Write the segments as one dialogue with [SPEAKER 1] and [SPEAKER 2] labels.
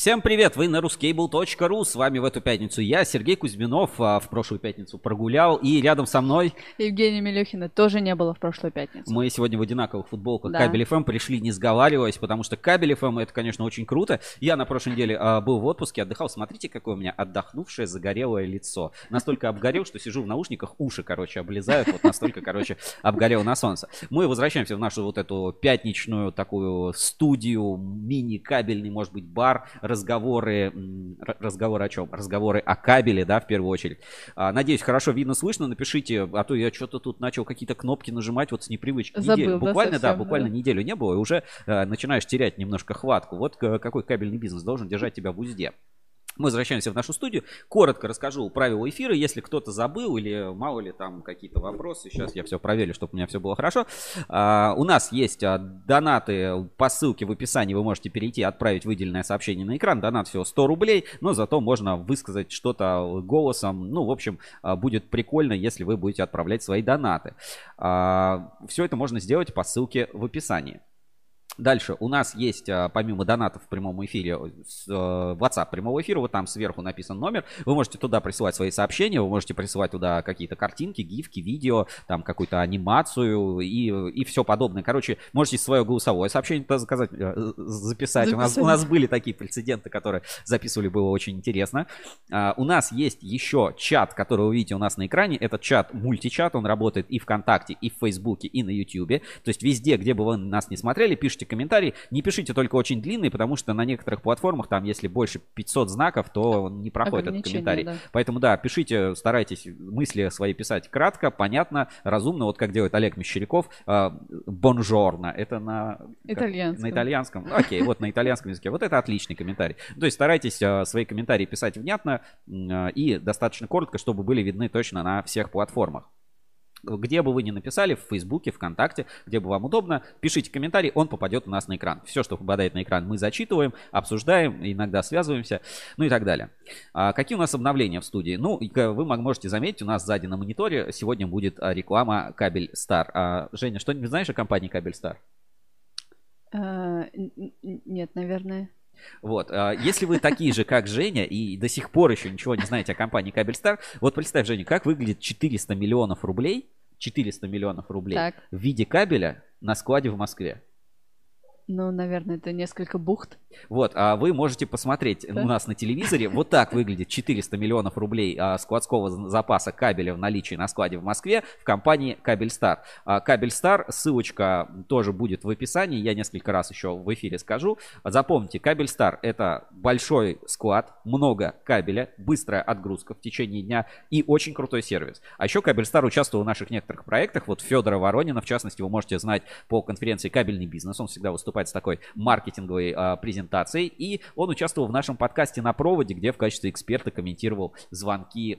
[SPEAKER 1] Всем привет, вы на ruscable.ru, с вами в эту пятницу я, Сергей Кузьминов, а, в прошлую пятницу прогулял, и рядом со мной...
[SPEAKER 2] Евгения Мелехина тоже не было в прошлую пятницу.
[SPEAKER 1] Мы сегодня в одинаковых футболках да. Кабель ФМ пришли не сговариваясь, потому что Кабель ФМ это, конечно, очень круто. Я на прошлой неделе а, был в отпуске, отдыхал, смотрите, какое у меня отдохнувшее, загорелое лицо. Настолько обгорел, что сижу в наушниках, уши, короче, облезают, вот настолько, короче, обгорел на солнце. Мы возвращаемся в нашу вот эту пятничную такую студию, мини-кабельный, может быть, бар, разговоры, разговоры о чем? Разговоры о кабеле, да, в первую очередь. А, надеюсь, хорошо видно, слышно. Напишите, а то я что-то тут начал какие-то кнопки нажимать вот с непривычки.
[SPEAKER 2] Забыл,
[SPEAKER 1] неделю. Буквально,
[SPEAKER 2] да, совсем,
[SPEAKER 1] да, буквально да. неделю не было, и уже а, начинаешь терять немножко хватку. Вот какой кабельный бизнес должен держать тебя в узде. Мы возвращаемся в нашу студию. Коротко расскажу правила эфира. Если кто-то забыл или мало ли там какие-то вопросы, сейчас я все проверю, чтобы у меня все было хорошо. А, у нас есть а, донаты по ссылке в описании. Вы можете перейти, отправить выделенное сообщение на экран. Донат всего 100 рублей, но зато можно высказать что-то голосом. Ну, в общем, а, будет прикольно, если вы будете отправлять свои донаты. А, все это можно сделать по ссылке в описании. Дальше у нас есть, а, помимо донатов в прямом эфире, э, WhatsApp прямого эфира, вот там сверху написан номер. Вы можете туда присылать свои сообщения, вы можете присылать туда какие-то картинки, гифки, видео, там какую-то анимацию и, и все подобное. Короче, можете свое голосовое сообщение туда заказать, э, записать. У нас, у нас были такие прецеденты, которые записывали, было очень интересно. А, у нас есть еще чат, который вы видите у нас на экране. Этот чат мультичат, он работает и ВКонтакте, и в Фейсбуке, и на Ютьюбе. То есть везде, где бы вы нас не смотрели, пишите комментарий. Не пишите только очень длинный, потому что на некоторых платформах, там, если больше 500 знаков, то не проходит этот комментарий. Да. Поэтому, да, пишите, старайтесь мысли свои писать кратко, понятно, разумно. Вот как делает Олег Мещеряков. Бонжорно. Это на...
[SPEAKER 2] Итальянском.
[SPEAKER 1] На итальянском. Окей, вот на итальянском языке. Вот это отличный комментарий. То есть старайтесь а, свои комментарии писать внятно а, и достаточно коротко, чтобы были видны точно на всех платформах. Где бы вы ни написали, в Фейсбуке, ВКонтакте, где бы вам удобно, пишите комментарий, он попадет у нас на экран. Все, что попадает на экран, мы зачитываем, обсуждаем, иногда связываемся, ну и так далее. А какие у нас обновления в студии? Ну, вы можете заметить, у нас сзади на мониторе сегодня будет а, реклама Кабель Стар. А, Женя, что-нибудь знаешь о компании Кабель Стар?
[SPEAKER 2] А, нет, наверное.
[SPEAKER 1] Вот. А, если вы такие же, как Женя, и до сих пор еще ничего не знаете о компании Кабельстар, вот представь, Женя, как выглядит 400 миллионов рублей, 400 миллионов рублей так. в виде кабеля на складе в Москве.
[SPEAKER 2] Ну, наверное, это несколько бухт.
[SPEAKER 1] Вот, а вы можете посмотреть да? у нас на телевизоре. Вот так выглядит 400 миллионов рублей а, складского запаса кабеля в наличии на складе в Москве в компании Кабельстар. А, Кабельстар, ссылочка тоже будет в описании. Я несколько раз еще в эфире скажу. Запомните, Кабельстар это большой склад, много кабеля, быстрая отгрузка в течение дня и очень крутой сервис. А еще Кабельстар участвовал в наших некоторых проектах. Вот Федора Воронина, в частности, вы можете знать по конференции «Кабельный бизнес». Он всегда выступает выступать с такой маркетинговой а, презентацией. И он участвовал в нашем подкасте на проводе, где в качестве эксперта комментировал звонки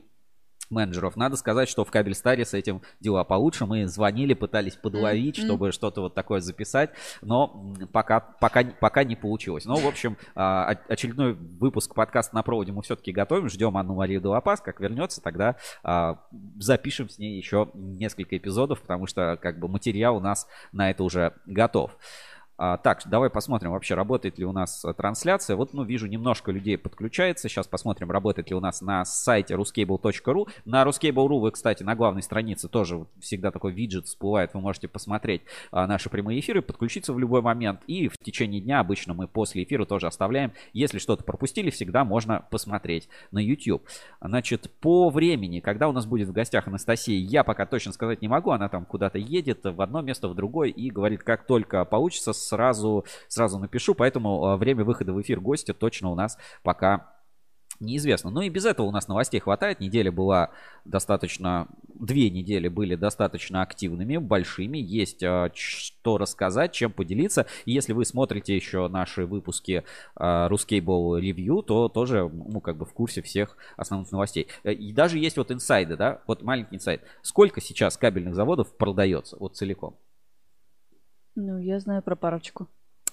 [SPEAKER 1] менеджеров. Надо сказать, что в Кабельстаре с этим дела получше. Мы звонили, пытались подловить, mm-hmm. чтобы что-то вот такое записать, но пока, пока, пока не получилось. Но, в общем, а, очередной выпуск подкаста на проводе мы все-таки готовим. Ждем Анну Марию Долопас. Как вернется, тогда а, запишем с ней еще несколько эпизодов, потому что как бы материал у нас на это уже готов. А, так, давай посмотрим вообще, работает ли у нас э, трансляция. Вот, ну, вижу, немножко людей подключается. Сейчас посмотрим, работает ли у нас на сайте ruscable.ru. На ruscable.ru вы, кстати, на главной странице тоже всегда такой виджет всплывает. Вы можете посмотреть а, наши прямые эфиры, подключиться в любой момент. И в течение дня обычно мы после эфира тоже оставляем. Если что-то пропустили, всегда можно посмотреть на YouTube. Значит, по времени, когда у нас будет в гостях Анастасия, я пока точно сказать не могу. Она там куда-то едет в одно место, в другое и говорит, как только получится, сразу, сразу напишу, поэтому а, время выхода в эфир гостя точно у нас пока неизвестно. Но и без этого у нас новостей хватает. Неделя была достаточно, две недели были достаточно активными, большими. Есть э, что рассказать, чем поделиться. И если вы смотрите еще наши выпуски э, Ruscable Review, то тоже, ну, как бы в курсе всех основных новостей. Э, и даже есть вот инсайды, да, вот маленький инсайд. Сколько сейчас кабельных заводов продается, вот целиком?
[SPEAKER 2] Ну, я знаю про парочку.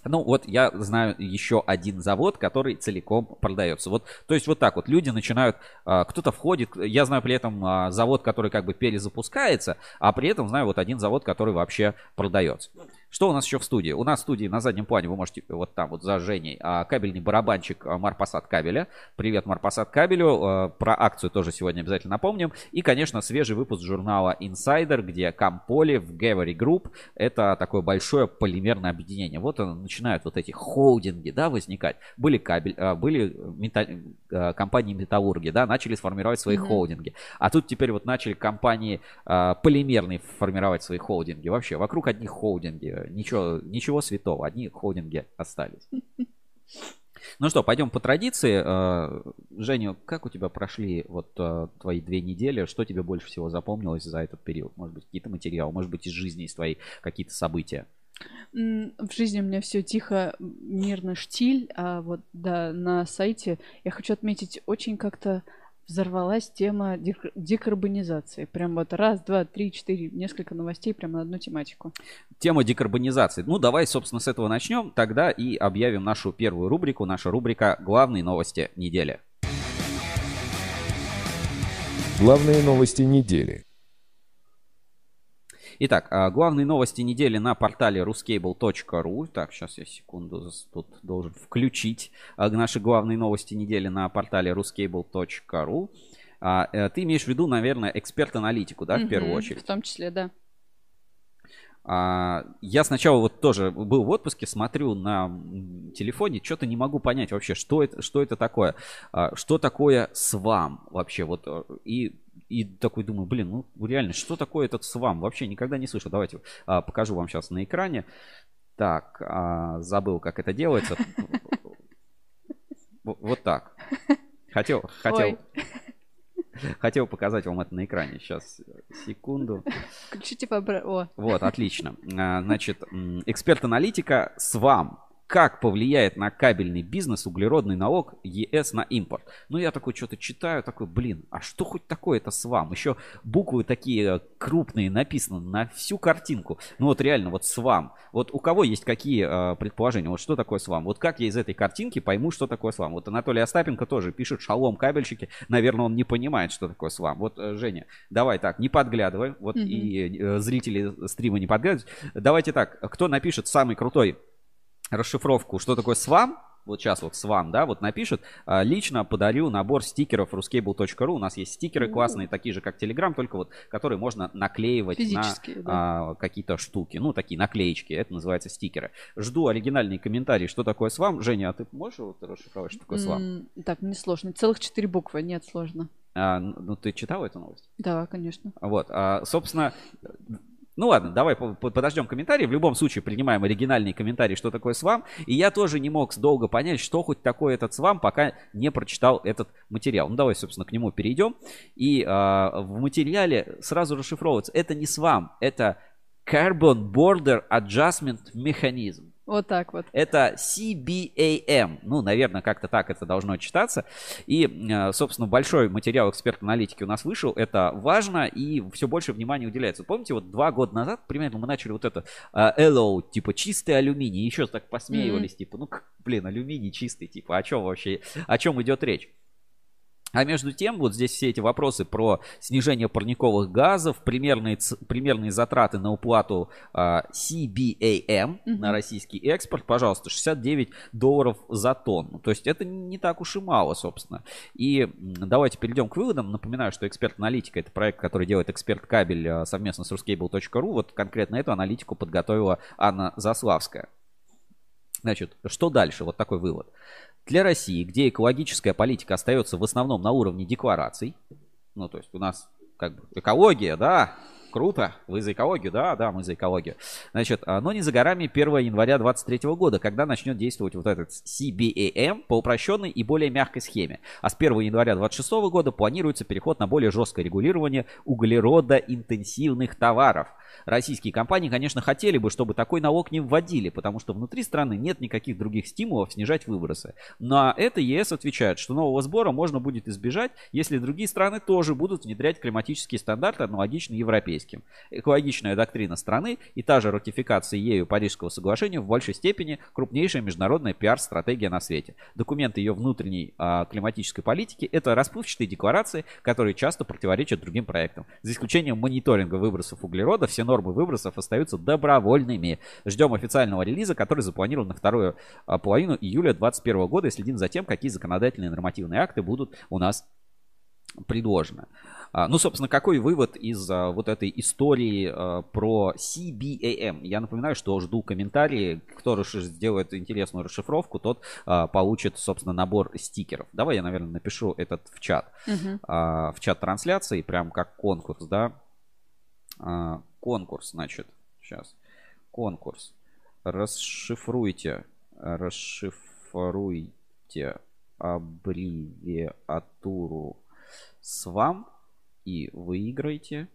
[SPEAKER 1] Ну, вот я знаю еще один завод, который целиком продается. Вот, то есть вот так вот люди начинают, а, кто-то входит, я знаю при этом а, завод, который как бы перезапускается, а при этом знаю вот один завод, который вообще продается. Что у нас еще в студии? У нас в студии на заднем плане, вы можете вот там вот за Женей, а, кабельный барабанчик а, Марпасад кабеля. Привет Марпасад кабелю. А, про акцию тоже сегодня обязательно напомним. И, конечно, свежий выпуск журнала Insider, где Камполи в Gavery Group. Это такое большое полимерное объединение. Вот начинают вот эти холдинги, да, возникать. Были кабель, были металл, компании металлурги, да, начали сформировать свои mm-hmm. холдинги. А тут теперь вот начали компании полимерные формировать свои холдинги. Вообще, вокруг одних холдинги ничего, ничего святого, одни холдинги остались. Ну что, пойдем по традиции. Э, Женя, как у тебя прошли вот э, твои две недели? Что тебе больше всего запомнилось за этот период? Может быть, какие-то материалы, может быть, из жизни, из твоей какие-то события?
[SPEAKER 2] В жизни у меня все тихо, мирно, штиль, а вот да, на сайте я хочу отметить очень как-то взорвалась тема декарбонизации. Прям вот раз, два, три, четыре, несколько новостей прямо на одну тематику.
[SPEAKER 1] Тема декарбонизации. Ну, давай, собственно, с этого начнем. Тогда и объявим нашу первую рубрику. Наша рубрика «Главные новости недели».
[SPEAKER 3] Главные новости недели.
[SPEAKER 1] Итак, а, главные новости недели на портале ruscable.ru. Так, сейчас я секунду тут должен включить а, наши главные новости недели на портале ruscable.ru. А, э, ты имеешь в виду, наверное, эксперт-аналитику, да, в первую очередь?
[SPEAKER 2] В том числе, да.
[SPEAKER 1] Я сначала вот тоже был в отпуске, смотрю на телефоне, что-то не могу понять вообще, что это, что это такое, что такое свам вообще, вот, э, и и такой думаю, блин, ну реально, что такое этот свам? Вообще никогда не слышал. Давайте а, покажу вам сейчас на экране. Так, а, забыл, как это делается. Вот так. Хотел, хотел, хотел показать вам это на экране. Сейчас, секунду.
[SPEAKER 2] Включите по...
[SPEAKER 1] Вот, отлично. А, значит, эксперт-аналитика СВАМ как повлияет на кабельный бизнес углеродный налог ЕС на импорт. Ну, я такой что-то читаю, такой, блин, а что хоть такое это СВАМ? Еще буквы такие э, крупные написаны на всю картинку. Ну, вот реально, вот СВАМ. Вот у кого есть какие э, предположения? Вот что такое СВАМ? Вот как я из этой картинки пойму, что такое СВАМ? Вот Анатолий Остапенко тоже пишет шалом кабельщики. Наверное, он не понимает, что такое СВАМ. Вот, э, Женя, давай так, не подглядывай. Вот mm-hmm. и э, зрители стрима не подглядывают. Давайте так, кто напишет самый крутой расшифровку, что такое свам, вот сейчас вот свам, да, вот напишет, а, лично подарю набор стикеров ruscable.ru. У нас есть стикеры классные, такие же, как Telegram, только вот, которые можно наклеивать на да. а, какие-то штуки. Ну, такие наклеечки, это называется стикеры. Жду оригинальные комментарии, что такое свам. Женя, а ты можешь вот расшифровать, что такое свам?
[SPEAKER 2] Так, не сложно. Целых четыре буквы, нет, сложно.
[SPEAKER 1] А, ну, ты читал эту новость?
[SPEAKER 2] Да, конечно.
[SPEAKER 1] Вот, а, собственно, ну ладно, давай подождем комментарии. В любом случае принимаем оригинальные комментарии, что такое свам. И я тоже не мог долго понять, что хоть такое этот свам, пока не прочитал этот материал. Ну давай, собственно, к нему перейдем. И э, в материале сразу расшифровывается. Это не свам, это Carbon Border Adjustment Mechanism.
[SPEAKER 2] Вот так вот.
[SPEAKER 1] Это CBAM. Ну, наверное, как-то так это должно читаться. И, э, собственно, большой материал эксперт-аналитики у нас вышел. Это важно и все больше внимания уделяется. Помните, вот два года назад, примерно, мы начали вот это hello, типа чистый алюминий. Еще так посмеивались, mm-hmm. типа, ну, блин, алюминий чистый, типа, о чем вообще, о чем идет речь? А между тем, вот здесь все эти вопросы про снижение парниковых газов, примерные, примерные затраты на уплату а, CBAM mm-hmm. на российский экспорт, пожалуйста, 69 долларов за тонну. То есть это не так уж и мало, собственно. И давайте перейдем к выводам. Напоминаю, что эксперт-аналитика это проект, который делает эксперт кабель а, совместно с ruscable.ru. Вот конкретно эту аналитику подготовила Анна Заславская. Значит, что дальше? Вот такой вывод. Для России, где экологическая политика остается в основном на уровне деклараций, ну, то есть у нас как бы экология, да, Круто. Вы за экологию? Да, да, мы за экологию. Значит, а, но не за горами 1 января 2023 года, когда начнет действовать вот этот CBAM по упрощенной и более мягкой схеме. А с 1 января 2026 года планируется переход на более жесткое регулирование углеродоинтенсивных товаров – Российские компании, конечно, хотели бы, чтобы такой налог не вводили, потому что внутри страны нет никаких других стимулов снижать выбросы. На это ЕС отвечает, что нового сбора можно будет избежать, если другие страны тоже будут внедрять климатические стандарты, аналогичные европейским. Экологичная доктрина страны и та же ратификация ею Парижского соглашения в большей степени крупнейшая международная пиар-стратегия на свете. Документы ее внутренней а, климатической политики – это расплывчатые декларации, которые часто противоречат другим проектам. За исключением мониторинга выбросов углерода, все нормы выбросов остаются добровольными. Ждем официального релиза, который запланирован на вторую а, половину июля 2021 года и следим за тем, какие законодательные нормативные акты будут у нас предложены. А, ну, собственно, какой вывод из а, вот этой истории про CBAM? Я напоминаю, что жду комментарии. Кто сделает интересную расшифровку, тот получит, собственно, набор стикеров. Давай я, наверное, напишу этот в чат. Угу. В чат трансляции, прям как конкурс, да? Конкурс, значит, сейчас. Конкурс. Расшифруйте. Расшифруйте аббревиатуру SWAM и выиграете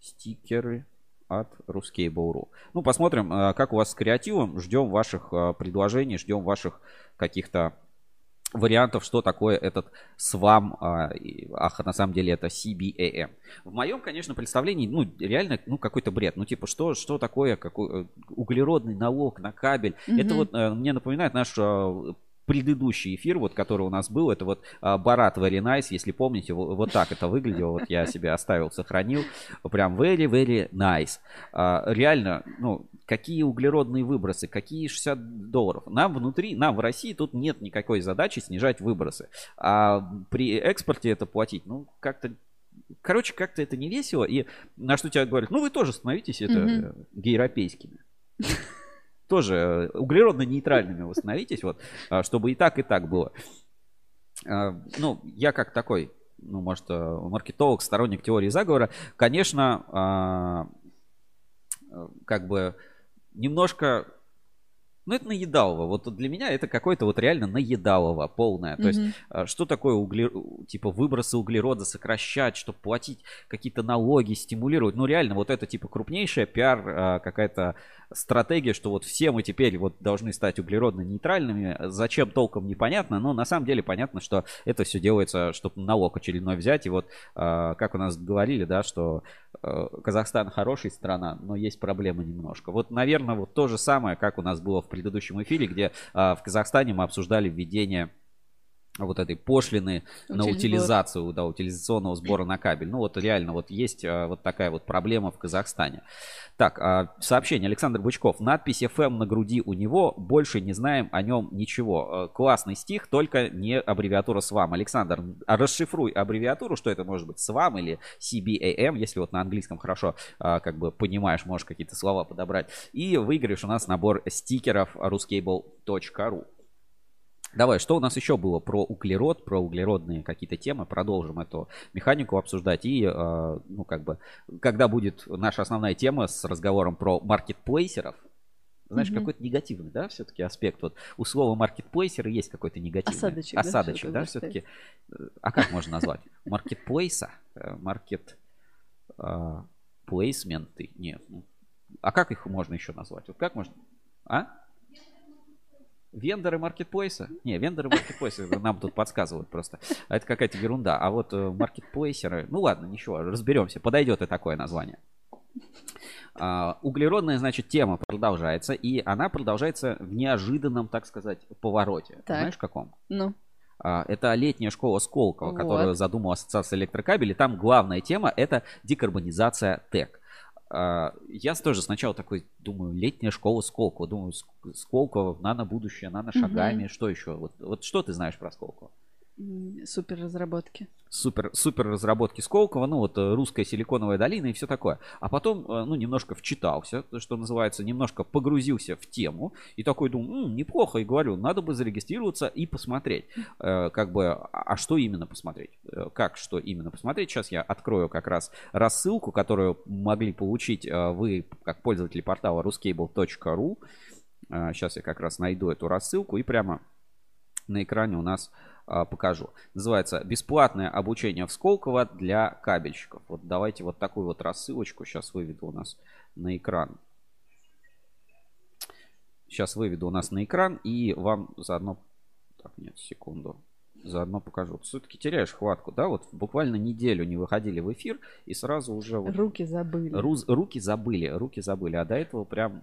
[SPEAKER 1] стикеры от Ruskable.ru. Ну, посмотрим, э, как у вас с креативом. Ждем ваших э, предложений, ждем ваших каких-то вариантов, что такое этот свам, а, ах, на самом деле это CBAM. В моем, конечно, представлении, ну, реально, ну, какой-то бред. Ну, типа, что, что такое какой, э, углеродный налог на кабель? Mm-hmm. Это вот мне напоминает наш предыдущий эфир, вот который у нас был, это вот а, Барат Very Nice, если помните, вот, так это выглядело, вот я себе оставил, сохранил, прям very, very nice. А, реально, ну, какие углеродные выбросы, какие 60 долларов. Нам внутри, нам в России тут нет никакой задачи снижать выбросы, а при экспорте это платить, ну, как-то Короче, как-то это не весело, и на что тебя говорят, ну вы тоже становитесь это mm-hmm. гейропейскими тоже э, углеродно-нейтральными восстановитесь, вот, а, чтобы и так, и так было. А, ну, я как такой, ну, может, э, маркетолог, сторонник теории заговора, конечно, а, э, как бы немножко ну, это наедалово. Вот для меня это какое-то вот реально наедалово полное. То mm-hmm. есть, а, что такое углер... типа выбросы углерода сокращать, чтобы платить какие-то налоги, стимулировать. Ну, реально, вот это типа крупнейшая пиар а, какая-то стратегия, что вот все мы теперь вот должны стать углеродно-нейтральными. Зачем толком непонятно, но на самом деле понятно, что это все делается, чтобы налог очередной взять. И вот, а, как у нас говорили, да, что Казахстан хорошая страна, но есть проблемы немножко. Вот, наверное, вот то же самое, как у нас было в предыдущем эфире, где а, в Казахстане мы обсуждали введение вот этой пошлины Утилизбор. на утилизацию, да, утилизационного сбора на кабель. Ну вот реально вот есть а, вот такая вот проблема в Казахстане. Так, а, сообщение. Александр Бычков. Надпись FM на груди у него. Больше не знаем о нем ничего. А, классный стих, только не аббревиатура SWAM. Александр, а расшифруй аббревиатуру, что это может быть SWAM или CBAM, если вот на английском хорошо как бы понимаешь, можешь какие-то слова подобрать. И выиграешь у нас набор стикеров ruscable.ru. Давай, что у нас еще было про углерод, про углеродные какие-то темы? Продолжим эту механику обсуждать. И, э, ну, как бы, когда будет наша основная тема с разговором про маркетплейсеров, знаешь, mm-hmm. какой-то негативный, да, все-таки аспект. Вот у слова маркетплейсеры есть какой-то негативный.
[SPEAKER 2] Осадочек.
[SPEAKER 1] Осадочек, да, да все-таки. А как можно назвать? Маркетплейса? Э, маркет... Э, плейсменты? Нет. Ну, а как их можно еще назвать? Вот как можно... А? Вендоры маркетплейса? Не, вендоры маркетплейса нам тут подсказывают просто. А это какая-то ерунда. А вот э, маркетплейсеры, ну ладно, ничего, разберемся. Подойдет и такое название. Uh, углеродная, значит, тема продолжается, и она продолжается в неожиданном, так сказать, повороте. Так. Знаешь, каком?
[SPEAKER 2] Ну.
[SPEAKER 1] Uh, это летняя школа Сколково, вот. которую задумала Ассоциация электрокабелей. Там главная тема это декарбонизация ТЭК. А, я тоже сначала такой думаю, летняя школа Сколково. Думаю, Сколково, нано-будущее, нано-шагами. Угу. Что еще? Вот, вот что ты знаешь про Сколково?
[SPEAKER 2] Супер разработки.
[SPEAKER 1] Супер, супер разработки Сколково, ну вот э, русская силиконовая долина и все такое. А потом, э, ну, немножко вчитался, что называется, немножко погрузился в тему и такой думаю, М, неплохо, и говорю, надо бы зарегистрироваться и посмотреть, э, как бы, а, а что именно посмотреть? Как, что именно посмотреть? Сейчас я открою как раз рассылку, которую могли получить вы, как пользователи портала ruscable.ru. Сейчас я как раз найду эту рассылку и прямо на экране у нас покажу. Называется «Бесплатное обучение в Сколково для кабельщиков». Вот давайте вот такую вот рассылочку сейчас выведу у нас на экран. Сейчас выведу у нас на экран и вам заодно... Так, нет, секунду. заодно покажу. Все-таки теряешь хватку, да? Вот буквально неделю не выходили в эфир, и сразу уже... Вот,
[SPEAKER 2] Руки забыли.
[SPEAKER 1] руз- руки забыли, руки забыли. А до этого прям...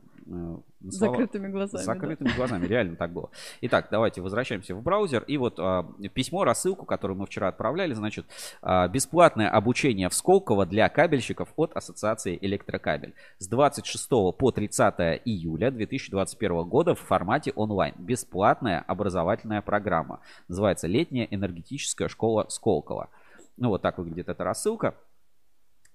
[SPEAKER 1] э,
[SPEAKER 2] С
[SPEAKER 1] слова-
[SPEAKER 2] закрытыми глазами.
[SPEAKER 1] с
[SPEAKER 2] да.
[SPEAKER 1] закрытыми глазами, реально так было. Итак, давайте возвращаемся в браузер. И вот а, письмо, рассылку, которую мы вчера отправляли, значит, а, бесплатное обучение в Сколково для кабельщиков от Ассоциации Электрокабель. С 26 по 30 июля 2021 года в формате онлайн. Бесплатная образовательная программа. Называется «Летняя энергетическая школа Сколково». Ну, вот так выглядит эта рассылка.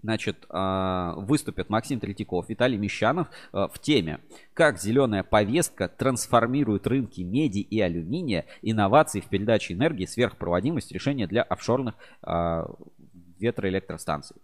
[SPEAKER 1] Значит, а, выступят Максим Третьяков, Виталий Мещанов а, в теме «Как зеленая повестка трансформирует рынки меди и алюминия, инновации в передаче энергии, сверхпроводимость, решения для офшорных а, ветроэлектростанций».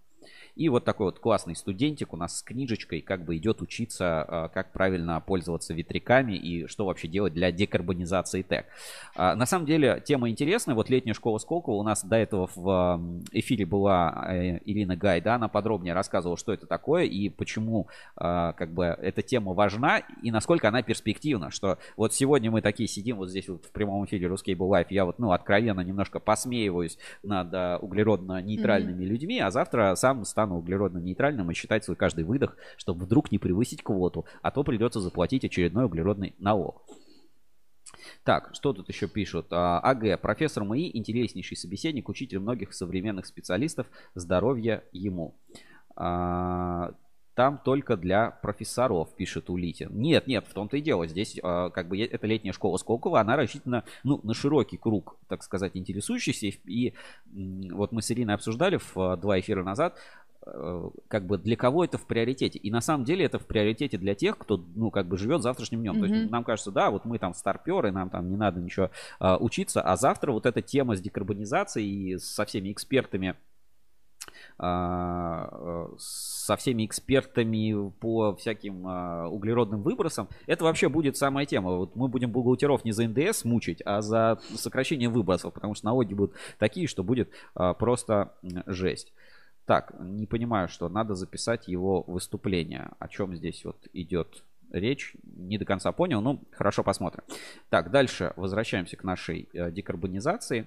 [SPEAKER 1] И вот такой вот классный студентик у нас с книжечкой как бы идет учиться, а, как правильно пользоваться ветряками и что вообще делать для декарбонизации ТЭК. А, На самом деле тема интересная. Вот летняя школа Сколково у нас до этого в эфире была э, Ирина Гайда. Она подробнее рассказывала, что это такое и почему а, как бы эта тема важна и насколько она перспективна. Что вот сегодня мы такие сидим вот здесь вот в прямом эфире Ruscable Life. Я вот, ну, откровенно немножко посмеиваюсь над углеродно-нейтральными людьми, а завтра сам стану углеродно-нейтральным и считать свой каждый выдох, чтобы вдруг не превысить квоту, а то придется заплатить очередной углеродный налог. Так, что тут еще пишут? А, АГ, профессор МАИ, интереснейший собеседник, учитель многих современных специалистов, здоровья ему. А, Там только для профессоров, пишет Улитин. Нет, нет, в том-то и дело. Здесь а, как бы эта летняя школа Сколково, она рассчитана ну, на широкий круг, так сказать, интересующихся. И, и, вот мы с Ириной обсуждали в а, два эфира назад, как бы для кого это в приоритете. И на самом деле это в приоритете для тех, кто, ну, как бы живет завтрашним днем. То есть нам кажется, да, вот мы там старперы, нам там не надо ничего а, учиться, а завтра вот эта тема с декарбонизацией и со всеми экспертами а, э, со всеми экспертами по всяким а, углеродным выбросам, это вообще будет самая тема. Вот мы будем бухгалтеров не за НДС мучить, а за сокращение выбросов, потому что налоги будут такие, что будет а, просто жесть. Так, не понимаю, что надо записать его выступление. О чем здесь вот идет речь? Не до конца понял, ну хорошо посмотрим. Так, дальше возвращаемся к нашей э, декарбонизации.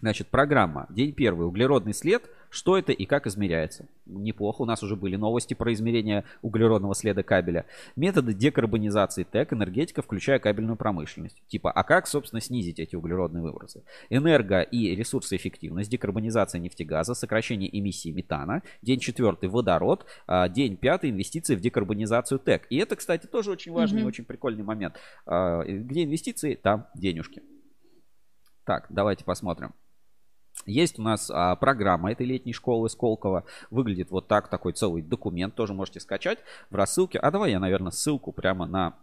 [SPEAKER 1] Значит, программа. День первый. Углеродный след. Что это и как измеряется? Неплохо. У нас уже были новости про измерение углеродного следа кабеля. Методы декарбонизации ТЭК, энергетика, включая кабельную промышленность. Типа, а как, собственно, снизить эти углеродные выбросы? Энерго и ресурсоэффективность, декарбонизация нефтегаза, сокращение эмиссии метана. День четвертый. Водород. А, День пятый. Инвестиции в декарбонизацию ТЭК. И это, кстати, тоже очень важный и
[SPEAKER 2] Мгм.
[SPEAKER 1] очень прикольный момент. А, Где инвестиции, там денежки. Так, давайте посмотрим. Есть у нас а, программа этой летней школы Сколково. Выглядит вот так, такой целый документ. Тоже можете скачать в рассылке. А давай я, наверное, ссылку прямо на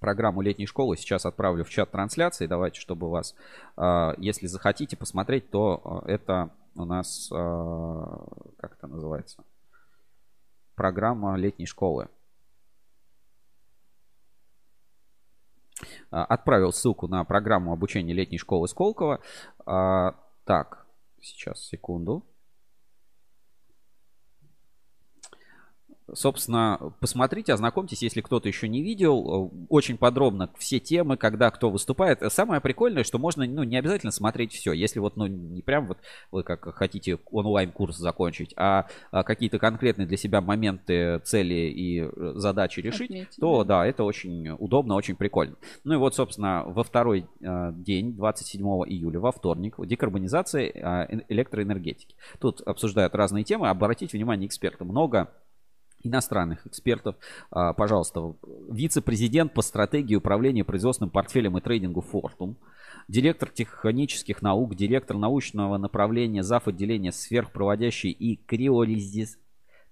[SPEAKER 1] программу летней школы сейчас отправлю в чат трансляции. Давайте, чтобы вас, а, если захотите посмотреть, то а, это у нас, а, как это называется? Программа летней школы. А, Отправил ссылку на программу обучения летней школы Сколково. Так, сейчас, секунду. Собственно, посмотрите, ознакомьтесь, если кто-то еще не видел. Э, Очень подробно все темы, когда кто выступает. Самое прикольное, что можно, ну, не обязательно смотреть все. Если вот, ну, не прям вот вы как хотите онлайн-курс закончить, а, а какие-то конкретные для себя моменты, цели и э, задачи решить,
[SPEAKER 2] Отметить,
[SPEAKER 1] то да, это очень удобно, очень прикольно. Ну и вот, собственно, во второй э, день, 27 июля, во вторник, декарбонизация эн- электроэнергетики. Тут обсуждают разные темы. Обратите внимание, эксперты много иностранных экспертов. А, Пожалуйста, вице-президент по стратегии управления производственным портфелем и трейдингу Фортум, директор технических наук, директор научного направления зав. отделения сверхпроводящие и криолизис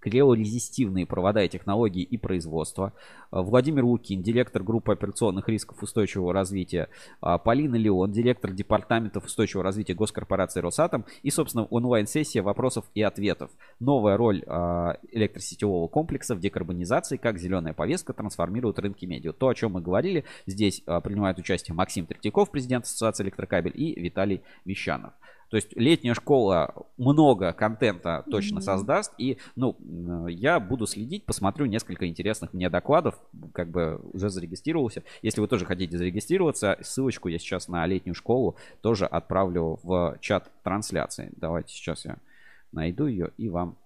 [SPEAKER 1] криорезистивные провода и технологии и производства. А, Владимир Лукин, директор группы операционных рисков устойчивого развития. А, Полина Леон, директор департаментов устойчивого развития госкорпорации Росатом. И, собственно, онлайн-сессия вопросов и ответов. Новая роль а, электросетевого комплекса в декарбонизации, как зеленая повестка трансформирует рынки медиа. То, о чем мы говорили, здесь принимают участие Максим Третьяков, президент Ассоциации электрокабель, и Виталий Вещанов. То есть летняя школа много контента точно
[SPEAKER 2] Мгм.
[SPEAKER 1] создаст. И, ну, я буду следить, посмотрю несколько интересных мне докладов. Как бы уже зарегистрировался. Если вы тоже хотите зарегистрироваться, ссылочку я сейчас на летнюю школу тоже отправлю в чат трансляции. Давайте сейчас я найду ее и вам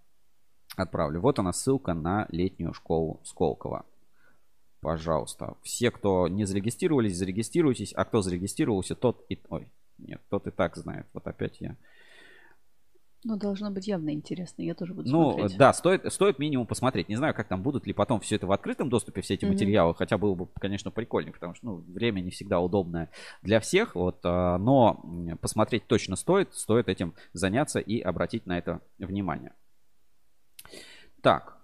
[SPEAKER 1] отправлю. Вот она ссылка на летнюю школу Сколково. Пожалуйста. Все, кто не зарегистрировались, зарегистрируйтесь. А кто зарегистрировался, тот и... Ой, нет, тот и так знает. Вот опять я...
[SPEAKER 2] Ну, должно быть явно интересно. Я тоже буду
[SPEAKER 1] Ну,
[SPEAKER 2] смотреть.
[SPEAKER 1] да, стоит, стоит минимум посмотреть. Не знаю, как там будут ли потом все это в открытом доступе, все эти
[SPEAKER 2] Мгм.
[SPEAKER 1] материалы. Хотя было бы, конечно, прикольнее, потому что ну, время не всегда удобное для всех. Вот, а, но посмотреть точно стоит. Стоит этим заняться и обратить на это внимание. Так,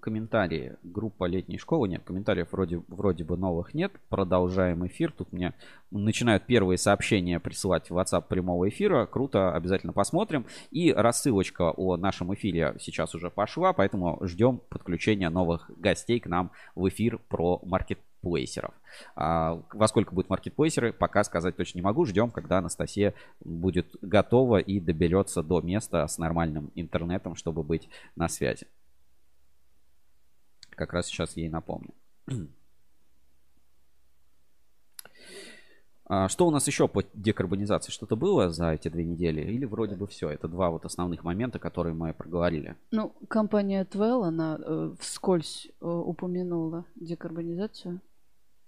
[SPEAKER 1] комментарии. Группа летней школы. Нет, комментариев вроде, вроде бы новых нет. Продолжаем эфир. Тут мне начинают первые сообщения присылать в WhatsApp прямого эфира. Круто, обязательно посмотрим. И рассылочка о нашем эфире сейчас уже пошла, поэтому ждем подключения новых гостей к нам в эфир про маркетплейсеров. А, во сколько будут маркетплейсеры, пока сказать точно не могу. Ждем, когда Анастасия будет готова и доберется до места с нормальным интернетом, чтобы быть на связи. Как раз сейчас ей напомню. А Что у нас еще по декарбонизации? Что-то было за эти две недели? Или вроде бы все? Это два вот основных момента, которые мы проговорили.
[SPEAKER 2] Ну, компания Twell, она э, вскользь э, упомянула декарбонизацию.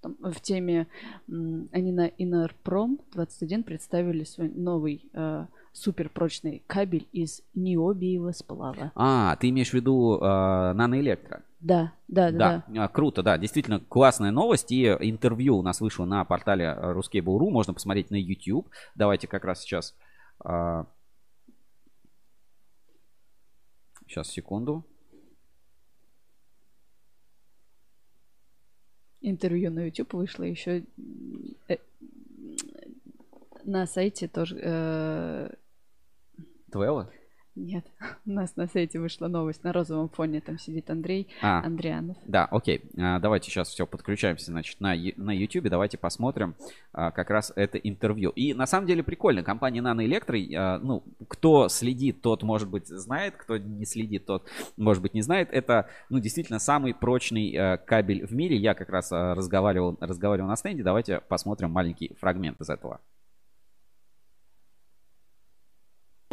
[SPEAKER 2] Там, в теме м, они на Инарпром 21 представили свой новый э, суперпрочный кабель из необиевого сплава.
[SPEAKER 1] А, ты имеешь в виду э, наноэлектро?
[SPEAKER 2] Да, да, да, да.
[SPEAKER 1] а, круто, да, действительно классная новость. И интервью у нас вышло на портале э, ruskable.ru, можно посмотреть на YouTube. Давайте как раз сейчас... а, Сейчас, секунду.
[SPEAKER 2] Интервью на YouTube вышло еще э, на сайте тоже. э,
[SPEAKER 1] Твелла?
[SPEAKER 2] Нет, у нас на сайте вышла новость на розовом фоне. Там сидит Андрей
[SPEAKER 1] А,
[SPEAKER 2] Андрианов.
[SPEAKER 1] Да, окей. А, Давайте сейчас все подключаемся, значит, на, на YouTube. Давайте посмотрим а, как раз это интервью. И на самом деле прикольно. Компания Nano Electro, а, ну, кто следит, тот, может быть, знает, кто не следит, тот, может быть, не знает. Это, ну, действительно самый прочный а, кабель в мире. Я как раз а, разговаривал, разговаривал на стенде. Давайте посмотрим маленький фрагмент из этого.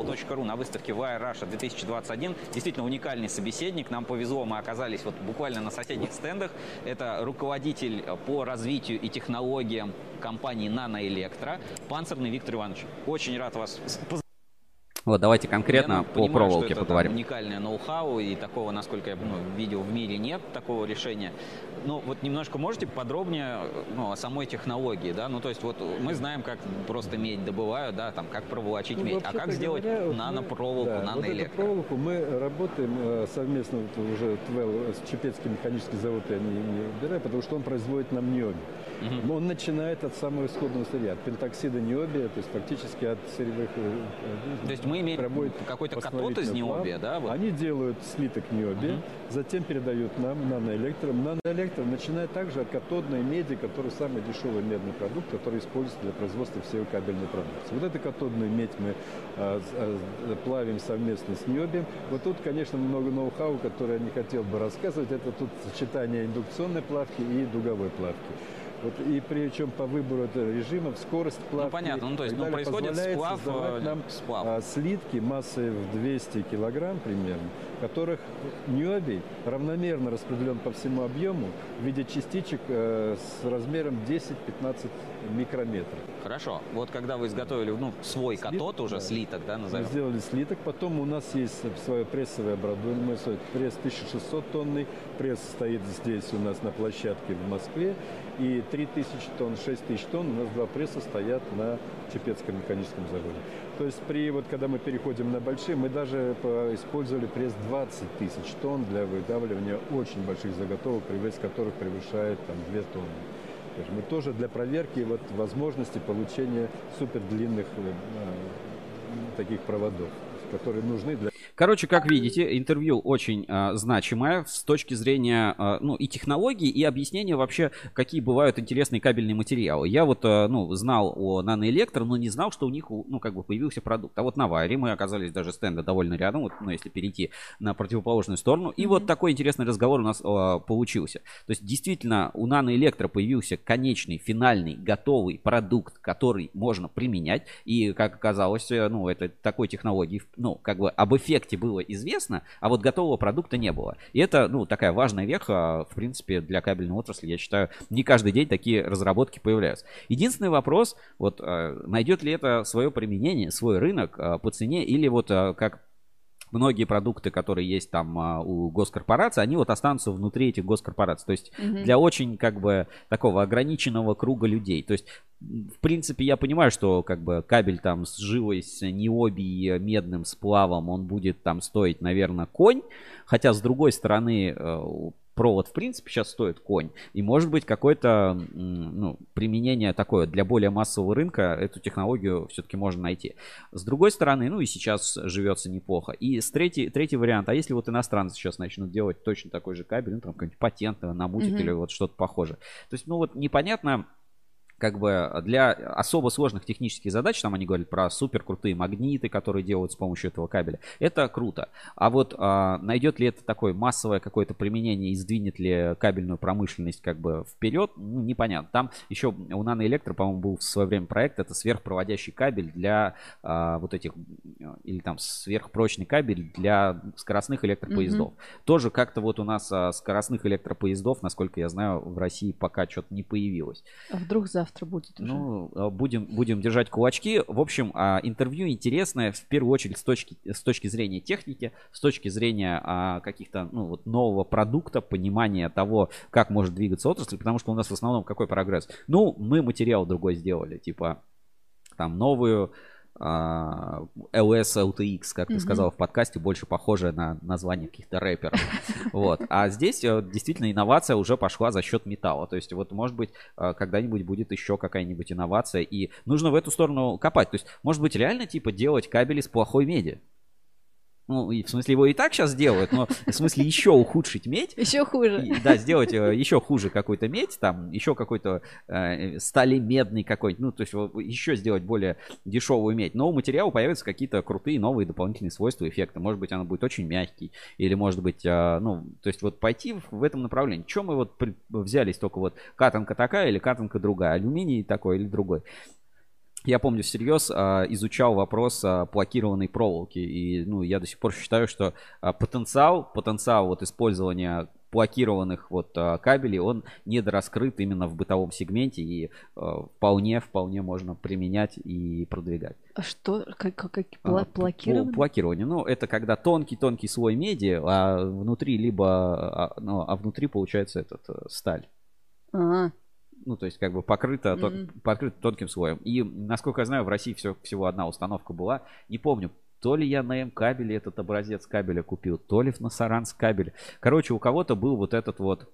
[SPEAKER 4] .ру на выставке Wire Russia 2021. Действительно уникальный собеседник. Нам повезло, мы оказались вот буквально на соседних стендах. Это руководитель по развитию и технологиям компании Nanoelectro, Панцирный Виктор Иванович. Очень рад вас
[SPEAKER 1] Вот, давайте конкретно
[SPEAKER 4] Я,
[SPEAKER 1] по
[SPEAKER 4] понимаю,
[SPEAKER 1] проволоке
[SPEAKER 4] что это, там,
[SPEAKER 1] поговорим.
[SPEAKER 4] уникальное ноу-хау, и такого, насколько я ну, видел, в мире нет такого решения. Ну, вот немножко можете подробнее ну, о самой технологии, да? Ну, то есть вот мы знаем, как просто медь добывают, да, там, как проволочить
[SPEAKER 5] Ну,
[SPEAKER 4] медь, а как сделать
[SPEAKER 5] говоря, вот
[SPEAKER 4] нанопроволоку,
[SPEAKER 5] да, вот эту
[SPEAKER 4] наноэлектро?
[SPEAKER 5] проволоку мы работаем э, совместно вот уже ТВЭЛ с Чепецкий механический завод, я не, не убираю, потому что он производит нам необи. Но он начинает от самого исходного сырья, от пентоксида необия, то есть фактически от сырьевых... э, э,
[SPEAKER 4] То есть мы имеем какой-то катод из необия, да? Вот?
[SPEAKER 5] Они делают слиток необия,
[SPEAKER 4] Мгм.
[SPEAKER 5] затем передают нам наноэлектро. Наноэлектро начинает также от катодной меди, который самый дешевый медный продукт, который используется для производства всей кабельной продукции. Вот эту катодную медь мы а, а, плавим совместно с необием. Вот тут, конечно, много ноу-хау, которое я не хотел бы рассказывать. Это тут сочетание индукционной плавки и дуговой плавки. Вот, и причем по выбору режимов скорость плавки
[SPEAKER 4] понятно. Ну, то есть, ну,
[SPEAKER 5] далее
[SPEAKER 4] происходит сплав, э,
[SPEAKER 5] нам
[SPEAKER 4] сплав.
[SPEAKER 5] а, слитки массой в 200 килограмм примерно, которых необий равномерно распределен по всему объему в виде частичек э, с размером 10-15 микрометров.
[SPEAKER 4] Хорошо. Вот когда вы изготовили ну, свой
[SPEAKER 5] Слиток,
[SPEAKER 4] катод уже,
[SPEAKER 5] да.
[SPEAKER 4] слиток, да,
[SPEAKER 5] Мы
[SPEAKER 4] назовем?
[SPEAKER 5] сделали слиток, потом у нас есть свое прессовое оборудование, Мы пресс 1600 тонный, пресс стоит здесь у нас на площадке в Москве, и 3000 тонн, 6000 тонн, у нас два пресса стоят на Чепецком механическом заводе. То есть при, вот когда мы переходим на большие, мы даже по- использовали пресс 20 тысяч тонн для выдавливания очень больших заготовок, вес которых превышает там, 2 тонны. То есть мы тоже для проверки вот, возможности получения супердлинных э, э, таких проводов, которые нужны для
[SPEAKER 1] Короче, как видите, интервью очень а, значимое с точки зрения, а, ну, и технологий, и объяснения вообще, какие бывают интересные кабельные материалы. Я вот, а, ну, знал о наноэлектро, но не знал, что у них, ну, как бы появился продукт. А вот на Вайре мы оказались даже стенда довольно рядом, вот, ну, если перейти на противоположную сторону. И mm-hmm. вот такой интересный разговор у нас а, получился. То есть, действительно, у наноэлектро появился конечный, финальный, готовый продукт, который можно применять. И, как оказалось, э, ну, это такой технологии, ну, как бы об эффекте было известно, а вот готового продукта не было. И это, ну, такая важная веха, в принципе, для кабельной отрасли. Я считаю, не каждый день такие разработки появляются. Единственный вопрос, вот, э, найдет ли это свое применение, свой рынок э, по цене, или вот как многие продукты, которые есть там а, у госкорпораций, они вот останутся внутри этих госкорпораций. То есть угу. для очень как бы такого ограниченного круга людей. То есть в принципе, я понимаю, что как бы кабель там с живой, с необи медным сплавом, он будет там стоить, наверное, конь. Хотя, с другой стороны, э, провод, в принципе, сейчас стоит конь. И может быть какое-то ну, применение такое для более массового рынка, эту технологию все-таки можно найти. С другой стороны, ну и сейчас живется неплохо. И с третий, третий вариант, а если вот иностранцы сейчас начнут делать точно такой же кабель, ну там какой-нибудь патент намутить mm-hmm. или вот что-то похожее. То есть, ну вот непонятно, как бы для особо сложных технических задач, там они говорят про супер крутые магниты, которые делают с помощью этого кабеля, это круто. А вот а, найдет ли это такое массовое какое-то применение и сдвинет ли кабельную промышленность как бы вперед, ну, непонятно. Там еще у Наноэлектро, по-моему, был в свое время проект, это сверхпроводящий кабель для а, вот этих, или там сверхпрочный кабель для скоростных электропоездов. Mm-hmm. Тоже как-то вот у нас а, скоростных электропоездов, насколько я знаю, в России пока что-то не появилось.
[SPEAKER 2] А вдруг за завтра будет
[SPEAKER 1] уже. Ну, а, будем, будем держать кулачки. В общем, а, интервью интересное, в первую очередь, с точки, с точки зрения техники, с точки зрения а, каких-то, ну, вот нового продукта, понимания того, как может двигаться отрасль, потому что у нас в основном какой прогресс? Ну, мы материал другой сделали, типа, там, новую LS LTX, как ты сказал в подкасте, больше похоже на название каких-то рэперов. Вот. А здесь э, действительно инновация уже пошла за счет металла. То есть вот может быть э, когда-нибудь будет еще какая-нибудь инновация и нужно в эту сторону копать. То есть может быть реально типа делать кабели с плохой меди. Ну, и, в смысле, его и так сейчас делают, но в смысле еще ухудшить медь.
[SPEAKER 2] Еще хуже.
[SPEAKER 1] И, да, сделать э, еще хуже какой-то медь, там, еще какой-то э, стали-медный какой-то, ну, то есть еще сделать более дешевую медь. Но у материала появятся какие-то крутые новые дополнительные свойства, эффекта. Может быть, она будет очень мягкий, или может быть, э, ну, то есть вот пойти в, в этом направлении. Чем мы вот при, взялись только вот катанка такая или катанка другая, алюминий такой или другой я помню всерьез а, изучал вопрос а, блокированной проволоки. И ну, я до сих пор считаю, что а, потенциал, потенциал вот использования блокированных вот кабелей, он недораскрыт именно в бытовом сегменте и вполне, вполне можно применять и продвигать.
[SPEAKER 2] А что, как, как блокирование?
[SPEAKER 1] Блокирование, ну это когда тонкий-тонкий слой меди, а внутри либо, ну, а внутри получается этот э, сталь.
[SPEAKER 2] А,
[SPEAKER 1] ну, то есть как бы покрыто, mm-hmm. покрыто тонким слоем. И, насколько я знаю, в России все, всего одна установка была. Не помню, то ли я на М-кабеле этот образец кабеля купил, то ли на Саранс кабель. Короче, у кого-то был вот этот вот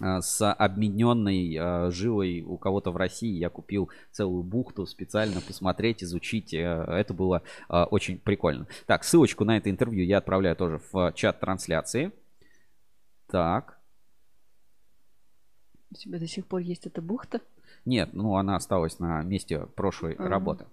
[SPEAKER 1] а, с обмененной э, жилой у кого-то в России. Я купил целую бухту специально посмотреть, изучить. Э, это было э, очень прикольно. Так, ссылочку на это интервью я отправляю тоже в чат трансляции. Так.
[SPEAKER 2] У тебя до сих пор есть эта бухта?
[SPEAKER 1] Нет, ну она осталась на месте прошлой uh-huh. работы.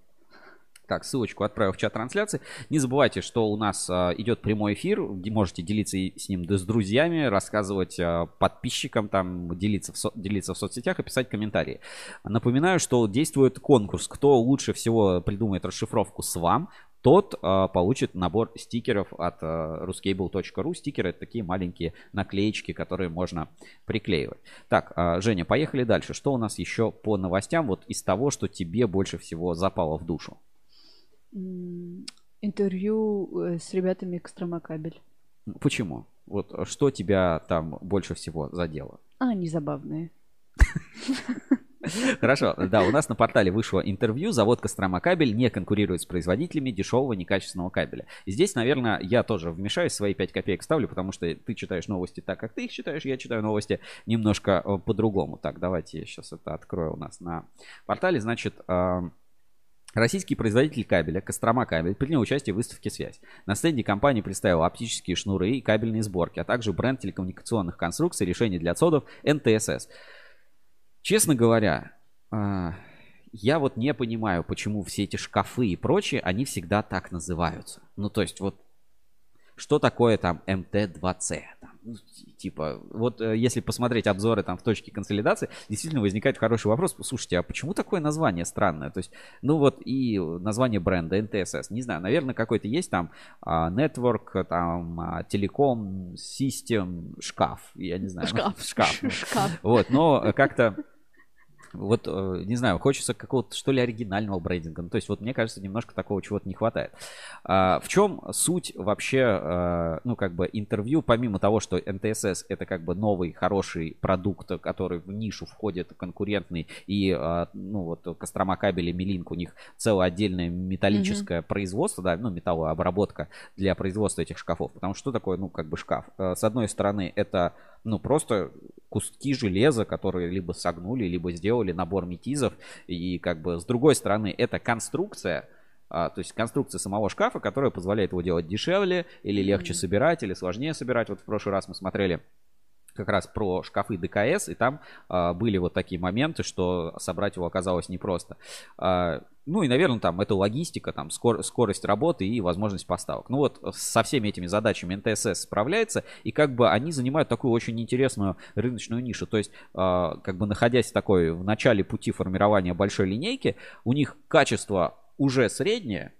[SPEAKER 1] Так, ссылочку отправил в чат трансляции. Не забывайте, что у нас а, идет прямой эфир. Можете делиться с ним да с друзьями, рассказывать а, подписчикам, там, делиться в, со- делиться в соцсетях и писать комментарии. Напоминаю, что действует конкурс. Кто лучше всего придумает расшифровку с вам, тот а, получит набор стикеров от а, ruscable.ru. Стикеры это такие маленькие наклеечки, которые можно приклеивать. Так, а, Женя, поехали дальше. Что у нас еще по новостям вот из того, что тебе больше всего запало в душу?
[SPEAKER 2] Интервью э, с ребятами Экстрамокабель.
[SPEAKER 1] Почему? Вот что тебя там больше всего задело?
[SPEAKER 2] А, они забавные.
[SPEAKER 1] Хорошо, да, у нас на портале вышло интервью. Завод Кострома кабель не конкурирует с производителями дешевого некачественного кабеля. И здесь, наверное, я тоже вмешаюсь, свои 5 копеек ставлю, потому что ты читаешь новости так, как ты их читаешь, я читаю новости немножко э, по-другому. Так, давайте я сейчас это открою у нас на портале. Значит, Российский производитель кабеля Кострома кабель принял участие в выставке «Связь». На стенде компания представила оптические шнуры и кабельные сборки, а также бренд телекоммуникационных конструкций, решений для отсодов НТСС. Честно говоря, а, я вот не понимаю, почему все эти шкафы и прочее, они всегда так называются. Ну, то есть вот что такое там МТ-2С? Там, ну, типа, вот э, если посмотреть обзоры там в точке консолидации, действительно возникает хороший вопрос. Слушайте, а почему такое название странное? То есть, ну вот и название бренда NTSS, не знаю, наверное, какой-то есть там а, Network, там а, Telecom, System, шкаф, я не знаю.
[SPEAKER 2] Шкаф.
[SPEAKER 1] Шкаф.
[SPEAKER 2] Шкаф.
[SPEAKER 1] Вот, но как-то вот, э, не знаю, хочется какого-то, что ли, оригинального брендинга. Ну, то есть, вот мне кажется, немножко такого чего-то не хватает. А, в чем суть вообще, а, ну, как бы, интервью, помимо того, что НТСС это как бы новый, хороший продукт, который в нишу входит, конкурентный, и, а, ну, вот, Кострома кабели, Милинк, у них целое отдельное металлическое mm-hmm. производство, да, ну, металлообработка для производства этих шкафов. Потому что такое, ну, как бы, шкаф? С одной стороны, это ну, просто куски железа, которые либо согнули, либо сделали набор метизов. И как бы с другой стороны, это конструкция, а, то есть конструкция самого шкафа, которая позволяет его делать дешевле или легче собирать, или сложнее собирать. Вот в прошлый раз мы смотрели как раз про шкафы ДКС, и там а, были вот такие моменты, что собрать его оказалось непросто. А, ну и, наверное, там это логистика, там скор- скорость работы и возможность поставок. Ну вот со всеми этими задачами НТСС справляется, и как бы они занимают такую очень интересную рыночную нишу. То есть, а, как бы находясь такой в начале пути формирования большой линейки, у них качество уже среднее,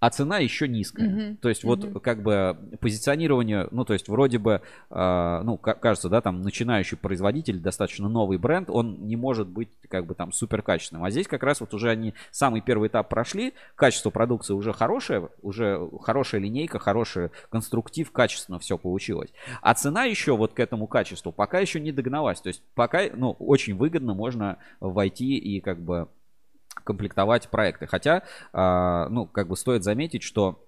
[SPEAKER 1] а цена еще низкая. Mm-hmm. То есть mm-hmm. вот как бы позиционирование, ну то есть вроде бы, э, ну кажется, да, там начинающий производитель, достаточно новый бренд, он не может быть как бы там супер качественным. А здесь как раз вот уже они самый первый этап прошли, качество продукции уже хорошее, уже хорошая линейка, хороший конструктив, качественно все получилось. А цена еще вот к этому качеству пока еще не догналась. То есть пока, ну очень выгодно можно войти и как бы комплектовать проекты. Хотя, а, ну, как бы стоит заметить, что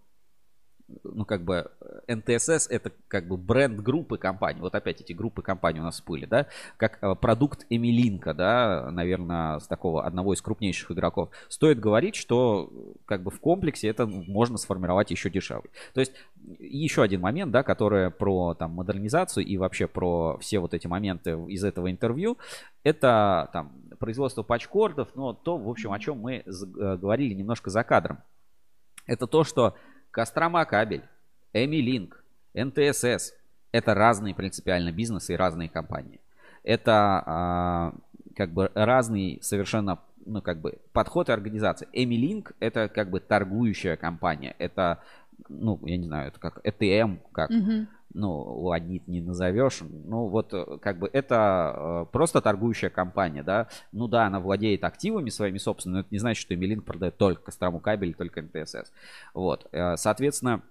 [SPEAKER 1] ну, как бы, НТСС это как бы бренд группы компаний. Вот опять эти группы компаний у нас всплыли, да, как а, продукт Эмилинка, да, наверное, с такого одного из крупнейших игроков. Стоит говорить, что как бы в комплексе это можно сформировать еще дешевле. То есть еще один момент, да, который про там модернизацию и вообще про все вот эти моменты из этого интервью, это там производство патчкордов, но то, в общем, о чем мы э, говорили немножко за кадром. Это то, что Кострома кабель, Эмилинк, НТСС – это разные принципиально бизнесы и разные компании. Это а, как бы разный совершенно ну, как бы подход и организация. Эмилинк – это как бы торгующая компания. Это, ну, я не знаю, это как ETM, как угу ну, ладнит не назовешь. Ну, вот э, как бы это э, просто торгующая компания, да. Ну да, она владеет активами своими собственными, но это не значит, что Эмилинк продает только Кострому кабель, только НТСС. Вот, э, соответственно,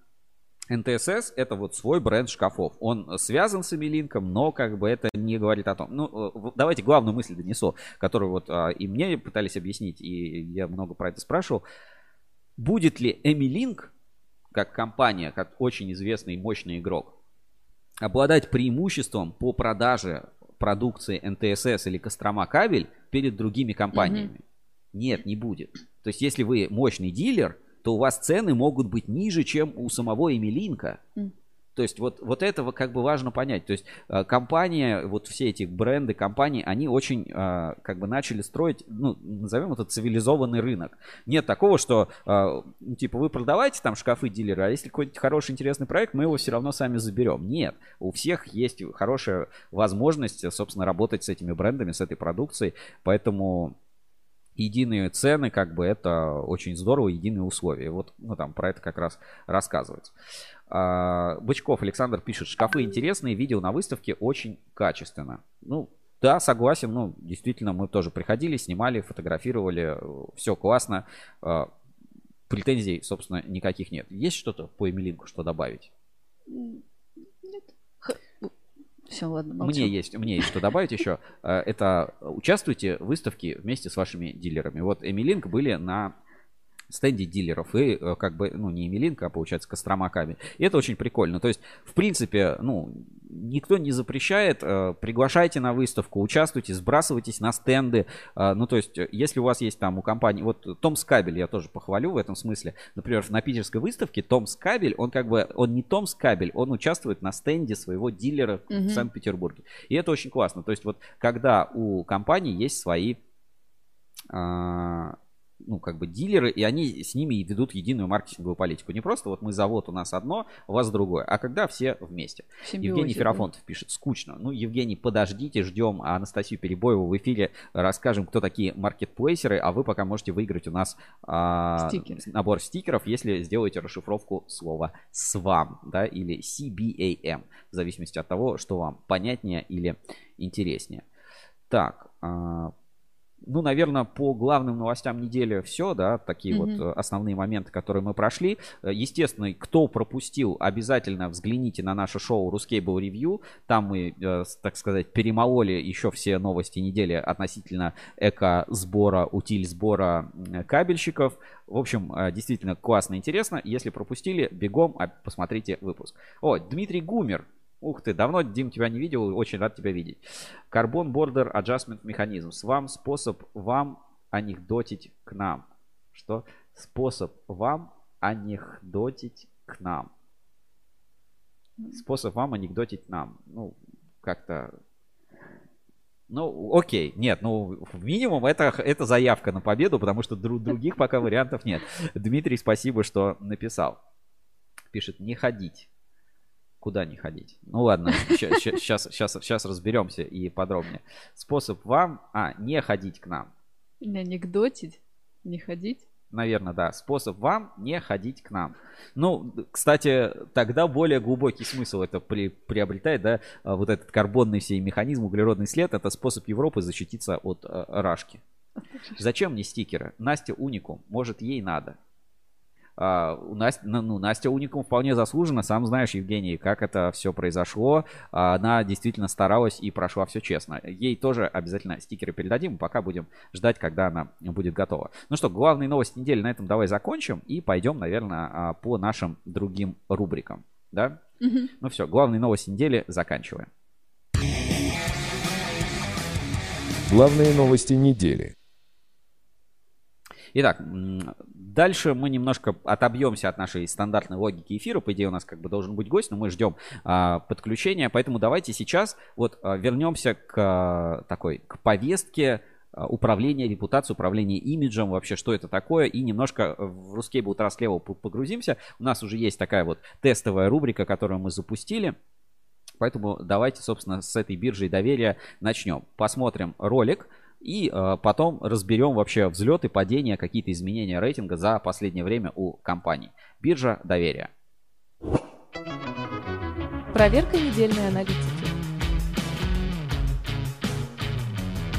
[SPEAKER 1] НТСС это вот свой бренд шкафов. Он связан с Эмилинком, но как бы это не говорит о том. Ну, давайте главную мысль донесу, которую вот и мне пытались объяснить, и я много про это спрашивал. Будет ли Эмилинк, как компания, как очень известный и мощный игрок, обладать преимуществом по продаже продукции НТСС или Кострома кабель перед другими компаниями? Угу. Нет, не будет. То есть, если вы мощный дилер, то у вас цены могут быть ниже, чем у самого Эмилинка. Mm. То есть вот, вот этого как бы важно понять. То есть э, компания, вот все эти бренды компании, они очень э, как бы начали строить, ну, назовем это цивилизованный рынок. Нет такого, что э, ну, типа вы продавайте там шкафы дилера, а если какой-нибудь хороший интересный проект, мы его все равно сами заберем. Нет, у всех есть хорошая возможность, собственно, работать с этими брендами, с этой продукцией, поэтому единые цены, как бы это очень здорово, единые условия. Вот ну, там про это как раз рассказывается. А, Бычков Александр пишет, шкафы интересные, видео на выставке очень качественно. Ну, да, согласен, ну, действительно, мы тоже приходили, снимали, фотографировали, все классно. А, претензий, собственно, никаких нет. Есть что-то по Эмилинку, что добавить?
[SPEAKER 2] Нет. Все, ладно,
[SPEAKER 1] молчу. Мне есть, мне есть что добавить еще. А, это участвуйте в выставке вместе с вашими дилерами. Вот Эмилинк были на стенде дилеров и э, как бы, ну, не Емелинка, а получается Кострома кабель. И это очень прикольно. То есть, в принципе, ну, никто не запрещает, э, приглашайте на выставку, участвуйте, сбрасывайтесь на стенды. Э, ну, то есть, если у вас есть там у компании, вот Томс Кабель я тоже похвалю в этом смысле. Например, на питерской выставке Томс Кабель, он как бы, он не Томс Кабель, он участвует на стенде своего дилера
[SPEAKER 2] Мгм.
[SPEAKER 1] в Санкт-Петербурге. И это очень классно. То есть, вот когда у компании есть свои ну, как бы дилеры, и они с ними ведут единую маркетинговую политику. Не просто вот мы завод, у нас одно, у вас другое, а когда все вместе.
[SPEAKER 2] Симбиозе,
[SPEAKER 1] Евгений
[SPEAKER 2] да.
[SPEAKER 1] Ферафонтов пишет, скучно. Ну, Евгений, подождите, ждем Анастасию Перебоеву в эфире, расскажем, кто такие маркетплейсеры, а вы пока можете выиграть у нас а,
[SPEAKER 2] Стикеры.
[SPEAKER 1] набор стикеров, если сделаете расшифровку слова «свам», да, или CBAM, в зависимости от того, что вам понятнее или интереснее. Так, а, ну, наверное, по главным новостям недели все, да, такие
[SPEAKER 2] Мгм.
[SPEAKER 1] вот основные моменты, которые мы прошли. Э, Естественно, кто пропустил, обязательно взгляните на наше шоу Ruscable Review. Там мы, э, так сказать, перемололи еще все новости недели относительно эко-сбора, утиль-сбора кабельщиков. В общем, э, действительно классно, интересно. Если пропустили, бегом а, посмотрите выпуск. О, Дмитрий Гумер. Ух ты, давно, Дим, тебя не видел, очень рад тебя видеть. Carbon Border Adjustment Mechanism. Вам способ вам анекдотить к нам. Что? Способ вам анекдотить к нам. Способ вам анекдотить нам. Ну, как-то... Ну, окей, нет, ну, минимум это, это заявка на победу, потому что дру- других пока вариантов нет. Дмитрий, спасибо, что написал. Пишет, не ходить. Куда не ходить? Ну ладно, сейчас, сейчас, сейчас разберемся и подробнее. Способ вам, а, не ходить к нам.
[SPEAKER 2] Не анекдотить, не ходить.
[SPEAKER 1] Наверное, да. Способ вам не ходить к нам. Ну, кстати, тогда более глубокий смысл это при- приобретает, да, а, вот этот карбонный сей механизм, углеродный след, это способ Европы защититься от э, рашки. Зачем мне стикеры? Настя уникум, может ей надо. А, у Насти- ну, Настя уникум вполне заслуженно, сам знаешь, Евгений, как это все произошло. А, Она действительно старалась и прошла все честно. Ей тоже обязательно стикеры передадим, пока будем ждать, когда она будет готова. Ну что, главные новости недели на этом давай закончим и пойдем, наверное, а, по нашим другим рубрикам. Да?
[SPEAKER 2] Мгм.
[SPEAKER 1] Ну все, главные новости недели заканчиваем.
[SPEAKER 3] Главные новости недели.
[SPEAKER 1] Итак, дальше мы немножко отобьемся от нашей стандартной логики эфира. По идее, у нас как бы должен быть гость, но мы ждем а, подключения. Поэтому давайте сейчас вот а, вернемся к а, такой к повестке управления репутацией, управления имиджем, вообще что это такое, и немножко в Trust Level по- погрузимся. У нас уже есть такая вот тестовая рубрика, которую мы запустили. Поэтому давайте, собственно, с этой биржей доверия начнем. Посмотрим ролик и э, потом разберем вообще взлет и падение, какие-то изменения рейтинга за последнее время у компаний. Биржа доверия.
[SPEAKER 6] Проверка недельной аналитики.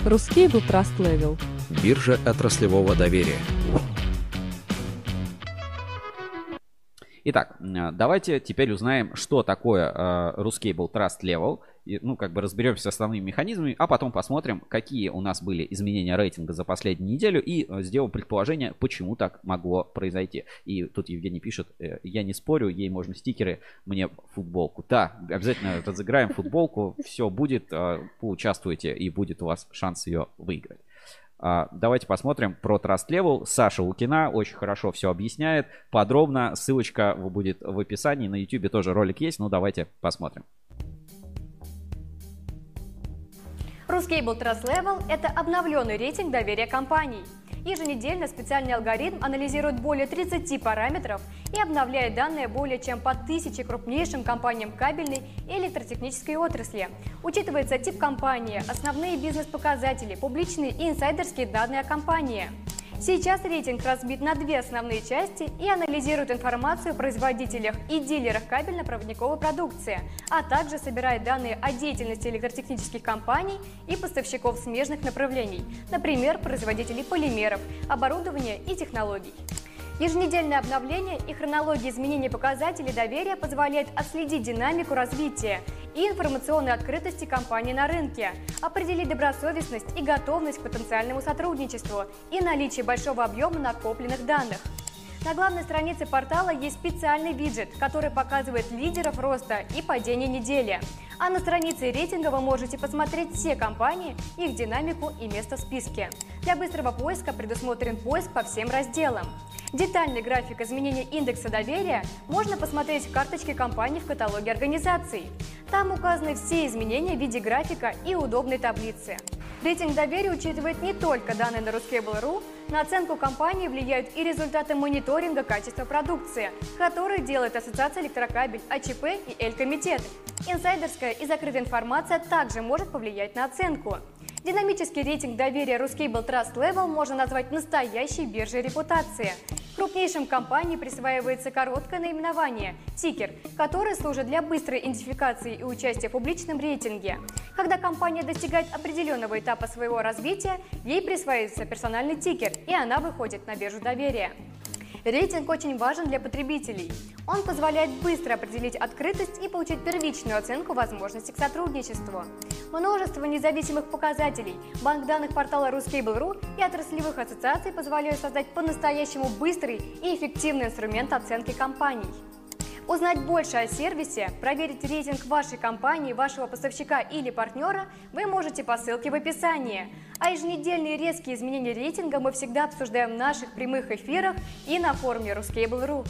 [SPEAKER 6] Ruscable Trust Level.
[SPEAKER 7] Биржа отраслевого доверия.
[SPEAKER 1] Итак, давайте теперь узнаем, что такое э, Ruscable Trust Level. Ну, как бы разберемся с основными механизмами, а потом посмотрим, какие у нас были изменения рейтинга за последнюю неделю и э, сделаем предположение, почему так могло произойти. И тут Евгений пишет, э, я не спорю, ей можно стикеры, мне футболку. Да, обязательно разыграем футболку, все будет, э, поучаствуйте и будет у вас шанс ее выиграть. А, Давайте посмотрим про Trust Level. Саша Лукина очень хорошо все объясняет. Подробно. Ссылочка будет в описании. На YouTube тоже ролик есть. Ну, давайте посмотрим.
[SPEAKER 8] Ruscable Trust Level – это обновленный рейтинг доверия компаний. Еженедельно специальный алгоритм анализирует более 30 параметров и обновляет данные более чем по тысяче крупнейшим компаниям кабельной и электротехнической отрасли. Учитывается тип компании, основные бизнес-показатели, публичные и инсайдерские данные о компании. Сейчас рейтинг разбит на две основные части и анализирует информацию о производителях и дилерах кабельно-проводниковой продукции, а также собирает данные о деятельности электротехнических компаний и поставщиков смежных направлений, например, производителей полимеров, оборудования и технологий. Еженедельное обновление и хронология изменения показателей доверия позволяет отследить динамику развития и информационной открытости компании на рынке, определить добросовестность и готовность к потенциальному сотрудничеству и наличие большого объема накопленных данных. На главной странице портала есть специальный виджет, который показывает лидеров роста и падения недели. А на странице рейтинга вы можете посмотреть все компании, их динамику и место в списке. Для быстрого поиска предусмотрен поиск по всем разделам. Детальный график изменения индекса доверия можно посмотреть в карточке компаний в каталоге организаций. Там указаны все изменения в виде графика и удобной таблицы. Рейтинг доверия учитывает не только данные на Ruskable.ru, на оценку компании влияют и результаты мониторинга качества продукции, который делает Ассоциация электрокабель, АЧП и Эль-комитет. Инсайдерская и закрытая информация также может повлиять на оценку. Динамический рейтинг доверия Ruscable Trust Level можно назвать настоящей биржей репутации. Крупнейшим компании присваивается короткое наименование – тикер, который служит для быстрой идентификации и участия в публичном рейтинге. Когда компания достигает определенного этапа своего развития, ей присваивается персональный тикер, и она выходит на биржу доверия. Рейтинг очень важен для потребителей. Он позволяет быстро определить открытость и получить первичную оценку возможностей к сотрудничеству. Множество независимых показателей, банк данных портала Ruskable.ru и отраслевых ассоциаций позволяют создать по-настоящему быстрый и эффективный инструмент оценки компаний. Узнать больше о сервисе, проверить рейтинг вашей компании, вашего поставщика или партнера вы можете по ссылке в описании. А еженедельные резкие изменения рейтинга мы всегда обсуждаем в наших прямых эфирах и на форуме Ruscable.ru.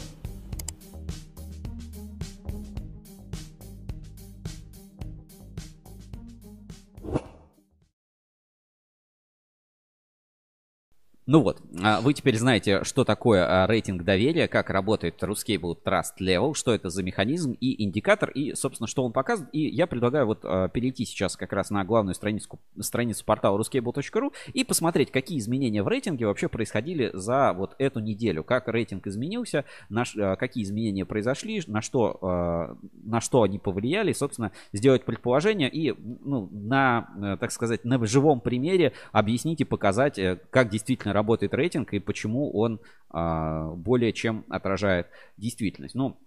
[SPEAKER 1] Ну вот, а, вы теперь знаете, что такое а, рейтинг доверия, как работает Ruscable Trust Level, что это за механизм и индикатор, и, собственно, что он показывает. И я предлагаю вот а, перейти сейчас как раз на главную страницу, страницу портала ruscable.ru и посмотреть, какие изменения в рейтинге вообще происходили за вот эту неделю, как рейтинг изменился, на, какие изменения произошли, на что, на что они повлияли, собственно, сделать предположение и, ну, на, так сказать, на живом примере объяснить и показать, э, как действительно работает рейтинг и почему он а, более чем отражает действительность. Ну,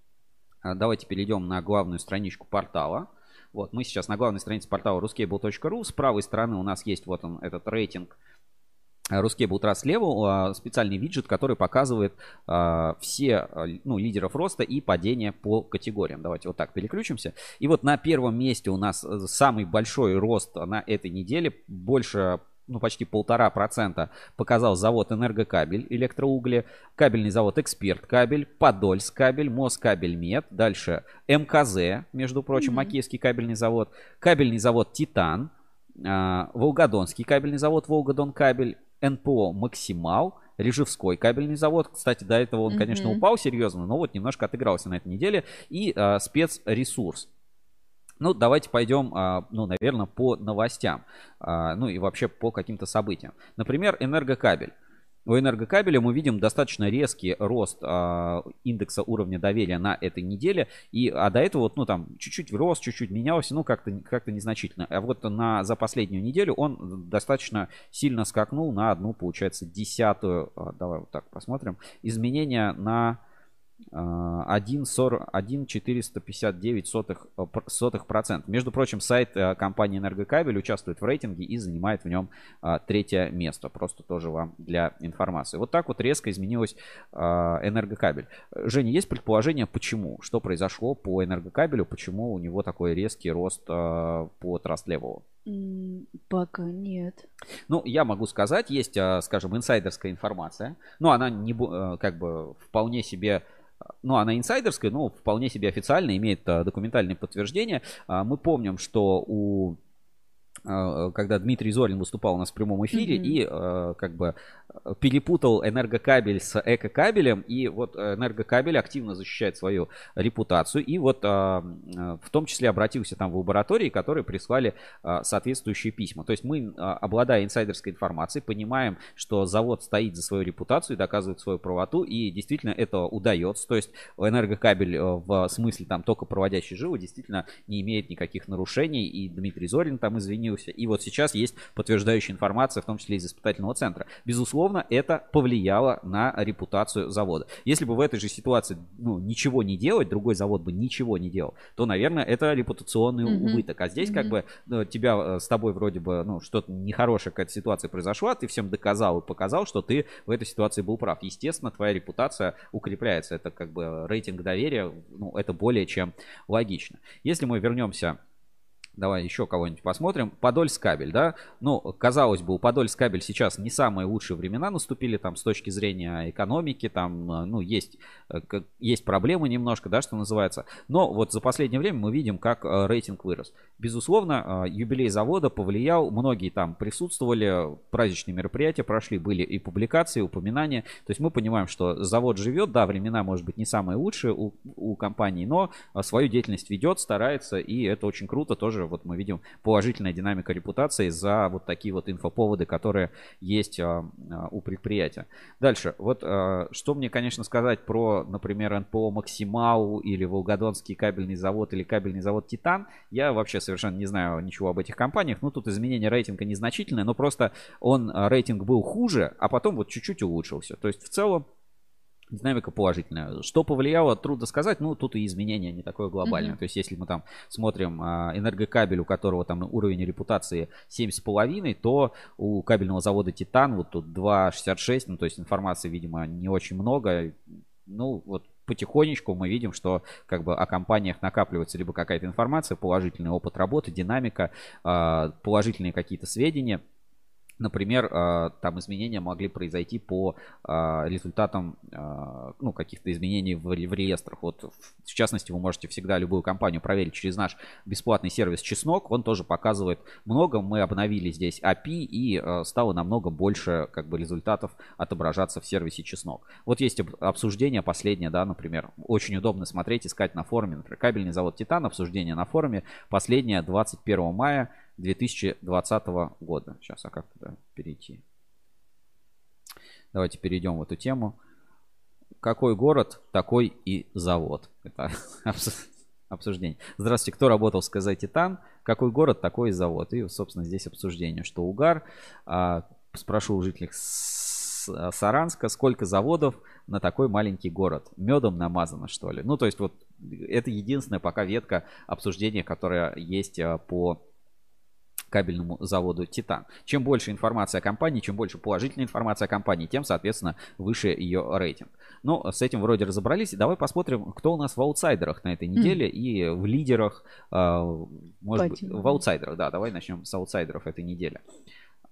[SPEAKER 1] а, давайте перейдем на главную страничку портала. Вот, мы сейчас на главной странице портала ruscable.ru. С правой стороны у нас есть вот он, этот рейтинг Ruskable Trust Level, специальный виджет, который показывает а, все ну, лидеров роста и падения по категориям. Давайте вот так переключимся. И вот на первом месте у нас э, самый большой рост на этой неделе, больше ну, почти полтора процента показал завод «Энергокабель» электроугли, кабельный завод «Эксперт Кабель», «Подольск Кабель», «Москабель Мед», дальше МКЗ, между прочим, mm-hmm. Макеевский кабельный завод, кабельный завод «Титан», э, Волгодонский кабельный завод «Волгодон Кабель», НПО «Максимал», Режевской кабельный завод. Кстати, до этого он, mm-hmm. конечно, упал серьезно, но вот немножко отыгрался на этой неделе. И э, спецресурс. Ну, давайте пойдем, а, ну, наверное, по новостям, а, ну и вообще по каким-то событиям. Например, энергокабель. У энергокабеля мы видим достаточно резкий рост э, индекса уровня доверия на этой неделе. И, а до этого вот, ну, там, чуть-чуть рос, чуть-чуть менялся, ну, как-то как незначительно. А вот на, за последнюю неделю он достаточно сильно скакнул на одну, получается, десятую, э, давай вот так посмотрим, изменения на 1,459 сотых, э, сотых процент. Между прочим, сайт э, компании Энергокабель участвует в рейтинге и занимает в нем а, третье место. Просто тоже вам для информации. Вот так вот резко изменилась а, Энергокабель. Женя, есть предположение, почему? Что произошло по Энергокабелю? Почему у него такой резкий рост а, по Level?
[SPEAKER 2] Пока нет.
[SPEAKER 1] Ну, я могу сказать, есть, скажем, инсайдерская информация. Но она не, как бы вполне себе ну, она инсайдерская, но вполне себе официально имеет а, документальное подтверждение. А, мы помним, что у а, когда Дмитрий Зорин выступал у нас в прямом эфире mm-hmm. и э, как бы перепутал энергокабель с экокабелем, и вот энергокабель активно защищает свою репутацию, и вот э, в том числе обратился там в лаборатории, которые прислали э, соответствующие письма. То есть мы, обладая инсайдерской информацией, понимаем, что завод стоит за свою репутацию, доказывает свою правоту, и действительно это удается. То есть энергокабель в смысле там только проводящий жилы действительно не имеет никаких нарушений, и Дмитрий Зорин там извини изменился. И вот сейчас есть подтверждающая информация, в том числе из испытательного центра. Безусловно, это повлияло на репутацию завода. Если бы в этой же ситуации ну, ничего не делать, другой завод бы ничего не делал, то, наверное, это репутационный
[SPEAKER 2] Мгм.
[SPEAKER 1] убыток. А здесь как
[SPEAKER 2] Мгм.
[SPEAKER 1] бы ну, тебя э, с тобой вроде бы ну что-то нехорошая какая-то ситуация произошла, ты всем доказал и показал, что ты в этой ситуации был прав. Естественно, твоя репутация укрепляется. Это как бы рейтинг доверия, ну это более чем логично. Если мы вернемся Давай еще кого-нибудь посмотрим. Подольскабель, да? Ну, казалось бы, у Подольскабель сейчас не самые лучшие времена наступили там с точки зрения экономики, там, ну, есть, э, есть проблемы немножко, да, что называется. Но вот за последнее время мы видим, как э, рейтинг вырос. Безусловно, э, юбилей завода повлиял, многие там присутствовали, праздничные мероприятия прошли, были и публикации, и упоминания. То есть мы понимаем, что завод живет, да, времена, может быть, не самые лучшие у, у компании, но свою деятельность ведет, старается, и это очень круто тоже. Вот мы видим положительная динамика репутации за вот такие вот инфоповоды, которые есть а, а, у предприятия. Дальше. Вот а, что мне, конечно, сказать про, например, НПО Максимау или Волгодонский кабельный завод или кабельный завод Титан. Я вообще совершенно не знаю ничего об этих компаниях. Ну, тут изменение рейтинга незначительное, но просто он, рейтинг был хуже, а потом вот чуть-чуть улучшился. То есть в целом Динамика положительная. Что повлияло, трудно сказать. Ну, тут и изменение не такое глобальное.
[SPEAKER 2] Мгм.
[SPEAKER 1] То есть, если мы там смотрим а, энергокабель, у которого там уровень репутации 7,5, то у кабельного завода Титан вот тут 2,66. Ну, то есть информации, видимо, не очень много. Ну, вот потихонечку мы видим, что как бы о компаниях накапливается либо какая-то информация, положительный опыт работы, динамика, а, положительные какие-то сведения. Например, а, там изменения могли произойти по а, результатам а, ну, каких-то изменений в, ре- в реестрах. Вот, в, частности, вы можете всегда любую компанию проверить через наш бесплатный сервис Чеснок. Он тоже показывает много. Мы обновили здесь API и стало намного больше как бы, результатов отображаться в сервисе Чеснок. Вот есть об- обсуждение последнее, да, например. Очень удобно смотреть, искать на форуме. Например, кабельный завод Титан, обсуждение на форуме. Последнее 21 мая 2020 года. Сейчас, а как туда перейти? Давайте перейдем в эту тему. Какой город, такой и завод. Это обс- обсуждение. Здравствуйте, кто работал в СКЗ Титан? Какой город, такой и завод. И, собственно, здесь обсуждение, что угар. А, спрошу у жителей С- Саранска, сколько заводов на такой маленький город? Медом намазано, что ли? Ну, то есть, вот это единственная пока ветка обсуждения, которая есть а, по кабельному заводу Титан. Чем больше информации о компании, чем больше положительной информации о компании, тем, соответственно, выше ее рейтинг. Ну, с этим вроде разобрались. Давай посмотрим, кто у нас в аутсайдерах на этой неделе и в лидерах, а, может быть,
[SPEAKER 2] Падения.
[SPEAKER 1] в аутсайдерах. Да, давай начнем с аутсайдеров этой недели.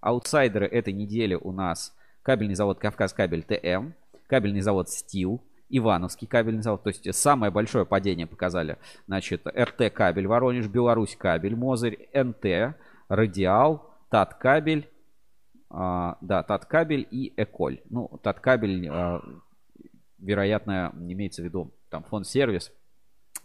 [SPEAKER 1] Аутсайдеры этой недели у нас кабельный завод Кавказ Кабель ТМ, кабельный завод Стил, Ивановский кабельный завод. То есть самое большое падение показали. Значит, РТ Кабель, Воронеж, Беларусь Кабель, Мозырь, НТ, Радиал, Тат Кабель, а, да, Тат Кабель и Эколь. Ну, Тат Кабель, а, вероятно, имеется в виду там фонд сервис,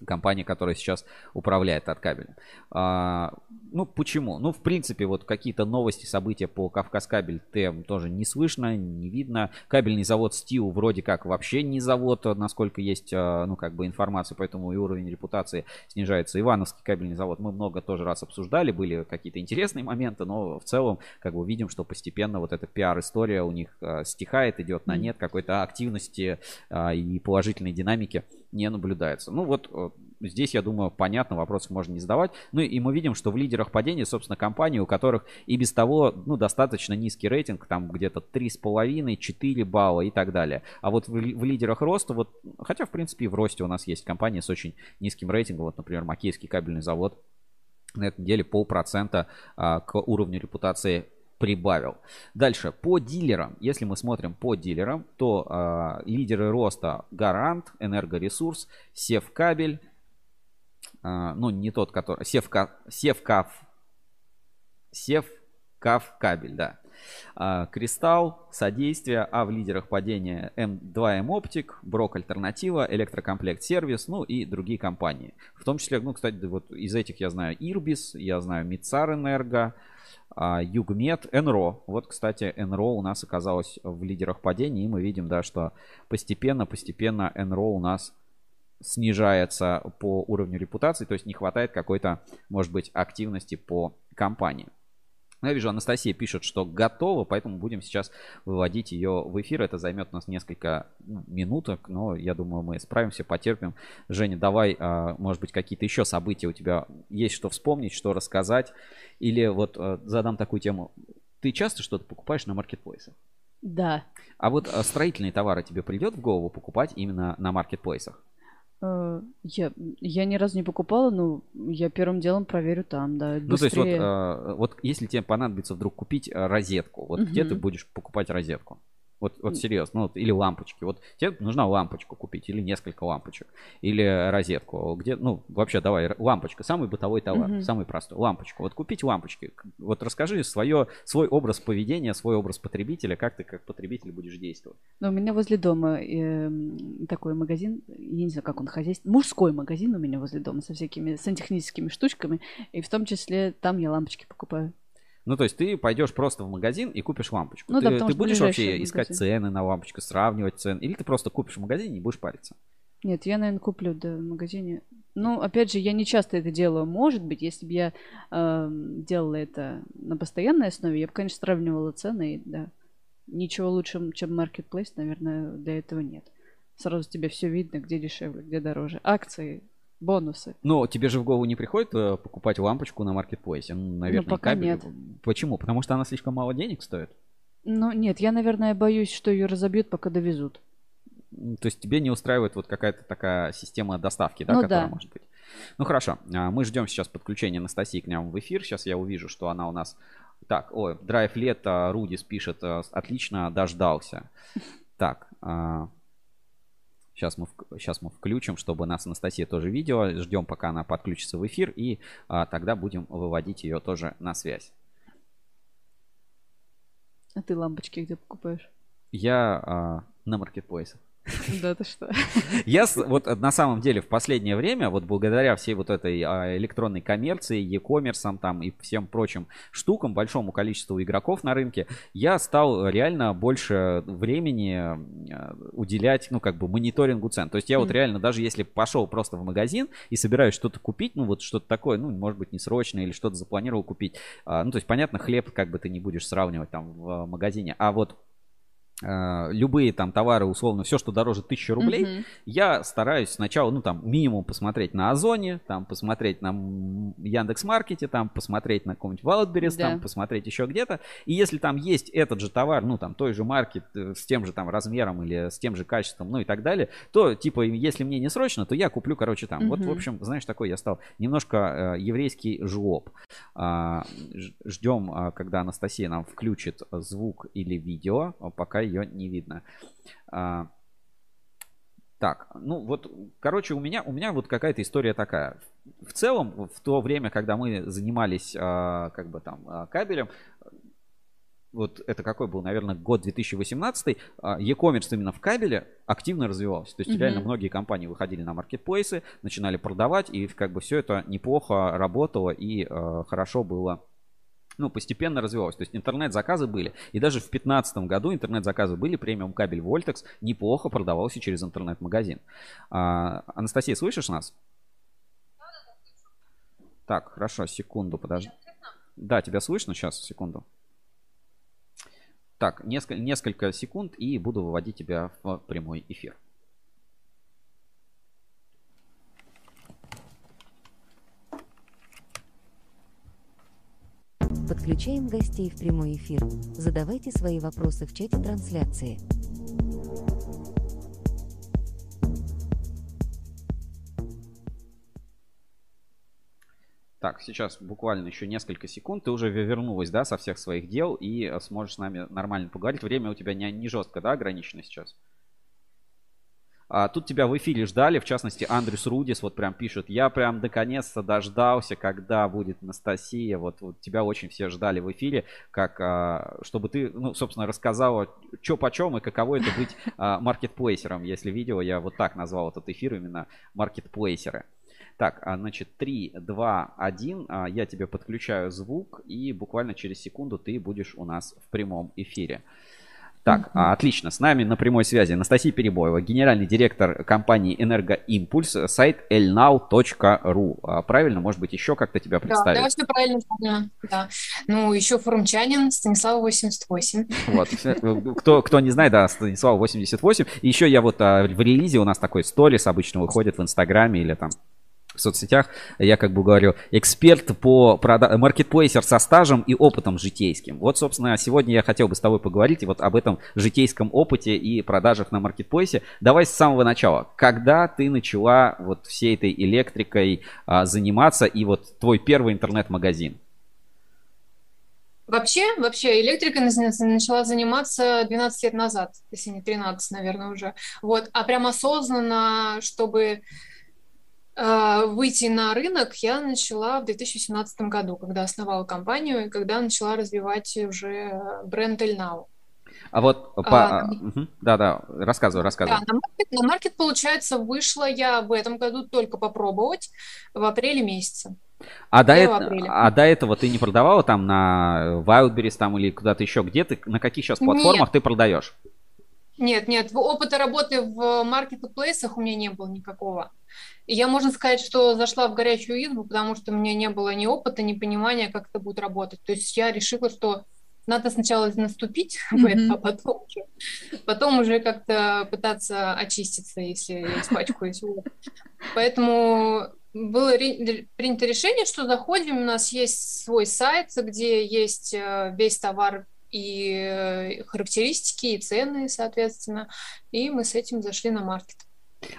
[SPEAKER 1] компания, которая сейчас управляет от кабеля. А, ну, почему? Ну, в принципе, вот какие-то новости, события по Кавказкабель ТМ тоже не слышно, не видно. Кабельный завод Стил вроде как вообще не завод, насколько есть, а, ну, как бы информация, поэтому и уровень репутации снижается. Ивановский кабельный завод мы много тоже раз обсуждали, были какие-то интересные моменты, но в целом, как бы видим, что постепенно вот эта пиар-история у них а, стихает, идет на нет, какой-то активности а, и положительной динамики не наблюдается. Ну вот э, здесь, я думаю, понятно, вопросов можно не задавать. Ну и мы видим, что в лидерах падения, собственно, компании, у которых и без того, ну, достаточно низкий рейтинг, там где-то 3,5, 4 балла и так далее. А вот в, в лидерах роста, вот, хотя, в принципе, и в росте у нас есть компании с очень низким рейтингом, вот, например, Макейский кабельный завод, на этой неделе полпроцента а, к уровню репутации прибавил. Дальше, по дилерам. Если мы смотрим по дилерам, то а, лидеры роста Гарант, Энергоресурс, Севкабель, а, ну не тот, который... Севка, Севкав, Севкав кабель, да. А, Кристалл, содействие, а в лидерах падения М2М Оптик, Брок Альтернатива, Электрокомплект Сервис, ну и другие компании. В том числе, ну, кстати, вот из этих я знаю Ирбис, я знаю Мицар Энерго, Югмед, Энро. Вот, кстати, Энро у нас оказалось в лидерах падения, и мы видим, да, что постепенно, постепенно Энро у нас снижается по уровню репутации, то есть не хватает какой-то, может быть, активности по компании. Я вижу, Анастасия пишет, что готова, поэтому будем сейчас выводить ее в эфир. Это займет у нас несколько ну, минуток, но я думаю, мы справимся, потерпим. Женя, давай, а, может быть, какие-то еще события у тебя есть, что вспомнить, что рассказать. Или вот а, задам такую тему. Ты часто что-то покупаешь на маркетплейсах?
[SPEAKER 2] Да.
[SPEAKER 1] А вот а, строительные товары тебе придет в голову покупать именно на маркетплейсах?
[SPEAKER 2] Э, Я, я ни разу не покупала, но я первым делом проверю там, да.
[SPEAKER 1] Ну, то есть вот,
[SPEAKER 2] быстрее.
[SPEAKER 1] а, вот если тебе понадобится вдруг купить а, розетку, вот где ты будешь покупать розетку? Вот, вот серьезно, ну, вот, или лампочки. Вот тебе нужна лампочку купить, или несколько лампочек, или розетку. Где, ну, вообще, давай, лампочка, самый бытовой товар,
[SPEAKER 2] Мгм.
[SPEAKER 1] самый простой. Лампочку. Вот купить лампочки. Вот расскажи свое, свой образ поведения, свой образ потребителя, как ты как потребитель будешь действовать.
[SPEAKER 2] Но у меня возле дома эм, такой магазин, я не знаю, как он хозяйственный, мужской магазин у меня возле дома со всякими сантехническими штучками, и в том числе там я лампочки покупаю.
[SPEAKER 1] Ну, то есть ты пойдешь просто в магазин и купишь лампочку.
[SPEAKER 2] Ну
[SPEAKER 1] ты,
[SPEAKER 2] да,
[SPEAKER 1] ты будешь вообще искать цены на лампочку, сравнивать цены, или ты просто купишь в магазине и будешь париться?
[SPEAKER 2] Нет, я, наверное, куплю да, в магазине. Ну, опять же, я не часто это делаю. Может быть, если бы я эм, делала это на постоянной основе, я бы, конечно, сравнивала цены, и, да. Ничего лучше, чем Marketplace, наверное, для этого нет. Сразу тебе все видно, где дешевле, где дороже. Акции, бонусы.
[SPEAKER 1] Но тебе же в голову не приходит э, покупать лампочку на маркетплейсе? Ну, наверное,
[SPEAKER 2] пока
[SPEAKER 1] кабель.
[SPEAKER 2] нет.
[SPEAKER 1] Почему? Потому что она слишком мало денег стоит?
[SPEAKER 2] Ну, нет, я, наверное, боюсь, что ее разобьют, пока довезут.
[SPEAKER 1] То есть тебе не устраивает вот какая-то такая система доставки, да,
[SPEAKER 2] Ну
[SPEAKER 1] которая
[SPEAKER 2] да.
[SPEAKER 1] может быть? Ну хорошо, А, мы ждем сейчас подключения Анастасии к нам в эфир. Сейчас я увижу, что она у нас... Так, ой, драйв лето, Рудис пишет, э, отлично, дождался. Так, сейчас мы, сейчас мы включим, чтобы нас Анастасия тоже видела. Ждем, пока она подключится в эфир, и а, тогда будем выводить ее тоже на связь.
[SPEAKER 2] А ты лампочки где покупаешь?
[SPEAKER 1] Я а, на маркетплейсах.
[SPEAKER 2] Да, ты что?
[SPEAKER 1] Я вот э, на самом деле в последнее время, вот благодаря всей вот этой а, электронной коммерции, e-commerce там и всем прочим штукам, большому количеству игроков на рынке, я стал реально больше времени э, уделять, ну, как бы мониторингу цен. То есть я вот реально, даже если пошел просто в магазин и собираюсь что-то купить, ну, вот что-то такое, ну, может быть, не срочное или что-то запланировал купить. а, Ну, то есть, понятно, хлеб как бы ты не будешь сравнивать там в э, магазине, а вот любые там товары, условно, все, что дороже 1000 рублей,
[SPEAKER 2] Мгм.
[SPEAKER 1] я стараюсь сначала, ну, там, минимум посмотреть на Озоне, там, посмотреть на Яндекс Маркете, там, посмотреть на каком-нибудь Wildberries,
[SPEAKER 2] Да.
[SPEAKER 1] там, посмотреть еще где-то. И если там есть этот же товар, ну, там, той же марки, э, с тем же там размером или с тем же качеством, ну, и так далее, то, типа, если мне не срочно, то я куплю, короче, там. Вот, в общем, знаешь, такой я стал немножко э, еврейский жлоб. А, ж- Ждем, а, когда Анастасия нам включит э, звук или видео, а пока ее не видно. А, Так, ну вот, короче, у меня, у меня вот какая-то история такая. В целом, в то время, когда мы занимались, а, как бы там, а, кабелем, вот это какой был, наверное, год 2018, а, e-commerce именно в кабеле активно развивался. То есть
[SPEAKER 2] Мгм.
[SPEAKER 1] реально многие компании выходили на маркетплейсы, начинали продавать, и как бы все это неплохо работало и э, хорошо было ну, постепенно развивалось. То есть интернет-заказы были. И даже в 2015 году интернет-заказы были. Премиум кабель Voltex неплохо продавался через интернет-магазин. А, Анастасия, слышишь нас? Так, хорошо, секунду, подожди. Да, тебя слышно? Сейчас, секунду. Так, несколько, несколько секунд и буду выводить тебя в прямой эфир.
[SPEAKER 9] Подключаем гостей в прямой эфир. Задавайте свои вопросы в чате трансляции.
[SPEAKER 1] Так, сейчас буквально еще несколько секунд. Ты уже вернулась, да, со всех своих дел и э, сможешь с нами нормально поговорить. Время у тебя не, не жестко, да, ограничено сейчас? А, тут тебя в эфире ждали, в частности, Андрюс Рудис вот прям пишет, я прям наконец-то дождался, когда будет Анастасия, вот, вот тебя очень все ждали в эфире, как, а, чтобы ты, ну, собственно, рассказала, что почем и каково это быть а, маркетплейсером, если видео, я вот так назвал этот эфир, именно маркетплейсеры. Так, а, значит, 3, 2, 1, а, я тебе подключаю звук, и буквально через секунду ты будешь у нас в прямом эфире. Так, отлично. С нами на прямой связи Анастасия Перебоева, генеральный директор компании «Энергоимпульс», сайт elnow.ru. А, Правильно? Может быть, еще как-то тебя
[SPEAKER 10] Да,
[SPEAKER 1] представить?
[SPEAKER 10] да, все правильно, да, да. Ну, еще форумчанин Станислава 88.
[SPEAKER 1] Вот. Кто, кто не знает, да, Станислав 88. И еще я вот а, в релизе у нас такой сторис обычно выходит в Инстаграме или там в соцсетях, я как бы говорю, эксперт по прода... маркетплейсер со стажем и опытом житейским. Вот, собственно, сегодня я хотел бы с тобой поговорить вот об этом житейском опыте и продажах на маркетплейсе. Давай с самого начала. Когда ты начала вот всей этой электрикой а, заниматься и вот твой первый интернет-магазин?
[SPEAKER 10] Вообще, вообще электрикой на- начала заниматься 12 лет назад, если не 13, наверное, уже. Вот. А прям осознанно, чтобы выйти на рынок, я начала в 2017 году, когда основала компанию и когда начала развивать уже бренд Elnow.
[SPEAKER 1] А вот по...
[SPEAKER 10] А,
[SPEAKER 1] Мгм. Да-да, рассказывай, рассказывай.
[SPEAKER 10] Да, на маркет, на маркет, получается, вышла я в этом году только попробовать в апреле месяце.
[SPEAKER 1] А до,
[SPEAKER 10] 1
[SPEAKER 1] эт-
[SPEAKER 10] апреля.
[SPEAKER 1] а до этого ты не продавала там на Wildberries там или куда-то еще? Где ты, на каких сейчас платформах
[SPEAKER 10] Нет.
[SPEAKER 1] ты продаешь?
[SPEAKER 10] Нет, нет, опыта работы в маркетплейсах у меня не было никакого. И я, можно сказать, что зашла в горячую избу, потому что у меня не было ни опыта, ни понимания, как это будет работать. То есть я решила, что надо сначала наступить в это,
[SPEAKER 2] Мгм.
[SPEAKER 10] а потом уже, потом уже как-то пытаться очиститься, если я испачкаюсь. Поэтому было принято решение, что заходим, у нас есть свой сайт, где есть э, весь товар и э, характеристики, и цены, соответственно. И мы с этим зашли на маркет.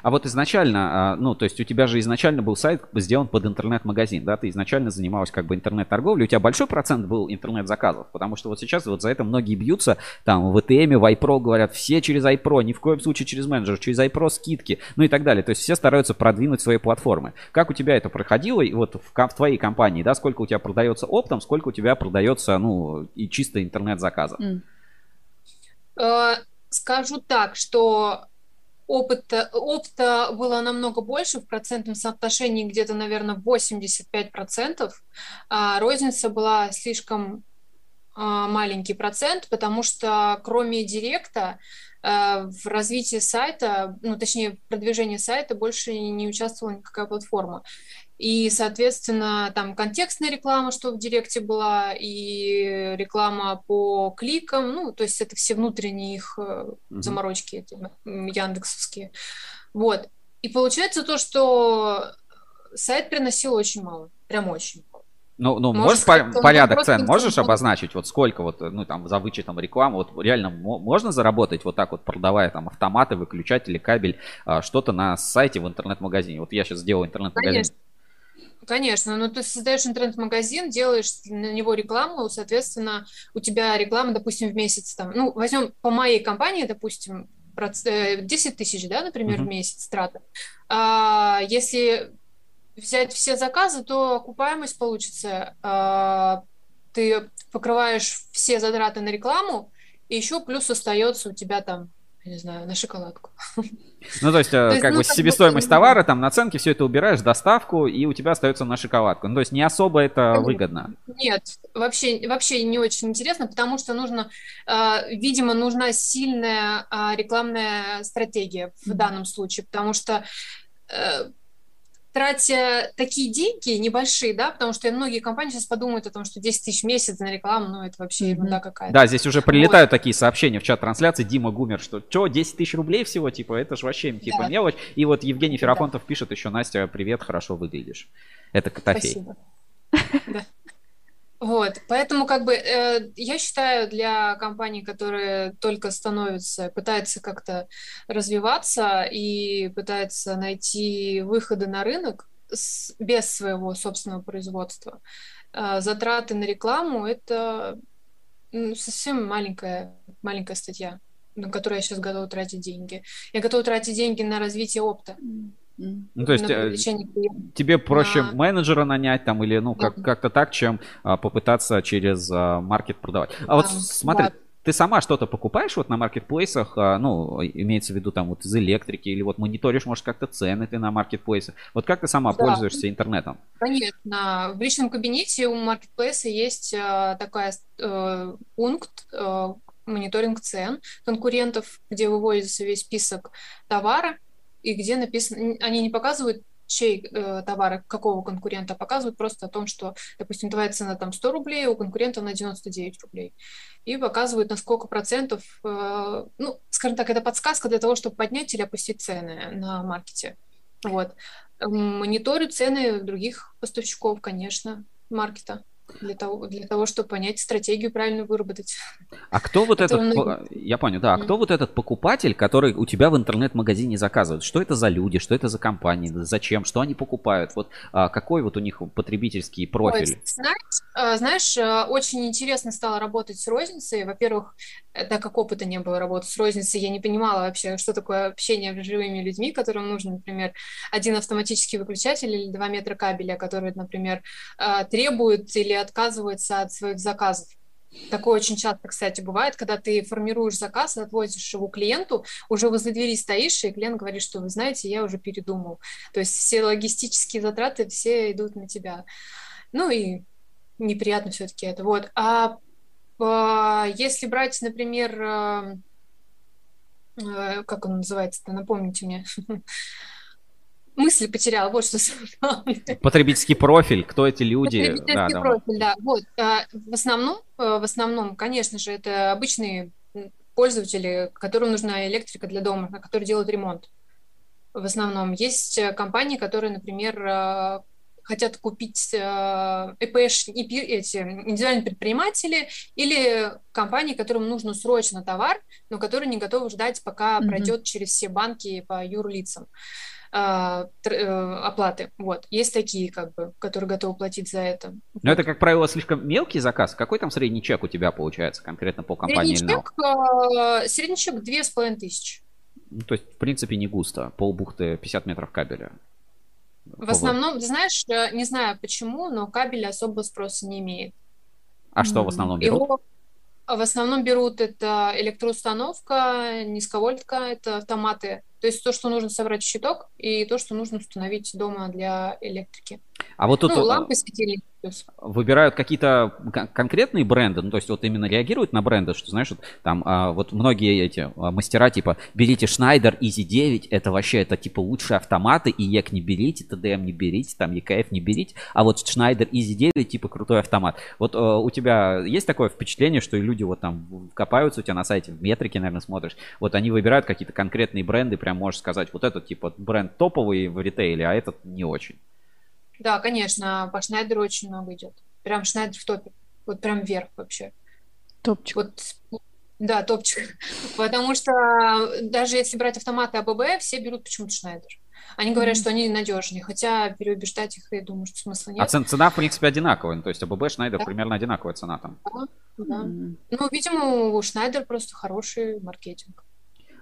[SPEAKER 1] А вот изначально, а, ну, то есть у тебя же изначально был сайт сделан под интернет-магазин, да? Ты изначально занималась как бы интернет-торговлей, у тебя большой процент был интернет-заказов, потому что вот сейчас вот за это многие бьются, там, в ATM, в iPro говорят, все через iPro, ни в коем случае через менеджер, через iPro скидки, ну и так далее. То есть все стараются продвинуть свои платформы. Как у тебя это проходило, и вот в, в твоей компании, да, сколько у тебя продается оптом, сколько у тебя продается, ну, и чисто интернет-заказов?
[SPEAKER 10] Э, Скажу так, что опыта, опыта было намного больше, в процентном соотношении где-то, наверное, 85%, а розница была слишком а, маленький процент, потому что кроме директа э, в развитии сайта, ну, точнее, в продвижении сайта больше не участвовала никакая платформа. И, соответственно, там контекстная реклама, что в Директе была, и реклама по кликам, ну, то есть это все внутренние их
[SPEAKER 1] Мгм.
[SPEAKER 10] заморочки эти, яндексовские. Вот. И получается то, что сайт приносил очень мало, прям очень.
[SPEAKER 1] Ну, ну можешь по- порядок цен можешь обозначить? Вот сколько вот, ну, там, за вычетом рекламы, вот реально мо- можно заработать вот так вот, продавая там автоматы, выключатели, кабель, а, что-то на сайте в интернет-магазине? Вот я сейчас сделал интернет-магазин.
[SPEAKER 10] Конечно. Конечно, но ты создаешь интернет-магазин, делаешь на него рекламу, соответственно, у тебя реклама, допустим, в месяц там, ну, возьмем по моей компании, допустим, проц- э, 10 тысяч, да, например, в
[SPEAKER 1] Мгм.
[SPEAKER 10] месяц траты. А, если взять все заказы, то окупаемость получится, а, ты покрываешь все затраты на рекламу, и еще плюс остается у тебя там, я не знаю, на шоколадку.
[SPEAKER 1] Ну, то есть, э,
[SPEAKER 10] То есть,
[SPEAKER 1] как
[SPEAKER 10] ну,
[SPEAKER 1] бы
[SPEAKER 10] как
[SPEAKER 1] себестоимость товара, там, наценки, все это убираешь, доставку, и у тебя остается на шоколадку. Ну, то есть, не особо это
[SPEAKER 10] Конечно.
[SPEAKER 1] выгодно.
[SPEAKER 10] Нет, вообще, вообще не очень интересно, потому что нужно, э, видимо, нужна сильная э, рекламная стратегия в данном случае, потому что э, тратя такие деньги небольшие, да, потому что многие компании сейчас подумают о том, что 10 тысяч в месяц на рекламу, ну, это вообще ерунда какая-то.
[SPEAKER 1] Да, здесь уже прилетают такие сообщения в чат трансляции. Дима Гумер, что что, 10 тысяч рублей всего, типа, это же вообще типа
[SPEAKER 10] Да.
[SPEAKER 1] мелочь. И вот Евгений
[SPEAKER 10] Да.
[SPEAKER 1] Ферапонтов пишет еще, Настя, привет, хорошо выглядишь. Это Котофей.
[SPEAKER 10] Спасибо. Да. Вот, поэтому как бы э, я считаю для компаний, которые только становятся, пытаются как-то развиваться и пытаются найти выходы на рынок с- без своего собственного производства, э, затраты на рекламу это ну, совсем маленькая маленькая статья, на которую я сейчас готова тратить деньги. Я готова тратить деньги на развитие опыта,
[SPEAKER 2] М.
[SPEAKER 1] Ну, то есть, э, тебе проще
[SPEAKER 10] на-
[SPEAKER 1] менеджера нанять там или, ну, как- как-то так, чем а, попытаться через а, маркет продавать. А вот
[SPEAKER 10] Да,
[SPEAKER 1] смотри,
[SPEAKER 10] да.
[SPEAKER 1] ты сама что-то покупаешь вот на маркетплейсах, а, ну, имеется в виду там вот из электрики, или вот мониторишь, может, как-то цены ты на маркетплейсах. Вот как ты сама
[SPEAKER 10] Да.
[SPEAKER 1] пользуешься интернетом?
[SPEAKER 10] Конечно. В личном кабинете у маркетплейса есть э, такой э, пункт, э, мониторинг цен конкурентов, где выводится весь список товара, и где написано, они не показывают чей э, товар, какого конкурента, а показывают просто о том, что, допустим, твоя цена там 100 рублей, у конкурента на 99 рублей. И показывают, на сколько процентов, э, ну, скажем так, это подсказка для того, чтобы поднять или опустить цены на маркете. Вот. Мониторю цены других поставщиков, конечно, маркета для того, для того, чтобы понять стратегию правильно выработать.
[SPEAKER 1] А кто вот этот, многие... я понял, да, а кто вот этот покупатель, который у тебя в интернет-магазине заказывает? Что это за люди, что это за компании, зачем, что они покупают? Вот а, какой вот у них потребительский профиль? Ой,
[SPEAKER 10] знаешь, а, знаешь, а, очень интересно стало работать с розницей. Во-первых, э, так как опыта не было работы с розницей, я не понимала вообще, что такое общение с живыми людьми, которым нужен, например, один автоматический выключатель или два метра кабеля, которые, например, требуют или отказывается от своих заказов. Такое очень часто, кстати, бывает, когда ты формируешь заказ, отвозишь его клиенту, уже возле двери стоишь, и клиент говорит, что вы знаете, я уже передумал. То есть все логистические затраты, все идут на тебя. Ну и неприятно все-таки это. Вот. А, а если брать, например, а, а, как он называется-то, напомните мне. мысль потеряла, вот что
[SPEAKER 1] Потребительский профиль, кто эти люди?
[SPEAKER 10] Потребительский да, профиль, да. Вот, а, в основном, э, в основном, конечно же, это обычные пользователи, которым нужна электрика для дома, которые делают ремонт. В основном есть э, компании, которые, например, э, хотят купить ЭПШ, эти индивидуальные предприниматели или компании, которым нужно срочно товар, но которые не готовы ждать, пока mm-hmm. пройдет через все банки по юрлицам. А, э, оплаты. Вот. Есть такие, как бы, которые готовы платить за это.
[SPEAKER 1] Но это, как правило, слишком мелкий заказ. Какой там средний чек у тебя получается конкретно по компании
[SPEAKER 10] средний чек, а, средний чек две с половиной тысячи.
[SPEAKER 1] Ну, то есть, в принципе, не густо. Полбухты 50 метров кабеля.
[SPEAKER 10] В основном, знаешь, э, не знаю почему, но кабель особо спроса не имеет.
[SPEAKER 1] А что в основном берут? Его
[SPEAKER 10] в основном берут это электроустановка, низковольтка, это автоматы то есть то, что нужно собрать щиток, и то, что нужно установить дома для электрики.
[SPEAKER 1] А вот тут
[SPEAKER 10] ну, лампы, светильники
[SPEAKER 1] выбирают какие-то конкретные бренды, ну то есть вот именно реагируют на бренды, что знаешь, вот, там а, вот многие эти а, мастера типа берите Schneider Easy 9, это вообще это типа лучшие автоматы, и ЕК не берите, ТДМ не берите, там ЕКФ не берите, а вот Schneider Easy 9 типа крутой автомат. Вот а, у тебя есть такое впечатление, что люди вот там копаются у тебя на сайте, в метрике, наверное, смотришь, вот они выбирают какие-то конкретные бренды, прям можешь сказать, вот этот типа бренд топовый в ритейле, а этот не очень.
[SPEAKER 10] Да, конечно, по Шнайдеру очень много идет. Прям Шнайдер в топе. Вот прям вверх вообще.
[SPEAKER 2] Топчик.
[SPEAKER 10] Вот, да, топчик. Потому что даже если брать автоматы АББ, все берут почему-то Шнайдер. Они говорят, mm-hmm. что они надежнее, хотя переубеждать их, я думаю, что смысла нет.
[SPEAKER 1] А цена, в принципе, одинаковая. Ну, то есть АББ, Шнайдер да? примерно одинаковая цена там.
[SPEAKER 10] Да, да. Mm-hmm. Ну, видимо, у Шнайдер просто хороший маркетинг.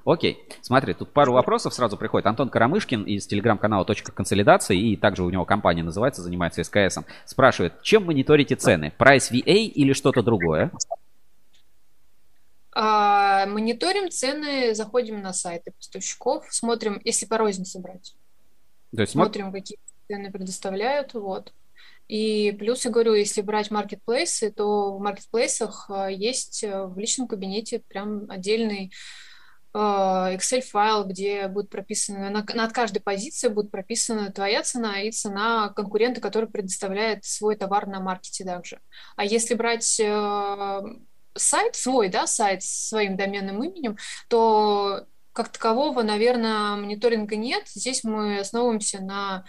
[SPEAKER 1] Окей, смотри, тут пару вопросов сразу приходит. Антон Карамышкин из телеграм-канала «Точка консолидации» и также у него компания называется, занимается СКС, спрашивает, чем мониторите цены? Price VA или что-то другое?
[SPEAKER 10] А, мониторим цены, заходим на сайты поставщиков, смотрим, если по рознице брать. То есть смотрим, какие цены предоставляют, вот. И плюс, я говорю, если брать маркетплейсы, то в маркетплейсах а, есть э, в личном кабинете прям отдельный Excel-файл, где будет прописано, на, над каждой позицией будет прописана твоя цена и цена конкурента, который предоставляет свой товар на маркете также. А если брать э, сайт свой, да, сайт с своим доменным именем, то как такового, наверное, мониторинга нет. Здесь мы основываемся на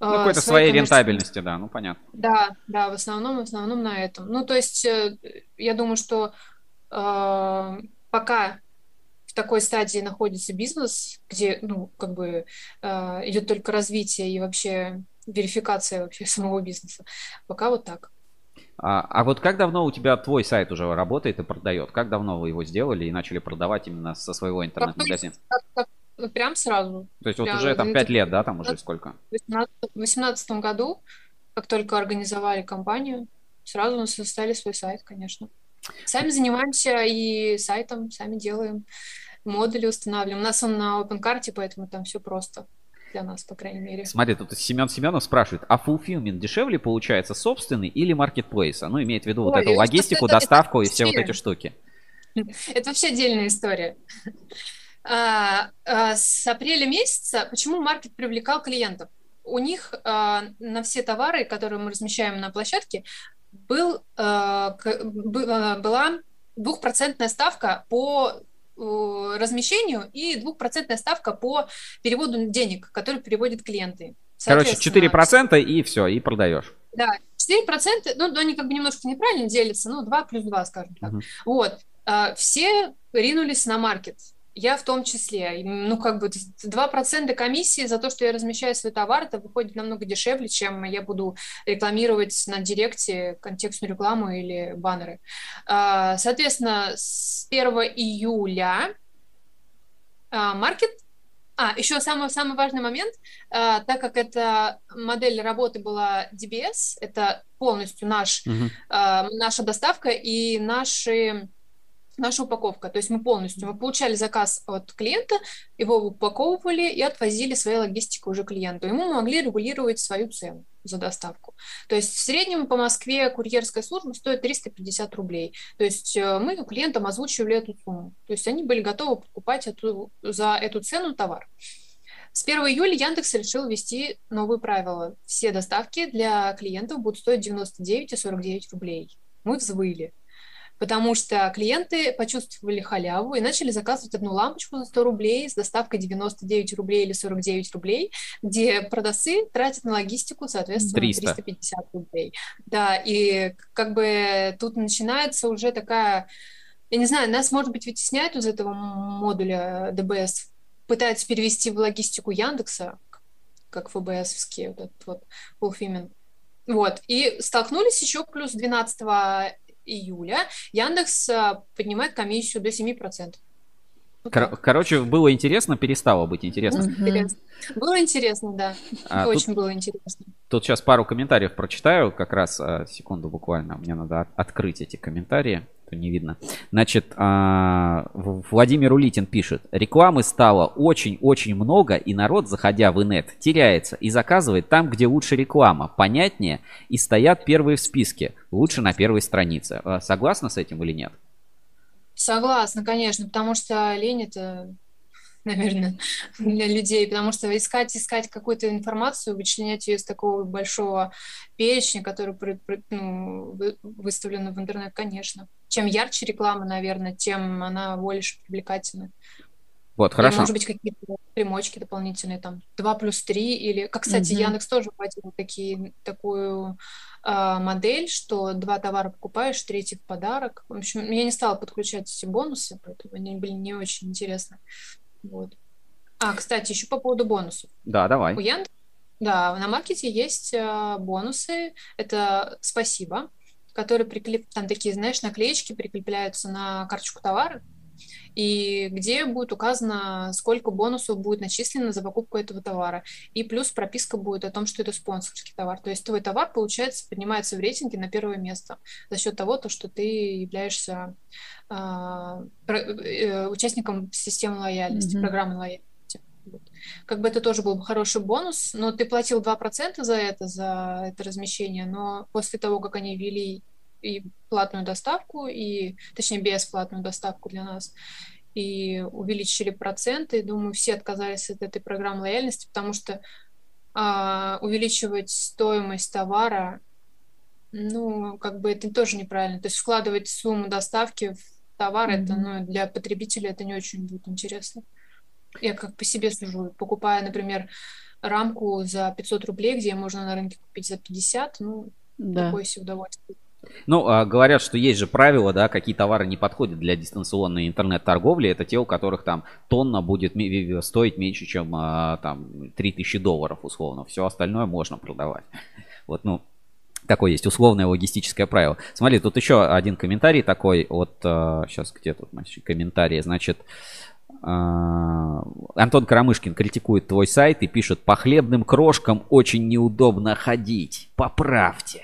[SPEAKER 1] э, ну, какой-то своей рентабельности, да, ну понятно.
[SPEAKER 10] Да, да, в основном, в основном на этом. Ну, то есть, э, я думаю, что э, пока такой стадии находится бизнес, где, ну, как бы э, идет только развитие и вообще верификация вообще самого бизнеса. Пока вот так.
[SPEAKER 1] А, а вот как давно у тебя твой сайт уже работает и продает? Как давно вы его сделали и начали продавать именно со своего интернет-магазина?
[SPEAKER 10] Прям сразу.
[SPEAKER 1] То есть прям, вот уже там 5 лет, да, там уже сколько?
[SPEAKER 10] В 2018 году, как только организовали компанию, сразу у нас создали свой сайт, конечно. Сами занимаемся и сайтом, сами делаем модули устанавливаем. У нас он на OpenCart, поэтому там все просто для нас, по крайней мере.
[SPEAKER 1] Смотри, тут Семен Семенов спрашивает, а fulfillment дешевле получается собственный или marketplace? Ну, имеет в виду Ой, вот эту логистику, это, доставку это, и все вот эти штуки.
[SPEAKER 10] Это вообще отдельная история. А, а, с апреля месяца почему маркет привлекал клиентов? У них а, на все товары, которые мы размещаем на площадке, был, а, к, была двухпроцентная ставка по размещению и двухпроцентная ставка по переводу денег, которые переводят клиенты.
[SPEAKER 1] Короче, 4% и все, и продаешь.
[SPEAKER 10] Да, 4%, ну, они как бы немножко неправильно делятся, ну, 2 плюс 2, скажем так. Uh-huh. Вот, все ринулись на маркет. Я в том числе. Ну, как бы 2% комиссии за то, что я размещаю свой товар, это выходит намного дешевле, чем я буду рекламировать на директе контекстную рекламу или баннеры. А, соответственно, с 1 июля а, маркет а, еще самый, самый важный момент, а, так как эта модель работы была DBS, это полностью наш, uh-huh. а, наша доставка и наши наша упаковка. То есть мы полностью, мы получали заказ от клиента, его упаковывали и отвозили своей логистикой уже клиенту. Ему могли регулировать свою цену за доставку. То есть в среднем по Москве курьерская служба стоит 350 рублей. То есть э, мы клиентам озвучивали эту сумму. То есть они были готовы покупать эту, за эту цену товар. С 1 июля Яндекс решил ввести новые правила. Все доставки для клиентов будут стоить 99 и 49 рублей. Мы взвыли потому что клиенты почувствовали халяву и начали заказывать одну лампочку за 100 рублей с доставкой 99 рублей или 49 рублей, где продавцы тратят на логистику, соответственно, 300. 350 рублей. Да, и как бы тут начинается уже такая, я не знаю, нас, может быть, вытесняют из этого модуля DBS, пытаются перевести в логистику Яндекса, как ФБСовский вот этот вот fulfillment. Вот, и столкнулись еще плюс 12 июля Яндекс а, поднимает комиссию до 7%.
[SPEAKER 1] Вот Кор- короче, было интересно, перестало быть интересно.
[SPEAKER 10] Интересно. Было интересно, да. А, Очень тут, было интересно.
[SPEAKER 1] Тут сейчас пару комментариев прочитаю, как раз а, секунду буквально. Мне надо от- открыть эти комментарии то не видно. Значит, а, Владимир Улитин пишет. Рекламы стало очень-очень много, и народ, заходя в инет, теряется и заказывает там, где лучше реклама, понятнее, и стоят первые в списке, лучше на первой странице. А, согласна с этим или нет?
[SPEAKER 10] Согласна, конечно, потому что лень это наверное, для людей, потому что искать, искать какую-то информацию, вычленять ее из такого большого перечня, который ну, выставлен в интернет, конечно. Чем ярче реклама, наверное, тем она больше привлекательна.
[SPEAKER 1] Вот, хорошо. Или,
[SPEAKER 10] может быть, какие-то примочки дополнительные, там, 2 плюс 3, или, как, кстати, угу. Яндекс тоже вводил такие, такую э, модель, что два товара покупаешь, третий в подарок. В общем, я не стала подключать эти бонусы, поэтому они были не очень интересны. Вот. А, кстати, еще по поводу бонусов.
[SPEAKER 1] Да, давай.
[SPEAKER 10] У Яндекса, да, на маркете есть э, бонусы. Это спасибо, которые прикреп... там такие, знаешь, наклеечки прикрепляются на карточку товара, и где будет указано, сколько бонусов будет начислено за покупку этого товара. И плюс прописка будет о том, что это спонсорский товар. То есть твой товар, получается, поднимается в рейтинге на первое место за счет того, то, что ты являешься а, э, участником системы лояльности, mm-hmm. программы лояльности. Как бы это тоже был бы хороший бонус, но ты платил 2% за это, за это размещение, но после того, как они ввели и платную доставку, и, точнее, бесплатную доставку для нас, и увеличили проценты. Думаю, все отказались от этой программы лояльности, потому что а, увеличивать стоимость товара, ну, как бы это тоже неправильно. То есть вкладывать сумму доставки в товар, mm-hmm. это, ну, для потребителя это не очень будет интересно. Я как по себе сужу. Покупая, например, рамку за 500 рублей, где можно на рынке купить за 50, ну, да. такое себе удовольствие.
[SPEAKER 1] Ну, а, говорят, что есть же правила, да, какие товары не подходят для дистанционной интернет-торговли. Это те, у которых там тонна будет стоить меньше, чем а, там 3000 долларов, условно. Все остальное можно продавать. Вот, ну, такое есть условное логистическое правило. Смотри, тут еще один комментарий такой от... Сейчас, где тут комментарии? Значит, а, Антон Карамышкин критикует твой сайт и пишет, по хлебным крошкам очень неудобно ходить. Поправьте.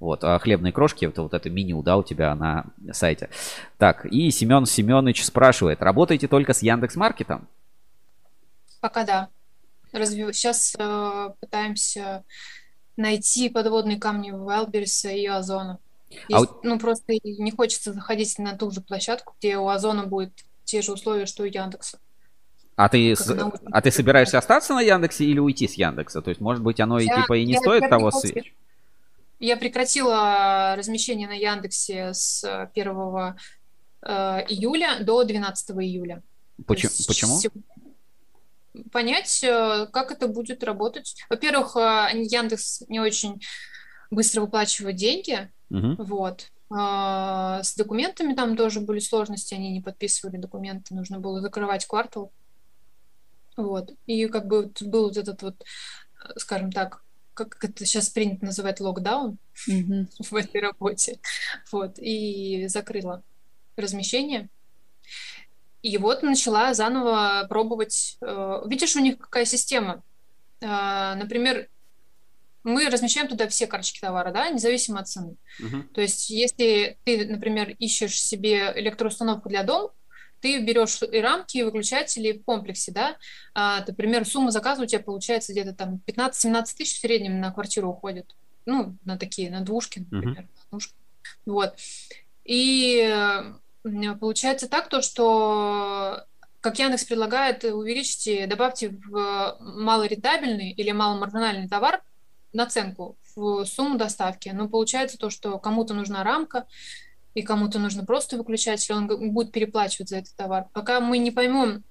[SPEAKER 1] Вот, а хлебные крошки, это вот это меню, да, у тебя на сайте. Так, и Семен Семенович спрашивает, работаете только с Яндекс Маркетом?
[SPEAKER 10] Пока да. Разве... Сейчас э, пытаемся найти подводные камни в Wildberries и Озона.
[SPEAKER 1] А вот-
[SPEAKER 10] ну, просто и не хочется заходить на ту же площадку, где у Озона будет те же условия, что и у Яндекса.
[SPEAKER 1] А ты, с- а ты собираешься остаться на Яндексе или уйти с Яндекса? То есть, может быть, оно и
[SPEAKER 10] Я-
[SPEAKER 1] типа и не
[SPEAKER 10] я-
[SPEAKER 1] стоит
[SPEAKER 10] я
[SPEAKER 1] того свеч.
[SPEAKER 10] Я прекратила размещение на Яндексе с э, 1 э, июля до 12 июля.
[SPEAKER 1] Почему? Почему?
[SPEAKER 10] Понять, э, как это будет работать. Во-первых, э, Яндекс не очень быстро выплачивает деньги,
[SPEAKER 1] Мгм.
[SPEAKER 10] вот. А, С документами там тоже были сложности, они не подписывали документы, нужно было закрывать квартал. Вот. И как бы был вот этот вот, э, скажем так, как это сейчас принято называть локдаун
[SPEAKER 2] Мгм.
[SPEAKER 10] в этой работе. Вот. И закрыла размещение. И вот начала заново пробовать. э, Видишь, у них какая система? А, Например, мы размещаем туда все карточки товара, да, независимо от цены.
[SPEAKER 1] Мгм.
[SPEAKER 10] То есть, если ты, например, ищешь себе электроустановку для дома, ты берешь и рамки, и выключатели в комплексе, да, а, например, сумма заказа у тебя получается где-то там 15-17 тысяч в среднем на квартиру уходит. Ну, на такие, на двушки, например, на однушки. Вот. И э, получается так, то, что как Яндекс предлагает, увеличьте, добавьте в малорентабельный или маломаржинальный товар наценку в сумму доставки. Но получается то, что кому-то нужна рамка, и кому-то нужно просто выключатель, он г- будет переплачивать за этот товар. Пока мы не поймем,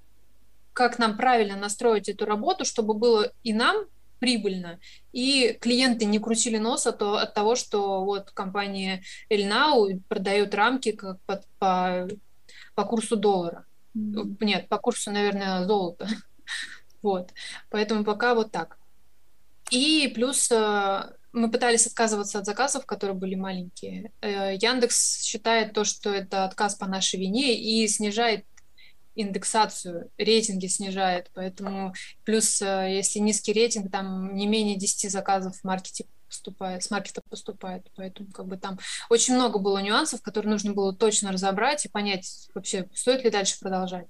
[SPEAKER 10] как нам правильно настроить эту работу, чтобы было и нам прибыльно, и клиенты не крутили нос от, то- от того, что вот компания Эльнау продает рамки как по, по, по курсу доллара. Нет, по курсу, наверное, золота. Вот. Поэтому пока вот так. И плюс э, мы пытались отказываться от заказов, которые были маленькие. Э, Яндекс считает то, что это отказ по нашей вине и снижает индексацию, рейтинги снижает. Поэтому плюс, э, если низкий рейтинг, там не менее 10 заказов в маркете поступает, с маркета поступает. Поэтому как бы там очень много было нюансов, которые нужно было точно разобрать и понять вообще, стоит ли дальше продолжать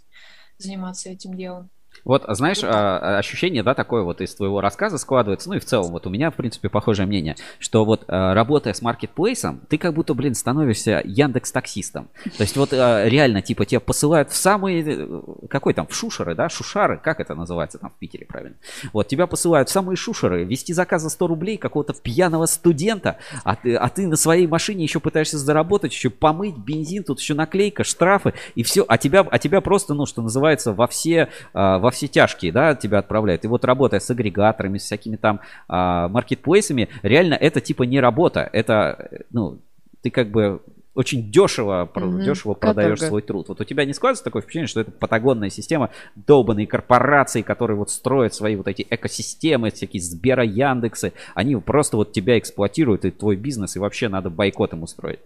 [SPEAKER 10] заниматься этим делом.
[SPEAKER 1] Вот, а знаешь, а, ощущение, да, такое вот из твоего рассказа складывается, ну и в целом, вот у меня, в принципе, похожее мнение, что вот а, работая с маркетплейсом, ты как будто, блин, становишься Яндекс таксистом. То есть вот а, реально, типа, тебя посылают в самые, э, какой там, в шушеры, да, шушары, как это называется там в Питере, правильно? Вот, тебя посылают в самые шушеры, вести заказ за 100 рублей какого-то пьяного студента, а ты, а ты на своей машине еще пытаешься заработать, еще помыть, бензин, тут еще наклейка, штрафы, и все, а тебя, а тебя просто, ну, что называется, во все, а, во все тяжкие, да, тебя отправляют. И вот работая с агрегаторами, с всякими там а, маркетплейсами, реально это типа не работа, это, ну, ты как бы очень дешево,
[SPEAKER 2] Мгм.
[SPEAKER 1] дешево продаешь
[SPEAKER 2] Каторга.
[SPEAKER 1] свой труд. Вот у тебя не складывается такое впечатление, что это патагонная система, долбанные корпорации, которые вот строят свои вот эти экосистемы, всякие Сбера, Яндексы, они просто вот тебя эксплуатируют и твой бизнес, и вообще надо бойкот им устроить.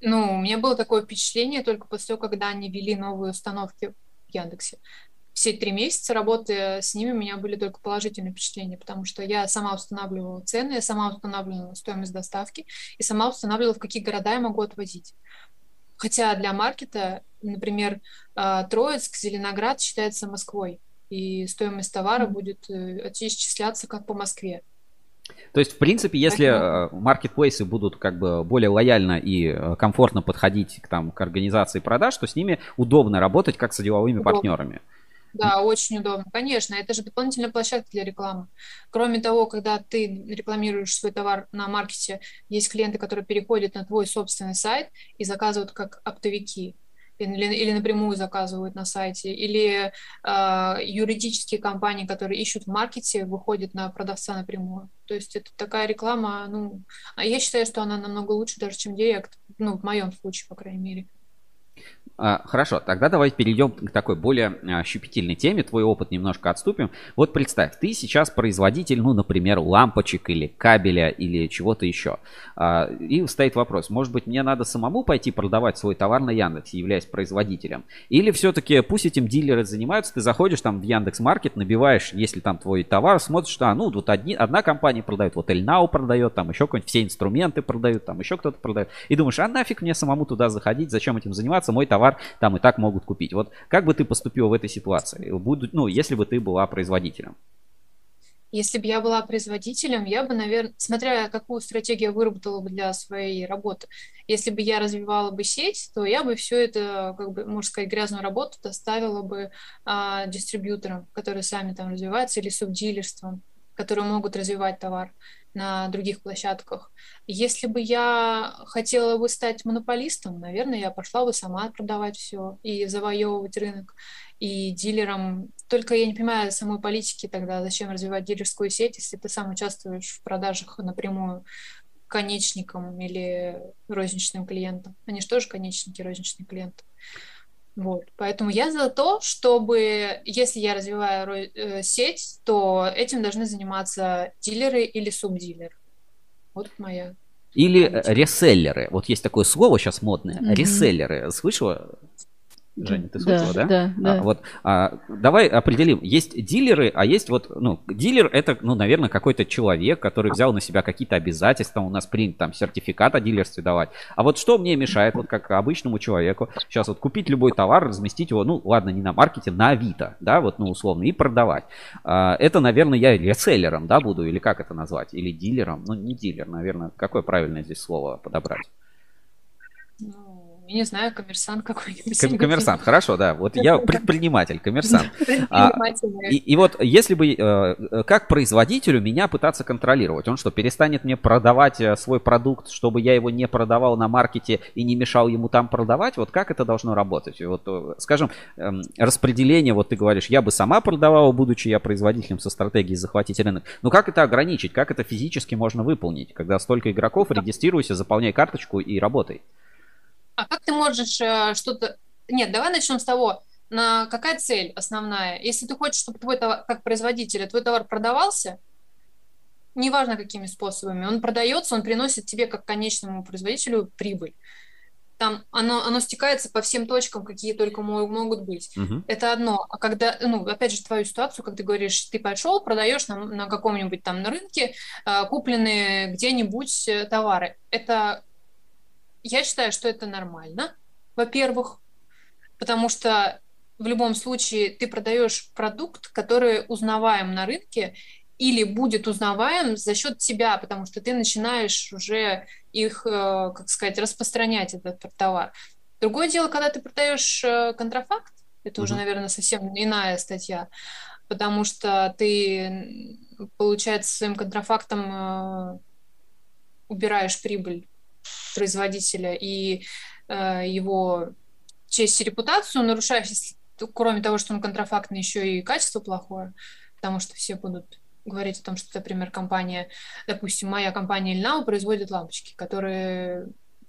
[SPEAKER 10] Ну, у меня было такое впечатление только после того, когда они ввели новые установки в Яндексе. Все три месяца работы с ними у меня были только положительные впечатления, потому что я сама устанавливала цены, я сама устанавливала стоимость доставки и сама устанавливала, в какие города я могу отвозить. Хотя для маркета, например, а, Троицк, Зеленоград считается Москвой, и стоимость товара будет э, исчисляться как по Москве.
[SPEAKER 1] То есть, в принципе, если э, маркетплейсы будут как бы более лояльно и э, комфортно подходить к, там, к организации продаж, то с ними удобно работать как с деловыми
[SPEAKER 10] Удобно.
[SPEAKER 1] партнерами.
[SPEAKER 10] Да, очень удобно. Конечно, это же дополнительная площадка для рекламы. Кроме того, когда ты рекламируешь свой товар на маркете, есть клиенты, которые переходят на твой собственный сайт и заказывают как оптовики. Или, или напрямую заказывают на сайте, или а, юридические компании, которые ищут в маркете, выходят на продавца напрямую. То есть это такая реклама, ну, а я считаю, что она намного лучше даже, чем директ, ну, в моем случае, по крайней мере.
[SPEAKER 1] А, Хорошо, тогда давай перейдем к такой более а, щепетильной теме. Твой опыт немножко отступим. Вот представь, ты сейчас производитель, ну, например, лампочек или кабеля или чего-то еще. А, И стоит вопрос, может быть, мне надо самому пойти продавать свой товар на Яндексе, являясь производителем? Или все-таки пусть этим дилеры занимаются, ты заходишь там в Яндекс Маркет, набиваешь, если там твой товар, смотришь, а, ну, вот одни, одна компания продает, вот Эльнау продает, там еще какой-нибудь, все инструменты продают, там еще кто-то продает. И думаешь, а нафиг мне самому туда заходить, зачем этим заниматься, мой товар там и так могут купить. Вот как бы ты поступил в этой ситуации? Будут, ну, если бы ты была производителем?
[SPEAKER 10] Если бы я была производителем, я бы, наверное, смотря какую стратегию я выработала бы для своей работы. Если бы я развивала бы сеть, то я бы все это, как бы, можно сказать, грязную работу доставила бы а, дистрибьюторам, которые сами там развиваются, или субдилерством, которые могут развивать товар на других площадках. Если бы я хотела бы стать монополистом, наверное, я пошла бы сама продавать все и завоевывать рынок и дилерам. Только я не понимаю самой политики тогда, зачем развивать дилерскую сеть, если ты сам участвуешь в продажах напрямую конечникам или розничным клиентам. Они же тоже конечники, розничные клиенты. Вот. Поэтому я за то, чтобы, если я развиваю э, сеть, то этим должны заниматься дилеры или субдилеры. Вот моя.
[SPEAKER 1] Или реселлеры. Вот есть такое слово сейчас модное. Mm-hmm. Реселлеры. Слышала? Женя, ты слышала, да?
[SPEAKER 2] Да, да.
[SPEAKER 1] А, вот, а, давай определим. Есть дилеры, а есть вот, ну, дилер это, ну, наверное, какой-то человек, который взял на себя какие-то обязательства, у нас принят там сертификат о дилерстве давать. А вот что мне мешает, вот как обычному человеку, сейчас вот купить любой товар, разместить его, ну, ладно, не на маркете, на Авито, да, вот, ну, условно, и продавать. А, это, наверное, я реселлером, да, буду, или как это назвать, или дилером, ну, не дилер, наверное, какое правильное здесь слово подобрать?
[SPEAKER 10] Я не знаю, коммерсант какой-нибудь.
[SPEAKER 1] Ком- коммерсант, хорошо, да. Вот я предприниматель, коммерсант. А, и, и вот если бы, э, как производителю меня пытаться контролировать, он что, перестанет мне продавать э, свой продукт, чтобы я его не продавал на маркете и не мешал ему там продавать? Вот как это должно работать? Вот, э, скажем, эм, распределение, вот ты говоришь, я бы сама продавала, будучи я производителем со стратегией захватить рынок. Но как это ограничить? Как это физически можно выполнить, когда столько игроков, регистрируйся, заполняй карточку и работай?
[SPEAKER 10] А как ты можешь э, что-то... Нет, давай начнем с того, на какая цель основная. Если ты хочешь, чтобы твой товар, как производитель, твой товар продавался, неважно какими способами, он продается, он приносит тебе как конечному производителю прибыль. Там оно, оно стекается по всем точкам, какие только могут быть.
[SPEAKER 1] Мгм.
[SPEAKER 10] Это одно. А когда, ну, опять же, твою ситуацию, как ты говоришь, ты пошел, продаешь на, на каком-нибудь там на рынке э, купленные где-нибудь э, товары. Это я считаю, что это нормально, во-первых, потому что в любом случае ты продаешь продукт, который узнаваем на рынке или будет узнаваем за счет тебя, потому что ты начинаешь уже их, э, как сказать, распространять этот товар. Другое дело, когда ты продаешь э, контрафакт, это уже, наверное, совсем иная статья, потому что ты, получается, своим контрафактом э, убираешь прибыль производителя и э, его честь и репутацию нарушаешь, если, кроме того, что он контрафактный, еще и качество плохое, потому что все будут говорить о том, что, например, компания, допустим, моя компания Ильнау производит лампочки, которые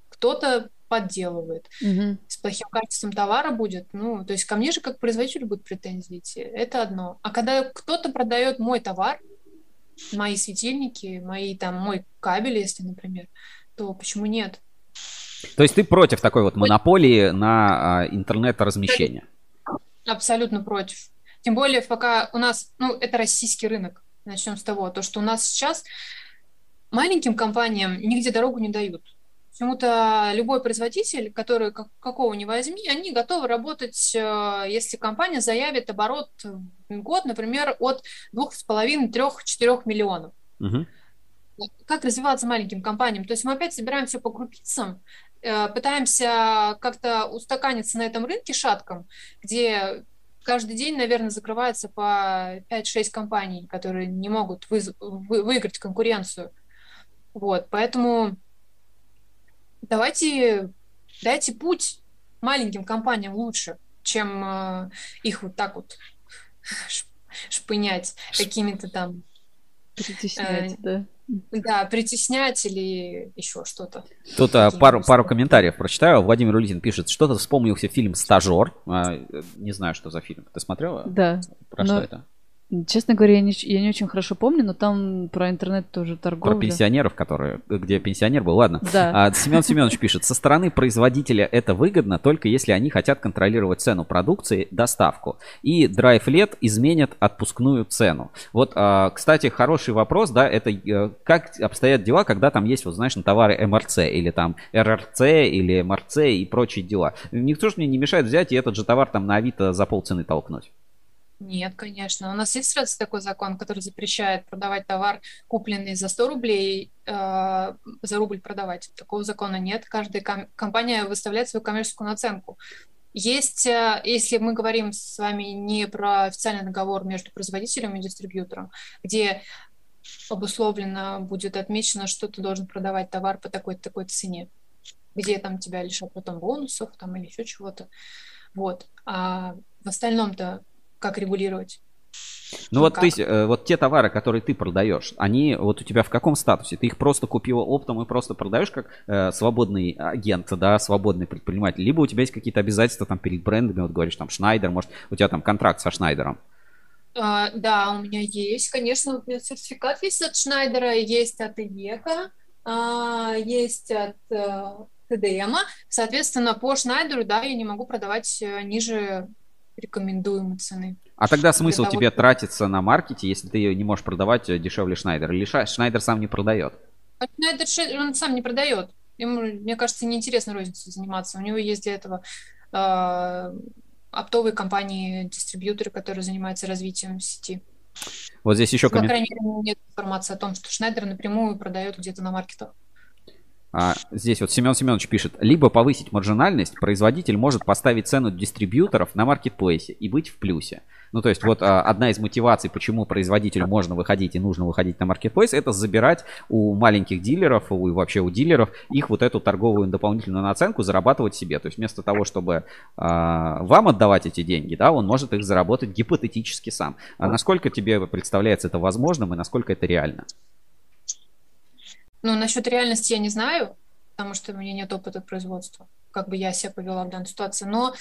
[SPEAKER 10] кто-то подделывает.
[SPEAKER 2] Мгм.
[SPEAKER 10] С плохим качеством товара будет, ну, то есть ко мне же как производителю будут претензии идти. Это одно. А когда кто-то продает мой товар, мои светильники, мои там, мой кабель, если, например, то почему нет?
[SPEAKER 1] То есть ты против такой вот монополии на а, интернет-размещение?
[SPEAKER 10] Абсолютно против. Тем более, пока у нас, ну, это российский рынок. Начнем с того, то, что у нас сейчас маленьким компаниям нигде дорогу не дают. Почему-то любой производитель, который как, какого ни возьми, они готовы работать, э, если компания заявит оборот в год, например, от 2,5-3-4 миллионов.
[SPEAKER 1] Мгм.
[SPEAKER 10] Как развиваться маленьким компаниям? То есть мы опять собираем все по крупицам, э, пытаемся как-то устаканиться на этом рынке шатком, где каждый день, наверное, закрывается по 5-6 компаний, которые не могут выз- вы- выиграть конкуренцию. Вот, поэтому давайте, дайте путь маленьким компаниям лучше, чем э, их вот так вот шпынять какими-то там
[SPEAKER 2] Притеснять,
[SPEAKER 10] Э,
[SPEAKER 2] да.
[SPEAKER 10] да, притеснять или еще что-то.
[SPEAKER 1] Тут а, пару, пару комментариев прочитаю. Владимир Улитин пишет, что-то вспомнился фильм «Стажер». А, не знаю, что за фильм. Ты смотрела?
[SPEAKER 2] Да.
[SPEAKER 1] Про что
[SPEAKER 2] Но,
[SPEAKER 1] это?
[SPEAKER 2] Честно говоря, я не, я не очень хорошо помню, но там про интернет тоже
[SPEAKER 1] Про
[SPEAKER 2] торговля.
[SPEAKER 1] пенсионеров, которые, где пенсионер был, ладно.
[SPEAKER 2] Да.
[SPEAKER 1] А, Семен Семенович пишет, со стороны производителя это выгодно, только если они хотят контролировать цену продукции, доставку. И DriveLet изменят отпускную цену. Вот, а, кстати, хороший вопрос, да, это э, как обстоят дела, когда там есть, вот знаешь, на товары МРЦ или там РРЦ или МРЦ и прочие дела. Никто же мне не мешает взять и этот же товар там на Авито за полцены толкнуть.
[SPEAKER 10] Нет, конечно. У нас есть сразу такой закон, который запрещает продавать товар, купленный за 100 рублей, э, за рубль продавать. Такого закона нет. Каждая ком- компания выставляет свою коммерческую наценку. Есть, э, если мы говорим с вами не про официальный договор между производителем и дистрибьютором, где обусловлено будет отмечено, что ты должен продавать товар по такой-то такой цене, где там тебя лишат потом бонусов там или еще чего-то. Вот. А в остальном-то как регулировать?
[SPEAKER 1] Ну вот, то есть, э, вот те товары, которые ты продаешь, они вот у тебя в каком статусе? Ты их просто купила оптом и просто продаешь как э, свободный агент, да, свободный предприниматель? Либо у тебя есть какие-то обязательства там перед брендами, вот говоришь там Шнайдер, может, у тебя там контракт со Шнайдером?
[SPEAKER 10] А, да, у меня есть, конечно, у меня сертификат есть от Шнайдера, есть от Ивека, а, есть от э, ТДМа. Соответственно, по Шнайдеру, да, я не могу продавать э, ниже рекомендуемой цены.
[SPEAKER 1] А тогда смысл того, тебе что... тратиться на маркете, если ты не можешь продавать э, дешевле Шнайдер? Или Шнайдер сам не продает?
[SPEAKER 10] А Шнайдер он сам не продает. Ему, мне кажется, неинтересно розницей заниматься. У него есть для этого э, оптовые компании, дистрибьюторы, которые занимаются развитием сети.
[SPEAKER 1] Вот здесь еще
[SPEAKER 10] комментарий. По крайней мере, нет информации о том, что Шнайдер напрямую продает где-то на маркетах.
[SPEAKER 1] А, здесь вот Семен Семенович пишет, либо повысить маржинальность, производитель может поставить цену дистрибьюторов на маркетплейсе и быть в плюсе. Ну, то есть вот а, одна из мотиваций, почему производителю можно выходить и нужно выходить на маркетплейс, это забирать у маленьких дилеров, у, вообще у дилеров, их вот эту торговую дополнительную наценку зарабатывать себе. То есть вместо того, чтобы а, вам отдавать эти деньги, да, он может их заработать гипотетически сам. А насколько тебе представляется это возможным и насколько это реально?
[SPEAKER 10] Ну, насчет реальности я не знаю, потому что у меня нет опыта производства, как бы я себя повела в данной ситуации. Но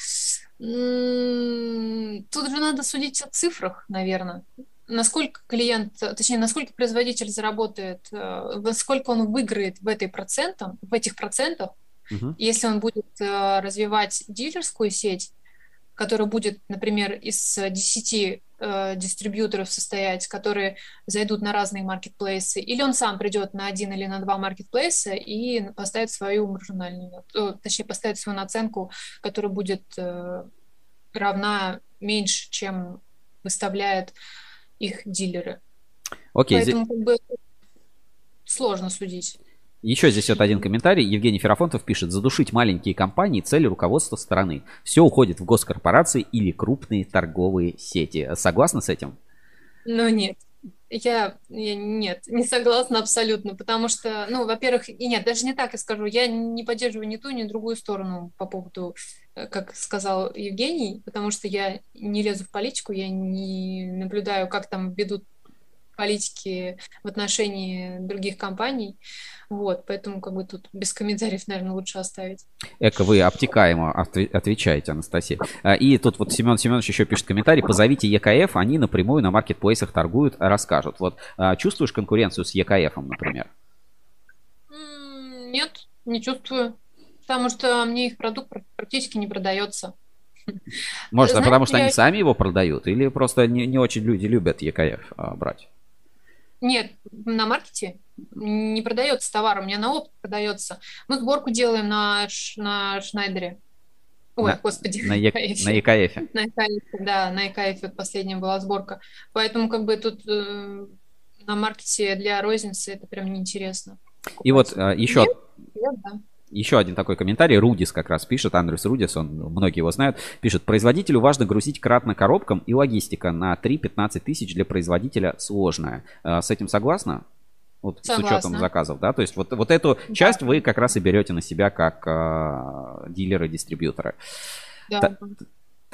[SPEAKER 10] тут же надо судить о цифрах, наверное. Насколько клиент, точнее, насколько производитель заработает, э, сколько он выиграет в, этой процентом, в этих процентах, uh-huh. если он будет э, развивать дилерскую сеть, которая будет, например, из 10 э, дистрибьюторов состоять, которые зайдут на разные маркетплейсы, или он сам придет на один или на два маркетплейса и поставит свою маржинальную, э, точнее, поставит свою наценку, которая будет э, равна меньше, чем выставляют их дилеры.
[SPEAKER 1] Окей,
[SPEAKER 10] Поэтому здесь... как бы сложно судить.
[SPEAKER 1] Еще здесь вот один комментарий. Евгений Ферафонтов пишет, задушить маленькие компании – цель руководства страны. Все уходит в госкорпорации или крупные торговые сети. Согласна с этим?
[SPEAKER 10] Ну нет. Я, я нет, не согласна абсолютно, потому что, ну, во-первых, и нет, даже не так я скажу, я не поддерживаю ни ту, ни другую сторону по поводу, э, как сказал Евгений, потому что я не лезу в политику, я не наблюдаю, как там ведут политики в отношении других компаний. Вот, поэтому как бы тут без комментариев, наверное, лучше оставить.
[SPEAKER 1] Эко, вы обтекаемо отвечаете, Анастасия. А, и тут вот Семен Семенович еще пишет комментарий. Позовите ЕКФ, они напрямую на маркетплейсах торгуют, расскажут. Вот а, чувствуешь конкуренцию с ЕКФ, например?
[SPEAKER 10] Нет, не чувствую. Потому что мне их продукт практически не продается.
[SPEAKER 1] Может, Знаете, потому что я... они сами его продают? Или просто не, не очень люди любят ЕКФ а, брать?
[SPEAKER 10] Нет, на маркете не продается товар, у меня на опт продается. Мы сборку делаем на, на Шнайдере. Ой, на, господи.
[SPEAKER 1] На, е, на ЕКФ.
[SPEAKER 10] На ЕКФ, да, на ЕКФ вот последняя была сборка. Поэтому как бы тут э, на маркете для розницы это прям неинтересно.
[SPEAKER 1] И вот э, еще... Нет? Нет, да еще один такой комментарий. Рудис как раз пишет, Андрюс Рудис, он, многие его знают, пишет, производителю важно грузить кратно коробкам и логистика на 3-15 тысяч для производителя сложная. Э, с этим согласна? Вот Согласна. с учетом заказов, да? То есть вот, вот эту да. часть вы как раз и берете на себя как э, дилеры-дистрибьюторы. Да.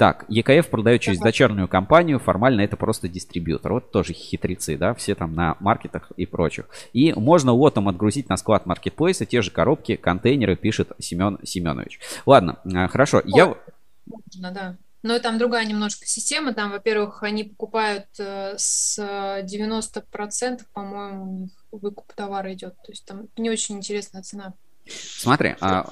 [SPEAKER 1] Так, ЕКФ продает через дочернюю компанию, формально это просто дистрибьютор. Вот тоже хитрецы, да, все там на маркетах и прочих. И можно лотом отгрузить на склад маркетплейса те же коробки, контейнеры, пишет Семен Семенович. Ладно, а, хорошо, О, я...
[SPEAKER 10] Можно, да. Но там другая немножко система. Там, во-первых, они покупают э, с 90%, по-моему, выкуп товара идет. То есть там не очень интересная цена.
[SPEAKER 1] Смотри, а,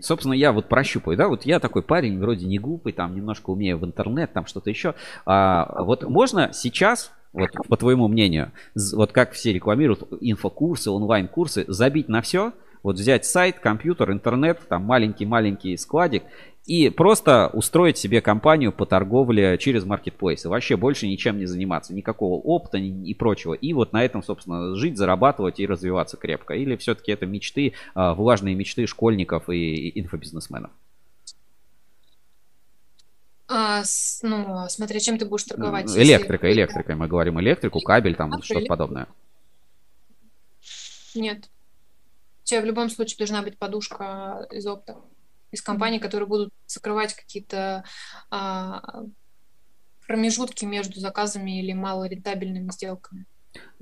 [SPEAKER 1] собственно, я вот прощупаю, да, вот я такой парень, вроде не глупый, там немножко умею в интернет, там что-то еще. А, вот можно сейчас, вот по твоему мнению, вот как все рекламируют инфокурсы, онлайн-курсы, забить на все, Вот взять сайт, компьютер, интернет, там маленький-маленький складик и просто устроить себе компанию по торговле через маркетплейсы. Вообще больше ничем не заниматься, никакого опыта и прочего. И вот на этом, собственно, жить, зарабатывать и развиваться крепко. Или все-таки это мечты, а, влажные мечты школьников и инфобизнесменов?
[SPEAKER 10] А, с, ну, смотря чем ты будешь торговать.
[SPEAKER 1] Электрика, если... электрикой мы говорим, электрику, кабель, там что-то подобное.
[SPEAKER 10] Нет. Тебя в любом случае должна быть подушка из опта из компаний, которые будут закрывать какие-то а, промежутки между заказами или малорентабельными сделками.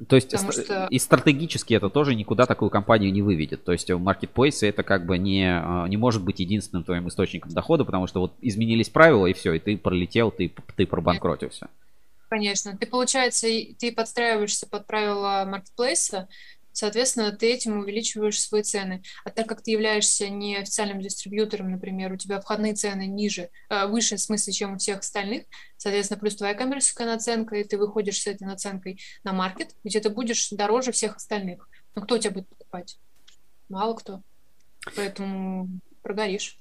[SPEAKER 1] То есть Потому что... и стратегически это тоже никуда такую компанию не выведет. То есть в маркетплейсе это как бы не, а, не может быть единственным твоим источником дохода, потому что вот изменились правила и все, и ты пролетел, ты, ты пробанкротился.
[SPEAKER 10] Конечно. Ты, получается, ты подстраиваешься под правила маркетплейса, Соответственно, ты этим увеличиваешь свои цены. А так как ты являешься не официальным дистрибьютором, например, у тебя входные цены ниже, э, выше в смысле, чем у всех остальных, соответственно, плюс твоя коммерческая наценка, и ты выходишь с этой наценкой на маркет, где ты будешь дороже всех остальных. Но кто тебя будет покупать? Мало кто. Поэтому прогоришь.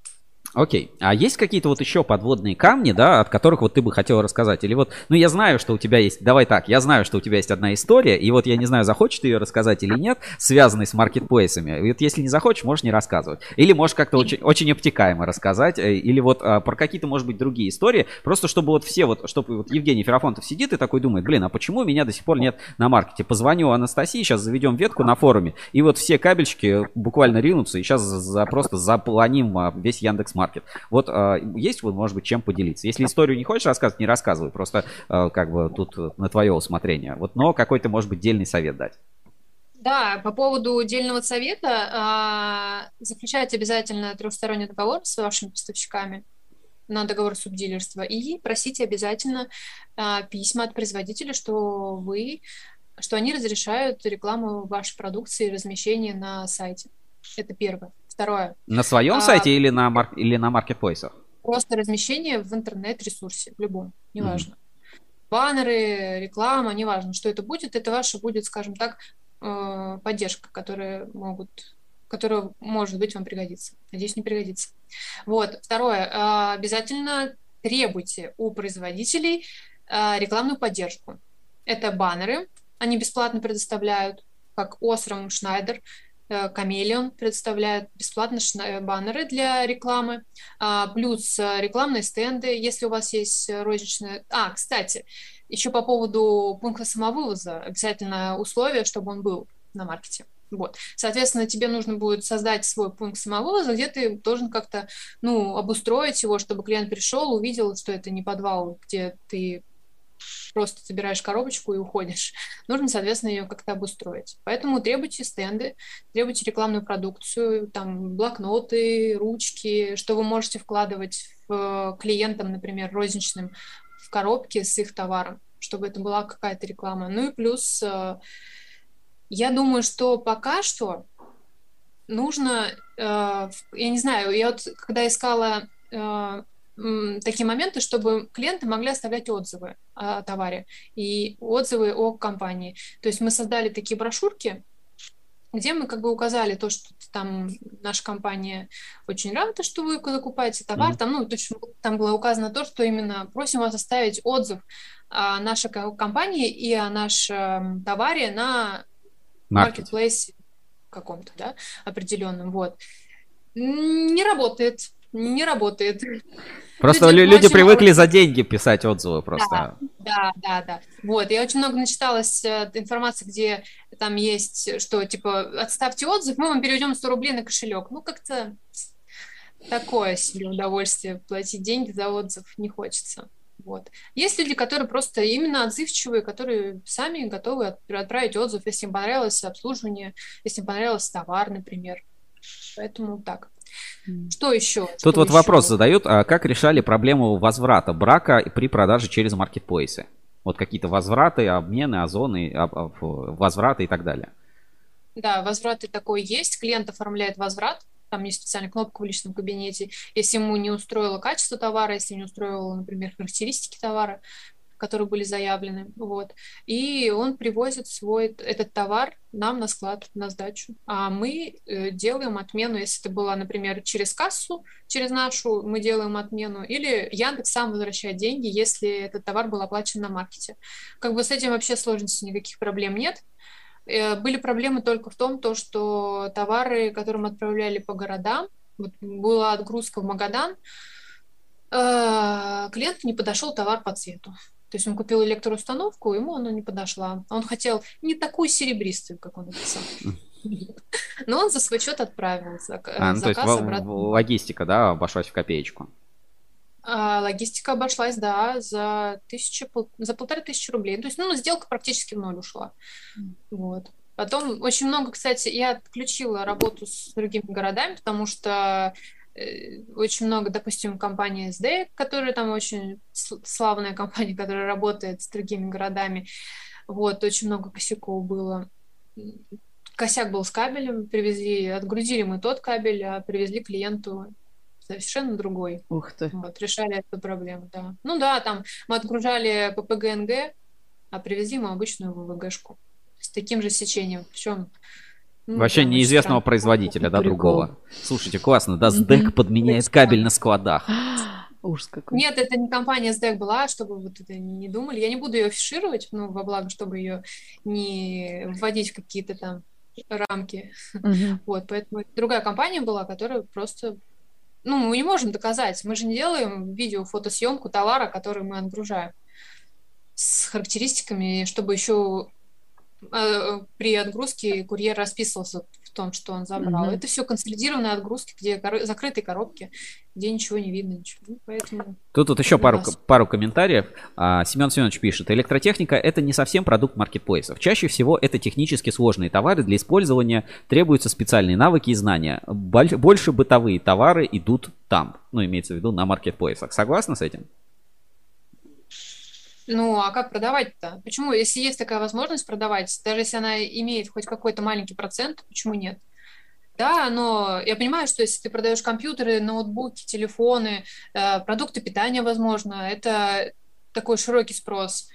[SPEAKER 1] Окей. А есть какие-то вот еще подводные камни, да, от которых вот ты бы хотел рассказать? Или вот, ну я знаю, что у тебя есть, давай так, я знаю, что у тебя есть одна история, и вот я не знаю, захочешь ты ее рассказать или нет, связанной с маркетплейсами. И вот если не захочешь, можешь не рассказывать. Или можешь как-то очень, очень обтекаемо рассказать, э, или вот а, про какие-то, может быть, другие истории, просто чтобы вот все вот, чтобы вот Евгений Ферафонтов сидит и такой думает, блин, а почему меня до сих пор нет на маркете? Позвоню Анастасии, сейчас заведем ветку на форуме, и вот все кабельчики буквально ринутся, и сейчас за, просто запланим а, весь Яндекс Маркет. Вот а, есть, вот, может быть, чем поделиться. Если историю не хочешь рассказывать, не рассказывай. Просто а, как бы тут на твое усмотрение. Вот, но какой-то, может быть, дельный совет дать.
[SPEAKER 10] Да, по поводу дельного совета, э, заключайте обязательно трехсторонний договор с вашими поставщиками на договор субдилерства и просите обязательно э, письма от производителя, что вы, что они разрешают рекламу вашей продукции и размещение на сайте. Это первое. Второе.
[SPEAKER 1] На своем а, сайте или на, мар... или на маркетплейсах?
[SPEAKER 10] Просто размещение в интернет-ресурсе, в любом, неважно. Mm-hmm. Баннеры, реклама, неважно, что это будет, это ваша будет, скажем так, э, поддержка, которая могут которая, может быть, вам пригодится. Надеюсь, не пригодится. Вот. Второе. Э, обязательно требуйте у производителей э, рекламную поддержку. Это баннеры. Они бесплатно предоставляют, как Осрам, Шнайдер. Камелион предоставляет бесплатно э, баннеры для рекламы, а, плюс э, рекламные стенды, если у вас есть розничные... А, кстати, еще по поводу пункта самовывоза, обязательно условие, чтобы он был на маркете. Вот. Соответственно, тебе нужно будет создать свой пункт самовывоза, где ты должен как-то ну, обустроить его, чтобы клиент пришел, увидел, что это не подвал, где ты просто собираешь коробочку и уходишь. Нужно, соответственно, ее как-то обустроить. Поэтому требуйте стенды, требуйте рекламную продукцию, там блокноты, ручки, что вы можете вкладывать в клиентам, например, розничным, в коробки с их товаром, чтобы это была какая-то реклама. Ну и плюс, э, я думаю, что пока что нужно, э, я не знаю, я вот когда искала э, такие моменты, чтобы клиенты могли оставлять отзывы о товаре и отзывы о компании. То есть мы создали такие брошюрки, где мы как бы указали то, что там наша компания очень рада, что вы закупаете товар, mm-hmm. там, ну, то есть, там было указано то, что именно просим вас оставить отзыв о нашей компании и о нашем товаре на marketplace каком-то, да, определенном, вот. Не работает, не работает.
[SPEAKER 1] Просто люди, люди привыкли много... за деньги писать отзывы просто.
[SPEAKER 10] Да, да, да, да. Вот, я очень много начиталась э, информации, где там есть, что типа отставьте отзыв, мы вам переведем 100 рублей на кошелек. Ну, как-то такое себе удовольствие платить деньги за отзыв не хочется. Вот. Есть люди, которые просто именно отзывчивые, которые сами готовы отправить отзыв, если им понравилось обслуживание, если им понравился товар, например. Поэтому так. Что еще?
[SPEAKER 1] Тут
[SPEAKER 10] Что
[SPEAKER 1] вот
[SPEAKER 10] еще?
[SPEAKER 1] вопрос задают, а как решали проблему возврата брака при продаже через маркетплейсы? Вот какие-то возвраты, обмены, озоны, возвраты и так далее.
[SPEAKER 10] Да, возвраты такой есть. Клиент оформляет возврат, там есть специальная кнопка в личном кабинете. Если ему не устроило качество товара, если не устроило, например, характеристики товара, которые были заявлены, вот, и он привозит свой этот товар нам на склад, на сдачу, а мы э, делаем отмену, если это было, например, через кассу, через нашу, мы делаем отмену, или Яндекс сам возвращает деньги, если этот товар был оплачен на маркете. Как бы с этим вообще сложностей никаких проблем нет, Э, были проблемы только в том, то, что товары, которые мы отправляли по городам, вот была отгрузка в Магадан, э, клиент не подошел товар по цвету. То есть он купил электроустановку, ему она не подошла. Он хотел не такую серебристую, как он написал. Но он за свой счет отправил заказ
[SPEAKER 1] а, ну, то есть обратно. логистика, да, обошлась в копеечку.
[SPEAKER 10] А, логистика обошлась, да, за, тысячу, за полторы тысячи рублей. То есть, ну, сделка практически в ноль ушла. Вот. Потом очень много, кстати, я отключила работу с другими городами, потому что очень много, допустим, компании SD, которая там очень славная компания, которая работает с другими городами. Вот, очень много косяков было. Косяк был с кабелем, привезли, отгрузили мы тот кабель, а привезли клиенту совершенно другой.
[SPEAKER 2] Ух ты.
[SPEAKER 10] Вот, решали эту проблему, да. Ну да, там мы отгружали по ПГНГ, а привезли мы обычную ВВГшку с таким же сечением. Причем
[SPEAKER 1] Вообще да, неизвестного производителя, да, другого. Слушайте, классно, да, СДЭК подменяет кабель на складах.
[SPEAKER 10] Ужас какой. Нет, это не компания SDEC была, чтобы вот это не думали. Я не буду ее афишировать, ну, во благо, чтобы ее не вводить в какие-то там рамки. Угу. Вот, поэтому другая компания была, которая просто ну, мы не можем доказать. Мы же не делаем видео, фотосъемку товара, который мы отгружаем с характеристиками, чтобы еще при отгрузке курьер расписывался в том, что он забрал. Mm-hmm. Это все консолидированные отгрузки, где кор- закрытые коробки, где ничего не видно, ничего. Ну, поэтому
[SPEAKER 1] Тут, тут еще пару, пару комментариев. А, Семен Семенович пишет, электротехника это не совсем продукт маркетплейсов. Чаще всего это технически сложные товары, для использования требуются специальные навыки и знания. Больше бытовые товары идут там, ну, имеется в виду на маркетплейсах. Согласны с этим?
[SPEAKER 10] Ну, а как продавать-то? Почему, если есть такая возможность продавать, даже если она имеет хоть какой-то маленький процент, почему нет? Да, но я понимаю, что если ты продаешь компьютеры, ноутбуки, телефоны, э, продукты питания, возможно, это такой широкий спрос.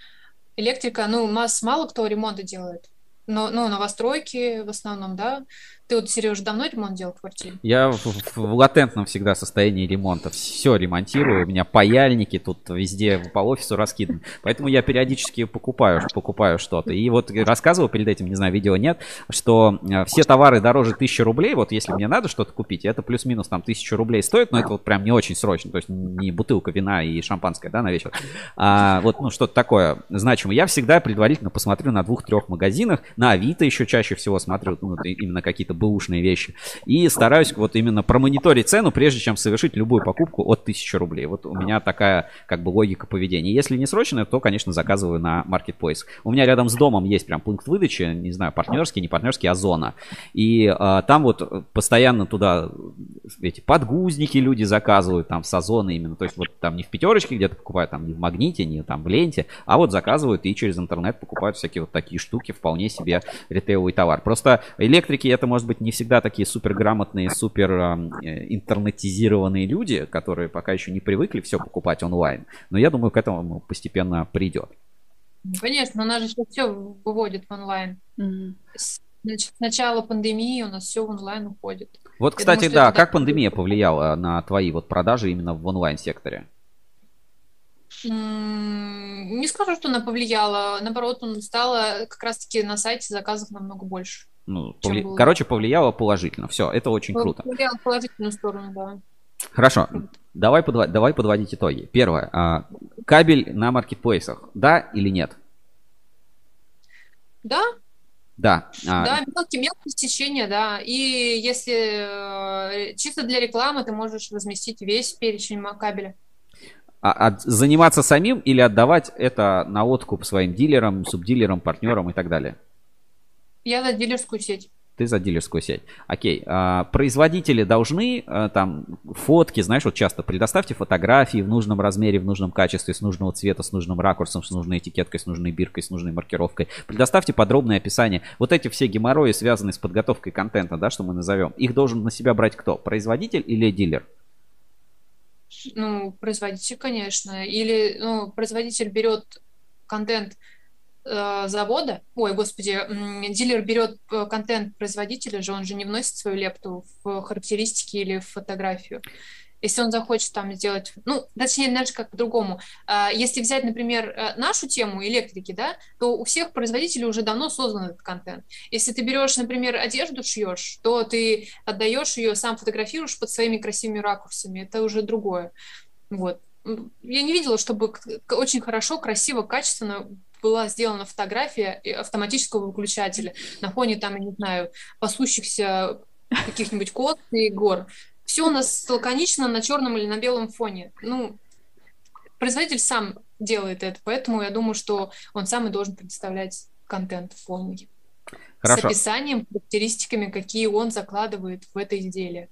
[SPEAKER 10] Электрика, ну, масс, мало кто ремонты делает. Но, ну, новостройки в основном, да. Ты вот, Сереж, давно ремонт делал в квартире?
[SPEAKER 1] Я в, в, в латентном всегда состоянии ремонта. Все ремонтирую. У меня паяльники тут везде по офису раскиданы. Поэтому я периодически покупаю, покупаю что-то. И вот рассказывал перед этим, не знаю, видео нет, что э, все товары дороже 1000 рублей. Вот если мне надо что-то купить, это плюс-минус там 1000 рублей стоит, но это вот прям не очень срочно. То есть не бутылка вина и шампанское, да, на вечер. А вот, ну, что-то такое значимое. Я всегда предварительно посмотрю на двух-трех магазинах. На Авито еще чаще всего смотрю, ну, именно какие-то какие-то бэушные вещи. И стараюсь вот именно промониторить цену, прежде чем совершить любую покупку от 1000 рублей. Вот у меня такая как бы логика поведения. Если не срочно, то, конечно, заказываю на Marketplace. У меня рядом с домом есть прям пункт выдачи, не знаю, партнерский, не партнерский, а зона. И а, там вот постоянно туда эти подгузники люди заказывают, там с озона именно. То есть вот там не в пятерочке где-то покупают, там не в магните, не там в ленте, а вот заказывают и через интернет покупают всякие вот такие штуки, вполне себе ритейловый товар. Просто электрики это может быть, не всегда такие супер грамотные, супер э, интернетизированные люди, которые пока еще не привыкли все покупать онлайн. Но я думаю, к этому постепенно придет.
[SPEAKER 10] Конечно, у нас же сейчас все выводит в онлайн. Mm-hmm. Значит, с начала пандемии у нас все в онлайн уходит.
[SPEAKER 1] Вот, кстати, думаю, да, как пандемия повлияла на твои вот продажи именно в онлайн-секторе?
[SPEAKER 10] Не скажу, что она повлияла. Наоборот, он стало как раз-таки на сайте заказов намного больше.
[SPEAKER 1] Ну, повли... было... Короче, повлияло положительно. Все, это очень круто.
[SPEAKER 10] Повлияло в положительную сторону, да.
[SPEAKER 1] Хорошо, давай, подво... давай подводить итоги. Первое. А, кабель на маркетплейсах, да или нет?
[SPEAKER 10] Да.
[SPEAKER 1] Да.
[SPEAKER 10] А... Да, мелкие, мелкие сечения, да. И если э, чисто для рекламы, ты можешь разместить весь перечень кабеля.
[SPEAKER 1] А, а заниматься самим или отдавать это на откуп своим дилерам, субдилерам, партнерам и так далее?
[SPEAKER 10] Я за дилерскую сеть.
[SPEAKER 1] Ты за дилерскую сеть. Окей. А, производители должны а, там фотки, знаешь, вот часто предоставьте фотографии в нужном размере, в нужном качестве, с нужного цвета, с нужным ракурсом, с нужной этикеткой, с нужной биркой, с нужной маркировкой. Предоставьте подробное описание. Вот эти все геморрои, связанные с подготовкой контента, да, что мы назовем, их должен на себя брать кто? Производитель или дилер?
[SPEAKER 10] Ну, производитель, конечно. Или ну, производитель берет контент э, завода, ой, господи, дилер берет э, контент производителя же, он же не вносит свою лепту в характеристики или в фотографию. Если он захочет там сделать, ну, точнее, даже как по-другому. А, Если взять, например, э, нашу тему электрики, да, то у всех производителей уже давно создан этот контент. Если ты берешь, например, одежду шьешь, то ты отдаешь ее, сам фотографируешь под своими красивыми ракурсами. Это уже другое. Вот. Я не видела, чтобы очень хорошо, красиво, качественно была сделана фотография и автоматического выключателя на фоне там, я не знаю, пасущихся каких-нибудь кот и гор. Все у нас лаконично на черном или на белом фоне. Ну, производитель сам делает это, поэтому я думаю, что он сам и должен предоставлять контент полный.
[SPEAKER 1] Хорошо.
[SPEAKER 10] С описанием, характеристиками, какие он закладывает в это изделие.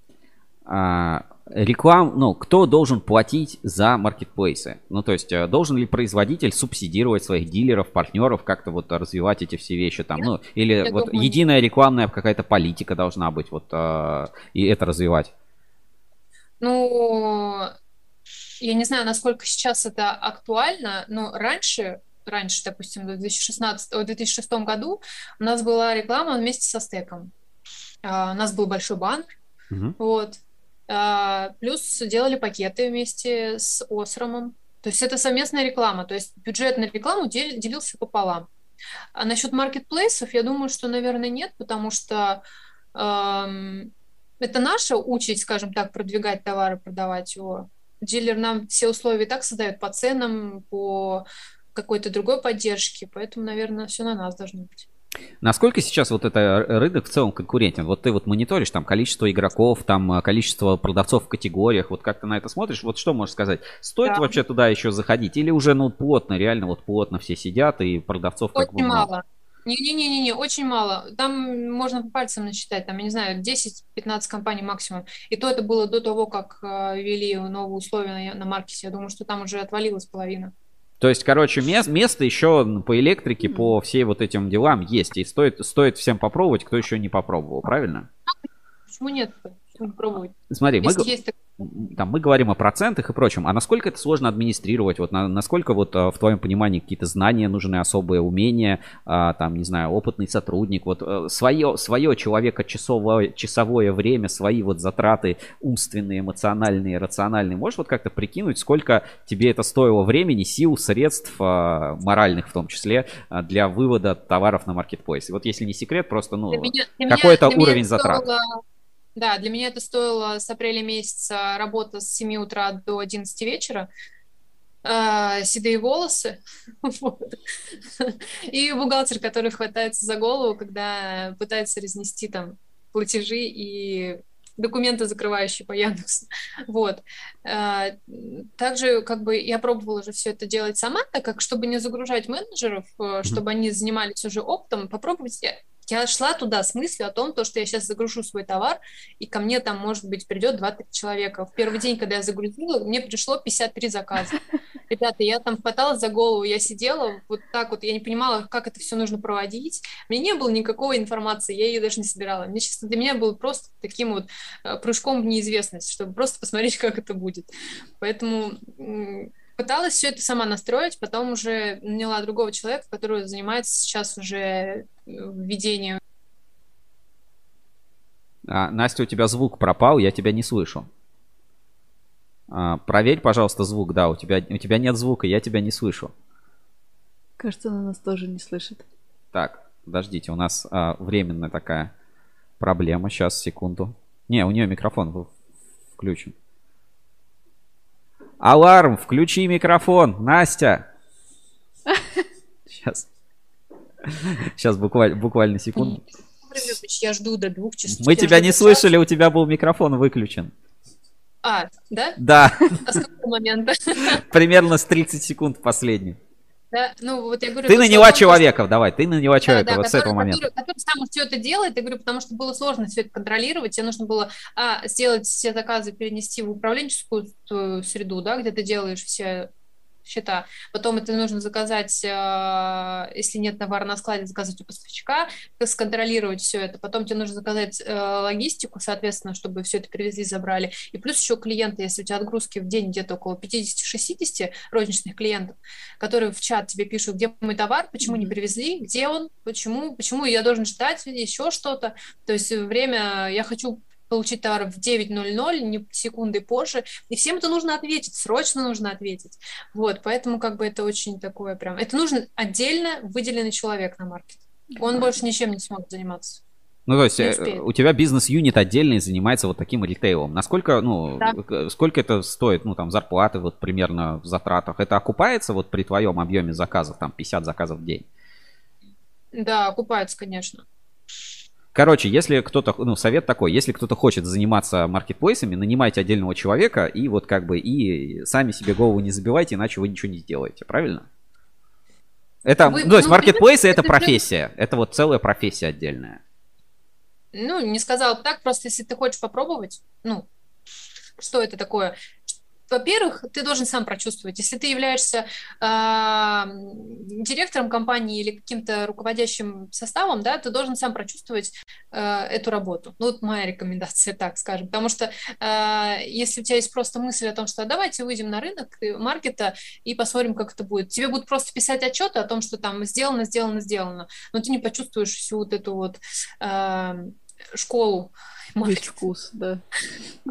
[SPEAKER 1] А, реклам, ну, кто должен платить за маркетплейсы? Ну, то есть, э, должен ли производитель субсидировать своих дилеров, партнеров, как-то вот развивать эти все вещи там, ну, или
[SPEAKER 10] я
[SPEAKER 1] вот
[SPEAKER 10] думаю-
[SPEAKER 1] единая рекламная какая-то политика должна быть, вот, э, и это развивать?
[SPEAKER 10] Ну, я не знаю, насколько сейчас это актуально, но раньше, раньше, допустим, в 2016, о, 2006 году у нас была реклама вместе со стеком. А, У нас был большой баннер,
[SPEAKER 1] Мгм.
[SPEAKER 10] вот. А, Плюс делали пакеты вместе с Осрамом. То есть это совместная реклама. То есть бюджет на рекламу дел- делился пополам. А насчет маркетплейсов, я думаю, что, наверное, нет, потому что эм, это наша участь, скажем так, продвигать товары, продавать его. Дилер нам все условия и так создает по ценам, по какой-то другой поддержке, поэтому, наверное, все на нас должно быть.
[SPEAKER 1] Насколько сейчас вот это рынок в целом конкурентен? Вот ты вот мониторишь там количество игроков, там э, количество продавцов в категориях, вот как ты на это смотришь? Вот что можешь сказать? Стоит
[SPEAKER 10] Да.
[SPEAKER 1] вообще туда еще заходить? Или уже, ну, плотно, реально вот плотно все сидят и продавцов как бы
[SPEAKER 10] Очень
[SPEAKER 1] мало?
[SPEAKER 10] мало. Не-не-не, очень мало. Там можно по пальцам насчитать, там, я не знаю, 10-15 компаний максимум. И то это было до того, как э, ввели новые условия на, на маркете. Я думаю, что там уже отвалилась половина.
[SPEAKER 1] То есть, короче, мес- место еще по электрике, по всей вот этим делам есть. И стоит, стоит всем попробовать, кто еще не попробовал, правильно?
[SPEAKER 10] Почему нет? Не пробовать?
[SPEAKER 1] Смотри, мы,
[SPEAKER 10] Если
[SPEAKER 1] г-
[SPEAKER 10] есть
[SPEAKER 1] там, мы говорим о процентах и прочем. А насколько это сложно администрировать? Вот на- насколько вот э, в твоем понимании какие-то знания нужны, особые умения, а, там, не знаю, опытный сотрудник, вот э, свое, свое человека часовое, часовое время, свои вот затраты умственные, эмоциональные, рациональные. Можешь вот как-то прикинуть, сколько тебе это стоило времени, сил, средств, а, моральных в том числе, а, для вывода товаров на маркетплейс? Вот если не секрет, просто, ну,
[SPEAKER 10] меня- меня-
[SPEAKER 1] какой-то
[SPEAKER 10] меня
[SPEAKER 1] уровень
[SPEAKER 10] это
[SPEAKER 1] затрат.
[SPEAKER 10] стоило- Да, для меня это стоило с апреля месяца работа с 7 утра до 11 вечера. э, седые волосы. Вот. И бухгалтер, который хватается за голову, когда пытается разнести там платежи и документы, закрывающие по Яндексу. Вот. Э, Также как бы я пробовала уже все это делать сама, так как чтобы не загружать менеджеров, э, чтобы они занимались уже оптом, попробовать я шла туда с мыслью о том, то, что я сейчас загружу свой товар, и ко мне там, может быть, придет 2-3 человека. В первый день, когда я загрузила, мне пришло 53 заказа. Ребята, я там хваталась за голову, я сидела вот так вот, я не понимала, как это все нужно проводить. Мне не было никакой информации, я ее даже не собирала. Мне, честно, для меня было просто таким вот э, прыжком в неизвестность, чтобы просто посмотреть, как это будет. Поэтому пыталась все это сама настроить, потом уже наняла другого человека, который занимается сейчас уже э, введением
[SPEAKER 1] А, Настя, у тебя звук пропал, я тебя не слышу. А, проверь, пожалуйста, звук. Да, у тебя, у тебя нет звука, я тебя не слышу.
[SPEAKER 2] Кажется, она нас тоже не слышит.
[SPEAKER 1] Так, подождите, у нас а, временная такая проблема. Сейчас, секунду. Не, у нее микрофон включен. Аларм, включи микрофон, Настя. Сейчас. Сейчас буквально, буквально секунду.
[SPEAKER 10] Я жду до двух часов.
[SPEAKER 1] Мы тебя не слышали, у тебя был микрофон выключен.
[SPEAKER 10] А, да?
[SPEAKER 1] Да,
[SPEAKER 10] А с какого момента?
[SPEAKER 1] примерно с 30 секунд последний.
[SPEAKER 10] Да, ну вот я говорю...
[SPEAKER 1] Ты
[SPEAKER 10] что
[SPEAKER 1] наняла
[SPEAKER 10] он-
[SPEAKER 1] человека, давай, ты наняла человека
[SPEAKER 10] да,
[SPEAKER 1] вот с
[SPEAKER 10] который,
[SPEAKER 1] этого момента.
[SPEAKER 10] который- который сам все это делает, я говорю, потому что было сложно все это контролировать, тебе нужно было а, сделать все заказы, перенести в управленческую э, среду, да, где ты делаешь все счета, потом это нужно заказать, э, если нет товара на складе, заказать у поставщика, сконтролировать все это, потом тебе нужно заказать э, логистику, соответственно, чтобы все это привезли, забрали, и плюс еще клиенты, если у тебя отгрузки в день где-то около 50-60 розничных клиентов, которые в чат тебе пишут, где мой товар, почему не привезли, где он, почему, почему я должен ждать еще что-то, то есть время, я хочу получить товар в 9.00, не секунды позже, и всем это нужно ответить, срочно нужно ответить. Вот, поэтому как бы это очень такое прям... Это нужно отдельно выделенный человек на маркет. Он больше ничем не сможет заниматься.
[SPEAKER 1] Ну, то есть э, у тебя бизнес-юнит отдельный занимается вот таким ритейлом. Насколько, ну, да. сколько это стоит, ну, там, зарплаты вот примерно в затратах? Это окупается вот при твоем объеме заказов, там, 50 заказов в день?
[SPEAKER 10] Да, окупается, конечно.
[SPEAKER 1] Короче, если кто-то, ну, совет такой, если кто-то хочет заниматься маркетплейсами, нанимайте отдельного человека и вот как бы и сами себе голову не забивайте, иначе вы ничего не сделаете, правильно? Это, вы, ну, то есть ну, маркетплейсы это, это профессия, это вот целая профессия отдельная.
[SPEAKER 10] Ну, не сказала так, просто если ты хочешь попробовать, ну, что это такое? Во-первых, ты должен сам прочувствовать. Если ты являешься э, директором компании или каким-то руководящим составом, да, ты должен сам прочувствовать э, эту работу. Ну, вот моя рекомендация, так скажем. Потому что э, если у тебя есть просто мысль о том, что давайте выйдем на рынок маркета и посмотрим, как это будет. Тебе будут просто писать отчеты о том, что там сделано, сделано, сделано. Но ты не почувствуешь всю вот эту вот э, школу
[SPEAKER 2] Весь вкус, да.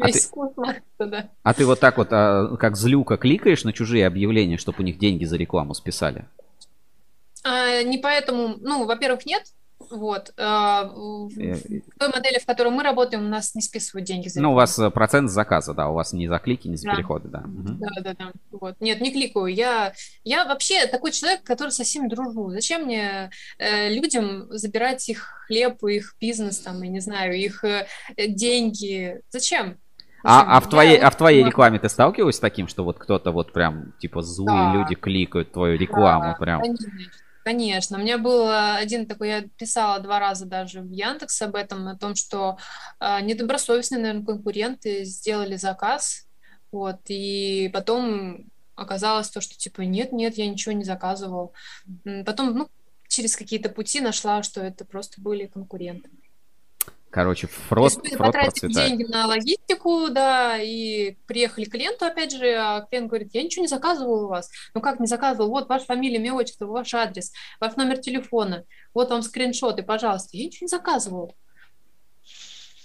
[SPEAKER 1] А Весь ты... вкус маркета, да. А ты вот так вот, а, как злюка, кликаешь на чужие объявления, чтобы у них деньги за рекламу списали?
[SPEAKER 10] А, не поэтому, ну, во-первых, нет, вот. А, в той модели, в которой мы работаем, у нас не списывают деньги
[SPEAKER 1] за Ну, у вас э, процент заказа, да, у вас не за клики, не за
[SPEAKER 10] да.
[SPEAKER 1] переходы, да.
[SPEAKER 10] Да, да, да. Вот. Нет, не кликаю. Я, я вообще такой человек, который со всеми дружу. Зачем мне э, людям забирать их хлеб, их бизнес, там, я не знаю, их э, деньги? Зачем?
[SPEAKER 1] А, а, в твоей, а в твоей рекламе ты сталкивалась с таким, что вот кто-то вот прям, типа, злые да. люди кликают твою рекламу да, прям? Конечно.
[SPEAKER 10] Конечно, у меня был один такой, я писала два раза даже в Яндекс об этом, о том, что э, недобросовестные, наверное, конкуренты сделали заказ, вот, и потом оказалось то, что типа нет, нет, я ничего не заказывал. Потом, ну, через какие-то пути нашла, что это просто были конкуренты.
[SPEAKER 1] Короче, фрод,
[SPEAKER 10] фрод потратили процветает. деньги на логистику, да, и приехали к клиенту, опять же, а клиент говорит, я ничего не заказывал у вас. Ну как не заказывал? Вот ваша фамилия, имя, отчество, ваш адрес, ваш номер телефона, вот вам скриншоты, пожалуйста. Я ничего не заказывал.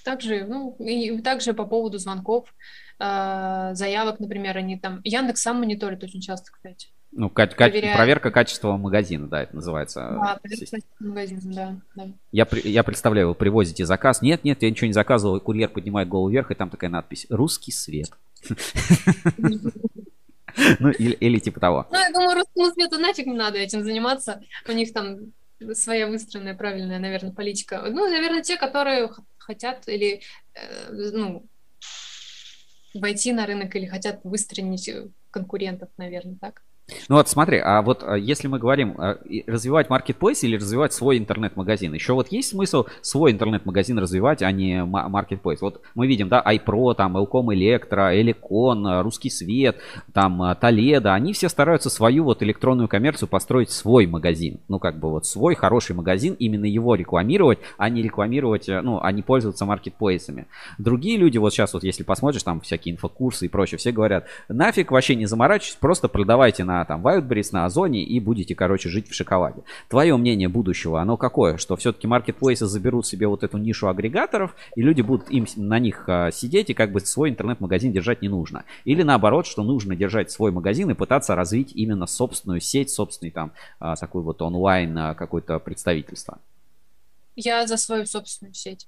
[SPEAKER 10] Также, ну, и также по поводу звонков, э, заявок, например, они там... Яндекс сам мониторит очень часто, кстати.
[SPEAKER 1] Ну, ка- проверка качества магазина, да, это называется. Да, проверка качества магазина, да. да. Я, я представляю, вы привозите заказ. Нет, нет, я ничего не заказывал. Курьер поднимает голову вверх, и там такая надпись «Русский свет». Ну, или, или типа того.
[SPEAKER 10] Ну, я думаю, русскому свету нафиг не надо этим заниматься. У них там своя выстроенная правильная, наверное, политика. Ну, наверное, те, которые хотят или, э, ну, войти на рынок или хотят выстроить конкурентов, наверное, так.
[SPEAKER 1] Ну вот смотри, а вот а, если мы говорим а, развивать маркетплейс или развивать свой интернет-магазин, еще вот есть смысл свой интернет-магазин развивать, а не маркетплейс? Вот мы видим, да, iPro, там, Elcom Электро, Эликон, Русский Свет, там, Толедо, они все стараются свою вот электронную коммерцию построить свой магазин. Ну как бы вот свой хороший магазин, именно его рекламировать, а не рекламировать, э, ну, а не пользоваться маркетплейсами. Другие люди, вот сейчас вот если посмотришь, там всякие инфокурсы и прочее, все говорят, нафиг вообще не заморачивайтесь, просто продавайте на там Wildberries, на Озоне и будете, короче, жить в шоколаде. Твое мнение будущего, оно какое? Что все-таки маркетплейсы заберут себе вот эту нишу агрегаторов, и люди будут им на них а, сидеть, и как бы свой интернет-магазин держать не нужно. Или наоборот, что нужно держать свой магазин и пытаться развить именно собственную сеть, собственный там а, такой вот онлайн а, какое-то представительство.
[SPEAKER 10] Я за свою собственную сеть.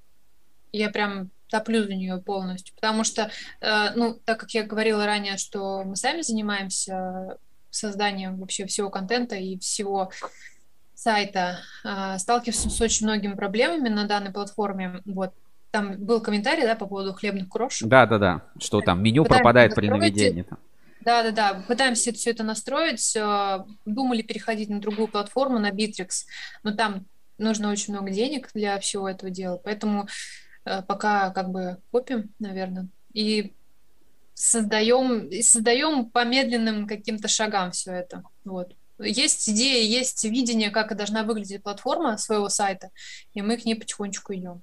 [SPEAKER 10] Я прям топлю за нее полностью, потому что, э, ну, так как я говорила ранее, что мы сами занимаемся созданием вообще всего контента и всего сайта, а, сталкиваемся с очень многими проблемами на данной платформе. Вот там был комментарий, да, по поводу хлебных крошек.
[SPEAKER 1] Да, да, да. Что там меню Пытаемся пропадает при наведении.
[SPEAKER 10] Да, да, да. Пытаемся все это настроить. Думали переходить на другую платформу, на Bittrex, но там нужно очень много денег для всего этого дела. Поэтому э, пока как бы копим, наверное. И создаем, создаем по медленным каким-то шагам все это. Вот. Есть идея, есть видение, как должна выглядеть платформа своего сайта, и мы к ней потихонечку идем.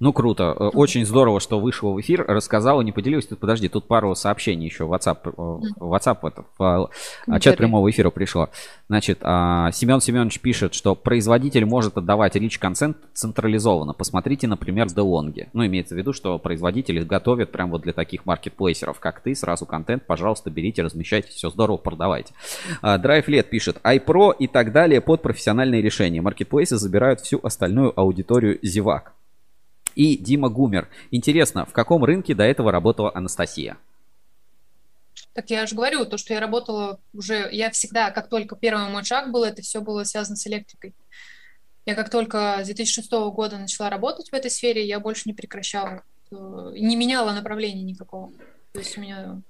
[SPEAKER 1] Ну, круто. Э, очень здорово, что вышла в эфир, рассказала, не поделилась. Тут, подожди, тут пару сообщений еще в WhatsApp, э, в WhatsApp это, в чат прямого эфира пришло. Значит, а, Семен Семенович пишет, что производитель может отдавать rich контент централизованно. Посмотрите, например, DeLonghi. Ну, имеется в виду, что производители готовят прям вот для таких маркетплейсеров, как ты, сразу контент, пожалуйста, берите, размещайте, все здорово, продавайте. Led пишет, iPro и так далее под профессиональные решения. Маркетплейсы забирают всю остальную аудиторию зевак и Дима Гумер. Интересно, в каком рынке до этого работала Анастасия?
[SPEAKER 10] Так я же говорю, то, что я работала уже, я всегда, как только первый мой шаг был, это все было связано с электрикой. Я как только с 2006 года начала работать в этой сфере, я больше не прекращала, э, не меняла направления никакого. То есть у меня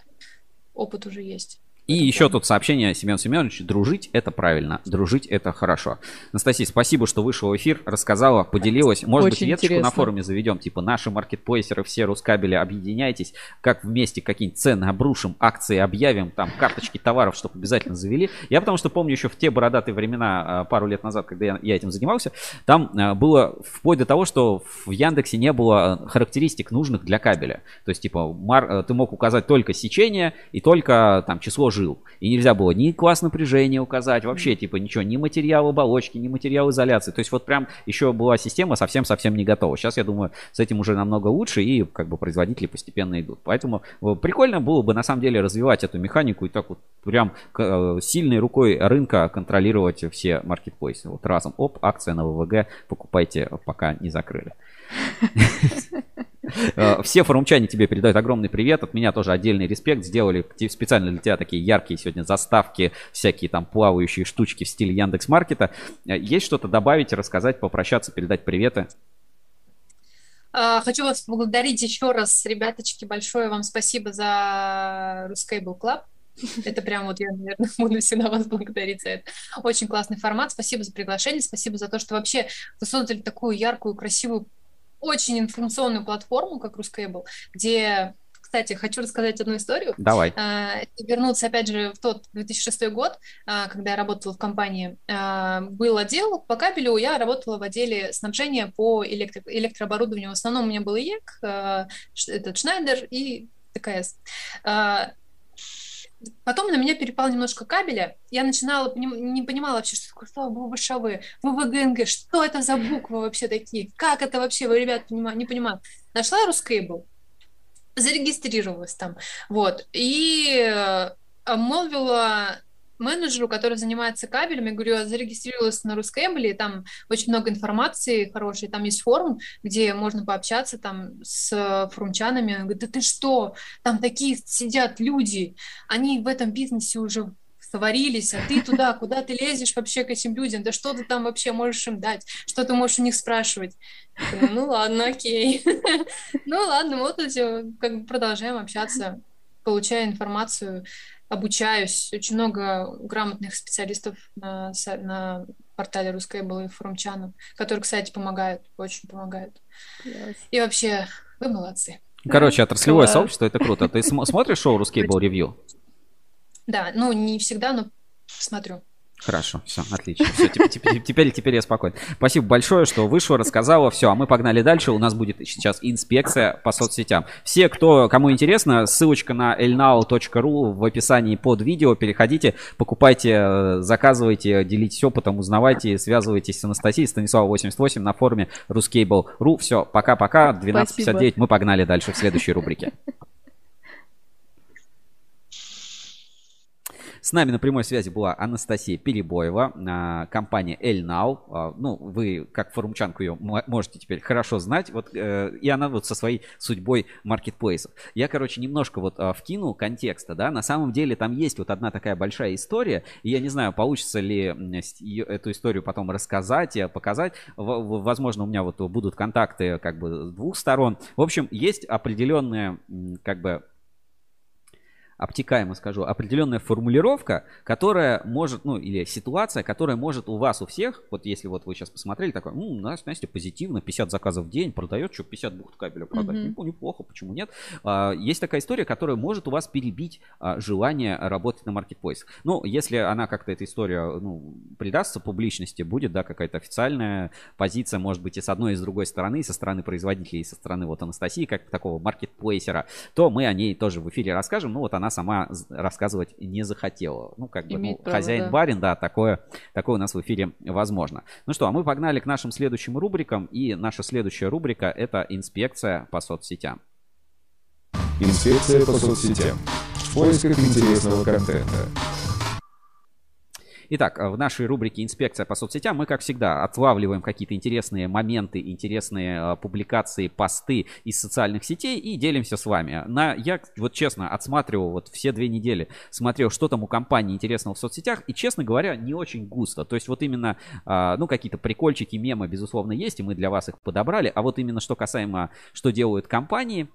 [SPEAKER 10] опыт уже есть.
[SPEAKER 1] И еще тут сообщение Семен Семенович. Дружить это правильно. Дружить это хорошо. Анастасия, спасибо, что вышла в эфир, рассказала, поделилась. Может Очень быть, веточку интересно. на форуме заведем. Типа наши маркетплейсеры, все Рускабели, объединяйтесь. Как вместе какие-нибудь цены обрушим, акции объявим, там карточки товаров, чтобы обязательно завели. Я потому что помню еще в те бородатые времена, а, пару лет назад, когда я, я этим занимался, там а, было вплоть до того, что в Яндексе не было характеристик нужных для кабеля. То есть, типа, мар, ты мог указать только сечение и только там число жил. И нельзя было ни класс напряжения указать, вообще типа ничего, ни материал оболочки, ни материал изоляции. То есть вот прям еще была система совсем-совсем не готова. Сейчас, я думаю, с этим уже намного лучше и как бы производители постепенно идут. Поэтому э, прикольно было бы на самом деле развивать эту механику и так вот прям э, сильной рукой рынка контролировать все маркетплейсы. Вот разом, оп, акция на ВВГ, покупайте, пока не закрыли. Э, все форумчане тебе передают огромный привет. От меня тоже отдельный респект. Сделали специально для тебя такие яркие сегодня заставки, всякие там плавающие штучки в стиле Яндекс Маркета. Э, есть что-то добавить, рассказать, попрощаться, передать приветы?
[SPEAKER 10] А, хочу вас поблагодарить еще раз, ребяточки, большое вам спасибо за Ruscable Club. Это прям вот я, наверное, буду всегда вас благодарить за это. Очень классный формат. Спасибо за приглашение, спасибо за то, что вообще вы создали такую яркую, красивую очень информационную платформу, как Ruscable, где кстати, хочу рассказать одну историю.
[SPEAKER 1] Давай.
[SPEAKER 10] А, вернуться, опять же, в тот 2006 год, а, когда я работала в компании. А, был отдел по кабелю, я работала в отделе снабжения по электро- электрооборудованию. В основном у меня был IEK, этот Шнайдер и ТКС. Потом на меня перепал немножко кабеля. Я начинала, не понимала вообще, что такое слово ВВШВ, ВВГНГ, что это за буквы вообще такие? Как это вообще, вы, ребят, не понимаю. Нашла Рускейбл, зарегистрировалась там, вот, и э, обмолвила менеджеру, который занимается кабелями, говорю, я зарегистрировалась на Рускэбеле, там очень много информации хорошей, там есть форум, где можно пообщаться там с форумчанами. Он говорит, да ты что, там такие сидят люди, они в этом бизнесе уже сварились, а ты туда, куда ты лезешь вообще к этим людям, да что ты там вообще можешь им дать, что ты можешь у них спрашивать. Ну ладно, окей. Ну ладно, вот как бы продолжаем общаться, получая информацию обучаюсь. Очень много грамотных специалистов на, на портале Русская была и Форумчану, которые, кстати, помогают, очень помогают. Yes. И вообще, вы молодцы.
[SPEAKER 1] Короче, отраслевое Класс. сообщество, это круто. Ты смотришь шоу Русский был ревью?
[SPEAKER 10] Да, ну не всегда, но смотрю.
[SPEAKER 1] Хорошо, все, отлично. Все, теперь, теперь, теперь я спокоен. Спасибо большое, что вышла, рассказала. Все, а мы погнали дальше. У нас будет сейчас инспекция по соцсетям. Все, кто, кому интересно, ссылочка на elnao.ru в описании под видео. Переходите, покупайте, заказывайте, делитесь опытом, узнавайте, связывайтесь с Анастасией Станислава 88 на форуме ruscable.ru. Все, пока-пока. 12.59. Мы погнали дальше в следующей рубрике. С нами на прямой связи была Анастасия Перебоева, а, компания Elnow. А, ну, вы, как форумчанку ее можете теперь хорошо знать. Вот, э, и она вот со своей судьбой маркетплейсов. Я, короче, немножко вот а, вкинул контекста, да. На самом деле там есть вот одна такая большая история. И я не знаю, получится ли эту историю потом рассказать, и показать. Возможно, у меня вот будут контакты как бы двух сторон. В общем, есть определенные как бы обтекаемо скажу, определенная формулировка, которая может, ну, или ситуация, которая может у вас, у всех, вот если вот вы сейчас посмотрели, такой, ну, Настя, позитивно, 50 заказов в день, продает, что 50 бухт кабеля продать,
[SPEAKER 2] Мгм.
[SPEAKER 1] ну, неплохо, почему нет? А, Есть такая история, которая может у вас перебить а, желание работать на маркетплейс. Ну, если она как-то, эта история, ну, придастся публичности, будет, да, какая-то официальная позиция, может быть, и с одной, и с другой стороны, и со стороны производителей, и со стороны вот Анастасии, как такого маркетплейсера, то мы о ней тоже в эфире расскажем. Ну, вот она сама з- рассказывать не захотела. Ну, как бы,
[SPEAKER 2] Имеет
[SPEAKER 1] ну,
[SPEAKER 2] право,
[SPEAKER 1] хозяин
[SPEAKER 2] да.
[SPEAKER 1] барин, да, такое, такое у нас в эфире возможно. Ну что, а мы погнали к нашим следующим рубрикам. И наша следующая рубрика – это инспекция по соцсетям.
[SPEAKER 3] Инспекция по соцсетям. В поисках интересного контента.
[SPEAKER 1] Итак, в нашей рубрике «Инспекция по соцсетям» мы, как всегда, отлавливаем какие-то интересные моменты, интересные э, публикации, посты из социальных сетей и делимся с вами. На, я, вот честно, отсматривал вот все две недели, смотрел, что там у компании интересного в соцсетях, и, честно говоря, не очень густо. То есть вот именно, а, ну, какие-то прикольчики, мемы, безусловно, есть, и мы для вас их подобрали. А вот именно что касаемо, что делают компании,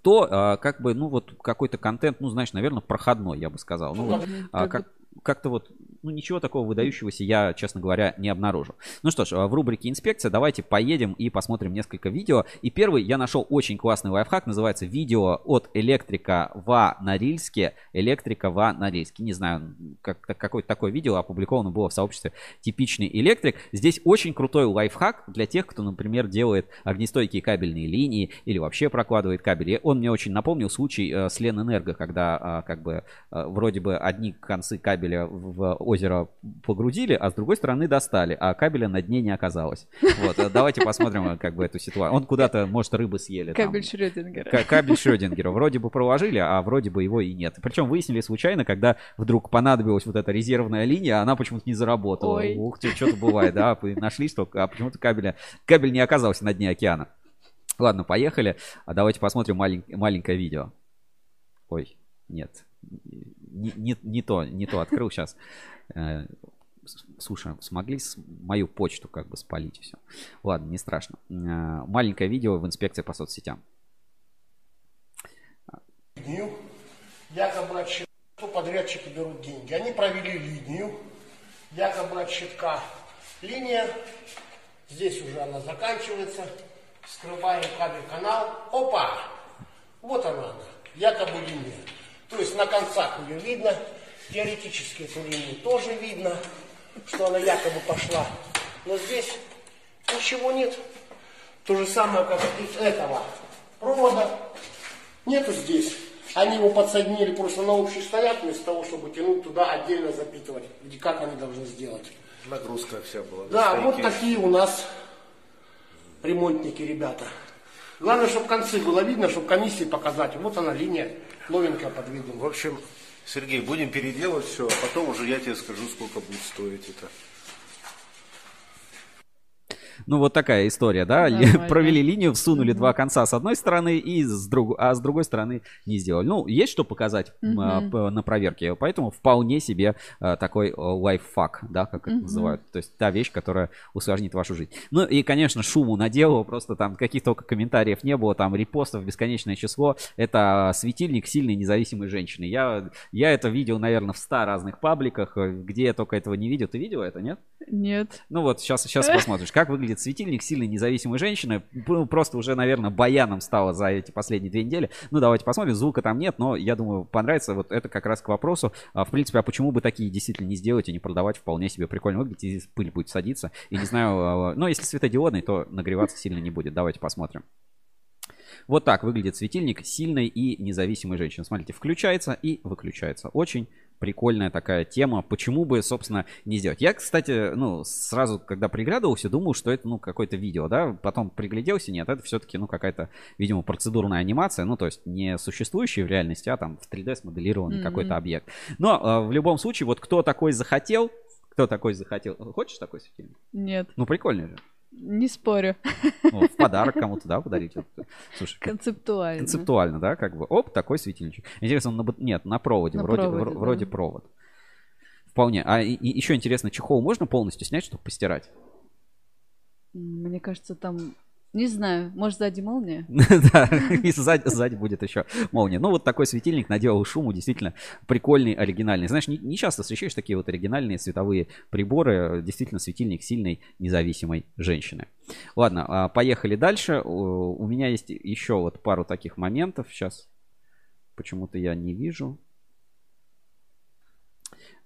[SPEAKER 1] то а, как бы, ну, вот какой-то контент, ну, знаешь, наверное, проходной, я бы сказал. Ну, вот, а, как, как-то вот, ну, ничего такого выдающегося я, честно говоря, не обнаружил. Ну что ж, а, в рубрике «Инспекция» давайте поедем и посмотрим несколько видео. И первый я нашел очень классный лайфхак, называется «Видео от электрика в Норильске». Электрика в Норильске. Не знаю, как, какое-то такое видео опубликовано было в сообществе «Типичный электрик». Здесь очень крутой лайфхак для тех, кто, например, делает огнестойкие кабельные линии или вообще прокладывает кабели. Он мне очень напомнил случай э, с Ленэнерго, когда а, как бы э, вроде бы одни концы кабеля в озеро погрузили, а с другой стороны достали, а кабеля на дне не оказалось. Вот, э, давайте посмотрим э, как бы эту ситуацию. Он куда-то, может, рыбы съели. там.
[SPEAKER 2] Кабель Шрёдингера.
[SPEAKER 1] К- Кабель Шрёдингера. Вроде бы проложили, а вроде бы его и нет. Причем выяснили случайно, когда вдруг понадобилась вот эта резервная линия, она почему-то не заработала.
[SPEAKER 2] Ой.
[SPEAKER 1] Ух ты, что-то бывает, да, нашли столько, а почему-то кабеля, кабель не оказался на дне океана. Ладно, поехали. А давайте посмотрим малень- маленькое видео. Ой, нет. Не, не- не то, не то открыл сейчас. Слушай, смогли с- мою почту как бы спалить все. Ладно, не страшно. Э, Маленькое видео в инспекции по соцсетям.
[SPEAKER 11] линию, якобы от щитка, то подрядчики берут деньги. Они провели линию, якобы от щитка. Линия, здесь уже она заканчивается, скрываем кабель канал. Опа! Вот она, она, якобы линия. То есть на концах ее видно, теоретически эту линию тоже видно, что она якобы пошла. Но здесь ничего нет. То же самое, как и с этого провода. Нету здесь. Они его подсоединили просто на общий стояк, вместо того, чтобы тянуть туда, отдельно запитывать. Где как они должны сделать.
[SPEAKER 12] Нагрузка вся была.
[SPEAKER 11] Да, вот такие у нас ремонтники, ребята. Главное, чтобы концы было видно, чтобы комиссии показать. Вот она линия, новенькая подведена.
[SPEAKER 12] В общем, Сергей, будем переделывать все, а потом уже я тебе скажу, сколько будет стоить это.
[SPEAKER 1] Ну, вот такая история, да?
[SPEAKER 2] Нормально.
[SPEAKER 1] Провели линию, всунули два конца с одной стороны, и с друг... а с другой стороны не сделали. Ну, есть что показать м, а, на проверке, поэтому вполне себе а, такой а, лайфхак, да, как это
[SPEAKER 2] Мгм.
[SPEAKER 1] называют. То есть та вещь, которая усложнит вашу жизнь. Ну, и, конечно, шуму наделал, просто там каких только комментариев не было, там репостов бесконечное число. Это светильник сильной независимой женщины. Я, я это видел, наверное, в 100 разных пабликах, э, где я только этого не видел. Ты видел это, нет?
[SPEAKER 2] Нет.
[SPEAKER 1] Ну вот, сейчас, сейчас посмотришь, как выглядит светильник сильной независимой женщины. Просто уже, наверное, баяном стало за эти последние две недели. Ну, давайте посмотрим. Звука там нет, но я думаю, понравится. Вот это как раз к вопросу. А, В принципе, а почему бы такие действительно не сделать и не продавать? Вполне себе прикольно выглядит. Здесь пыль будет садиться. И не знаю, а, ну, если светодиодный, то нагреваться сильно не будет. Давайте посмотрим. Вот так выглядит светильник сильной и независимой женщины. Смотрите, включается и выключается. Очень прикольная такая тема. Почему бы, собственно, не сделать? Я, кстати, ну, сразу, когда приглядывался, думал, что это, ну, какое-то видео, да? Потом пригляделся, нет, это все-таки, ну, какая-то, видимо, процедурная анимация, ну, то есть не существующая в реальности, а там в 3D смоделированный
[SPEAKER 2] Мгм.
[SPEAKER 1] какой-то объект. Но э, в любом случае, вот кто такой захотел, кто такой захотел... Хочешь такой светильник?
[SPEAKER 2] Нет.
[SPEAKER 1] Ну, прикольный же.
[SPEAKER 2] Не спорю.
[SPEAKER 1] Ну, в подарок кому-то, да, подарить. Слушай,
[SPEAKER 2] Концептуально.
[SPEAKER 1] Концептуально, да, как бы. Оп, такой светильничек. Интересно, он на, нет, на проводе,
[SPEAKER 2] На
[SPEAKER 1] вроде,
[SPEAKER 2] проводе,
[SPEAKER 1] вро-
[SPEAKER 2] да.
[SPEAKER 1] вроде провод. Вполне. А и, и еще интересно, чехол можно полностью снять, чтобы постирать?
[SPEAKER 2] Мне кажется, там Не знаю, может сзади молния?
[SPEAKER 1] Да, и сзади, сзади будет еще молния. Ну, вот такой светильник наделал шуму, действительно прикольный, оригинальный. Знаешь, не, не часто встречаешь такие вот оригинальные световые приборы. Действительно, светильник сильной, независимой женщины. Ладно, а, поехали дальше. У у меня есть еще вот пару таких моментов. Сейчас почему-то я не вижу.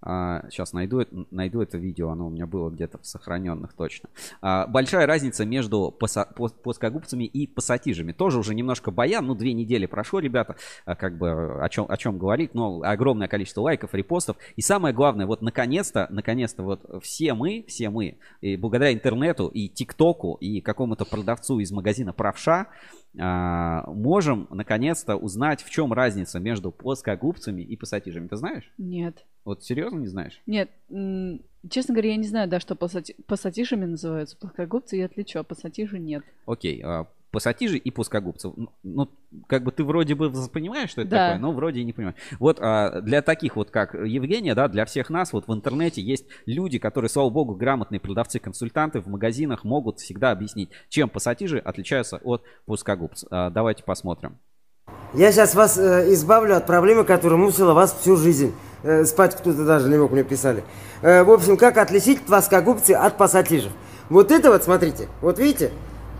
[SPEAKER 1] Сейчас найду, это- найду это видео, оно у меня было где-то в сохраненных точно. А, большая разница между плоскогубцами и пассатижами. Тоже уже немножко баян, ну две недели прошло, ребята, а, как бы о чем, о чем говорить, но огромное количество лайков, репостов. И самое главное, вот наконец-то, наконец-то вот все мы, все мы, и благодаря интернету и ТикТоку и какому-то продавцу из магазина Правша, а, можем наконец-то узнать, в чем разница между плоскогубцами и пассатижами. Ты знаешь?
[SPEAKER 2] Нет.
[SPEAKER 1] Вот серьезно не знаешь?
[SPEAKER 2] Нет, честно говоря, я не знаю, да, что пассати- пассатижами называются. Плоскогубцы я отличу, а пассатижи нет.
[SPEAKER 1] Окей, пассатижи и плоскогубцы. Ну, Ну, как бы ты вроде бы понимаешь, что это
[SPEAKER 2] Да.
[SPEAKER 1] такое, но вроде и не понимаешь. Вот а, для таких вот, как Евгения, да, для всех нас, вот в интернете есть люди, которые, слава богу, грамотные продавцы-консультанты в магазинах могут всегда объяснить, чем пассатижи отличаются от плоскогубцев. А, давайте посмотрим.
[SPEAKER 13] Я сейчас вас э, избавлю от проблемы, которая мучила вас всю жизнь. Э, спать кто-то даже не мог, мне писали. Э, в общем, как отличить плоскогубцы от пассатижев? Вот это вот, смотрите, вот видите,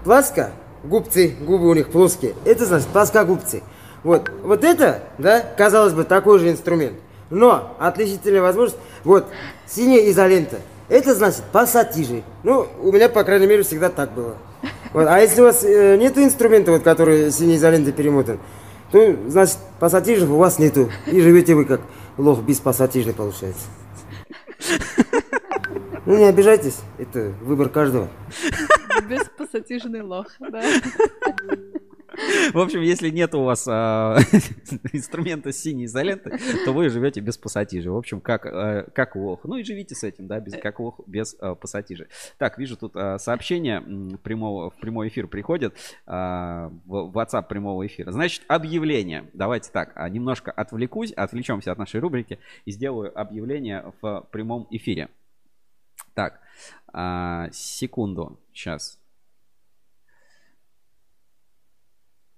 [SPEAKER 13] плоско, губцы, губы у них плоские, это значит плоскогубцы. Вот, вот это, да, казалось бы, такой же инструмент. Но отличительная возможность, вот, синяя изолента, это значит пассатижи. Ну, у меня, по крайней мере, всегда так было. Вот, а если у вас э, нету инструмента, вот, который синей изолентой перемотан, то, значит, пассатижев у вас нету. И живете вы как лох без пассатижной, получается. Ну, не обижайтесь, это выбор каждого.
[SPEAKER 2] Беспассатижный лох, да.
[SPEAKER 1] В общем, если нет у вас а, инструмента синей изолентой, то вы живете без пассатижей. В общем, как, а, как лох. Ну и живите с этим, да, без, как лох без а, пассатижей. Так, вижу тут а, сообщение прямого, в прямой эфир приходит. а, в WhatsApp прямого эфира. Значит, объявление. Давайте так, а, немножко отвлекусь, отвлечемся от нашей рубрики и сделаю объявление в прямом эфире. Так, а, секунду, сейчас.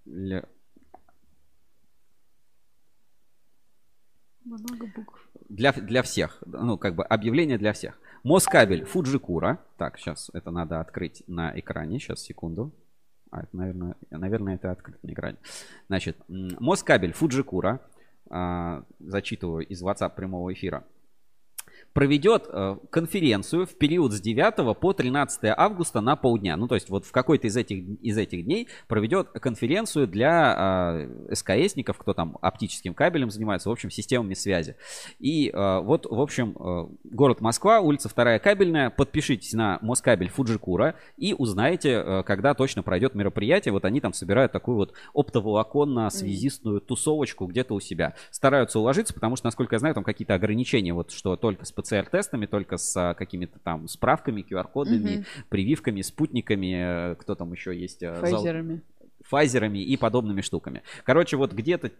[SPEAKER 1] Ля-
[SPEAKER 2] Много букв.
[SPEAKER 1] Для, для всех. Ну, как бы объявление для всех. Москабель Фуджикура. Так, сейчас это надо открыть на экране. Сейчас, секунду. А, это, наверное, наверное, это открыто на экране. Значит, Москабель Фуджикура. а, зачитываю из WhatsApp прямого эфира. Проведет э, конференцию в период с 9 по 13 августа на полдня. Ну, то есть вот в какой-то из этих, из этих дней проведет конференцию для э, СКСников, кто там оптическим кабелем занимается, в общем, системами связи. И э, вот, в общем, э, город Москва, улица 2 Кабельная. Подпишитесь на Москабель Фуджикура и узнаете, э, когда точно пройдет мероприятие. Вот они там собирают такую вот оптоволоконно-связистную тусовочку где-то у себя. Стараются уложиться, потому что, насколько я знаю, там какие-то ограничения, вот что только с ПЦР-тестами, только с а, какими-то там справками, QR-кодами,
[SPEAKER 2] Мгм.
[SPEAKER 1] прививками, спутниками, э, кто там еще есть? э, зал-
[SPEAKER 2] Файзерами.
[SPEAKER 1] и подобными штуками. Короче, вот где-то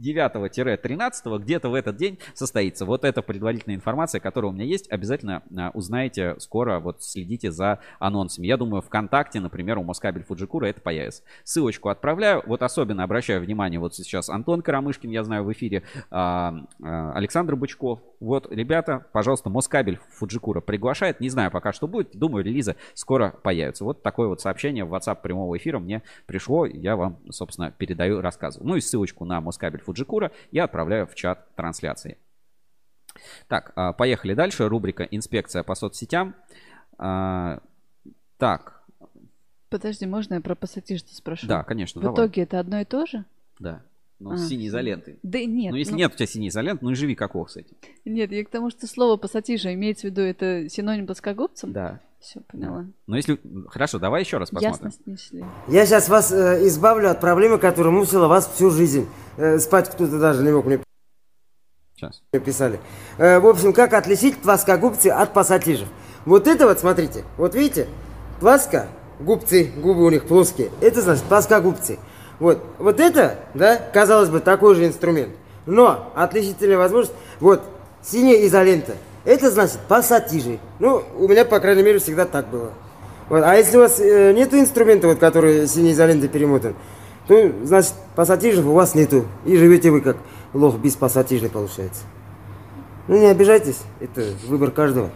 [SPEAKER 1] 9-13, где-то в этот день состоится. Вот это предварительная информация, которая у меня есть. Обязательно а, узнаете скоро, вот следите за анонсами. Я думаю, ВКонтакте, например, у Москабель Фуджикура это появится. Ссылочку отправляю. Вот особенно обращаю внимание, вот сейчас Антон Карамышкин, я знаю, в эфире, а, а, Александр Бычков. Вот, ребята, пожалуйста, Москабель Фуджикура приглашает. Не знаю пока, что будет. Думаю, релизы скоро появятся. Вот такое вот сообщение в WhatsApp прямого эфира мне пришло. Я вам, собственно, передаю, рассказываю. Ну и ссылочку на Москабель Фуджикура я отправляю в чат трансляции. Так, а, поехали дальше. Рубрика «Инспекция по соцсетям». А, Так,
[SPEAKER 2] Подожди, можно я про пассатижи спрошу?
[SPEAKER 1] Да, конечно,
[SPEAKER 2] В
[SPEAKER 1] давай.
[SPEAKER 2] итоге это одно и то же?
[SPEAKER 1] да. Ну,
[SPEAKER 2] А.
[SPEAKER 1] с синей изолентой.
[SPEAKER 2] Да нет.
[SPEAKER 1] Ну, если
[SPEAKER 2] ну-
[SPEAKER 1] нет у тебя синей изоленты, ну и живи как ох с этим.
[SPEAKER 2] Нет, я к тому, что слово пассатижа имеется в виду, это синоним плоскогубцам?
[SPEAKER 1] Да.
[SPEAKER 2] Все, поняла.
[SPEAKER 1] Ну, если... Хорошо, давай еще раз посмотрим.
[SPEAKER 2] Ясность несли.
[SPEAKER 13] Я сейчас вас э, избавлю от проблемы, которая мучила вас всю жизнь. Э, спать кто-то даже не мог, мне
[SPEAKER 1] Сейчас.
[SPEAKER 13] писали. Э, в общем, как отличить плоскогубцы от пассатижев? Вот это вот, смотрите, вот видите, плоско, губцы, губы у них плоские, это значит плоскогубцы. Вот, вот это, да, казалось бы, такой же инструмент. Но отличительная возможность, вот, синяя изолента, это значит пассатижи. Ну, у меня, по крайней мере, всегда так было. Вот. А если у вас э, нету инструмента, вот, который синей изолентой перемотан, то, значит, пассатижев у вас нету. И живете вы как лох без пассатижной получается. Ну, не обижайтесь, это выбор каждого.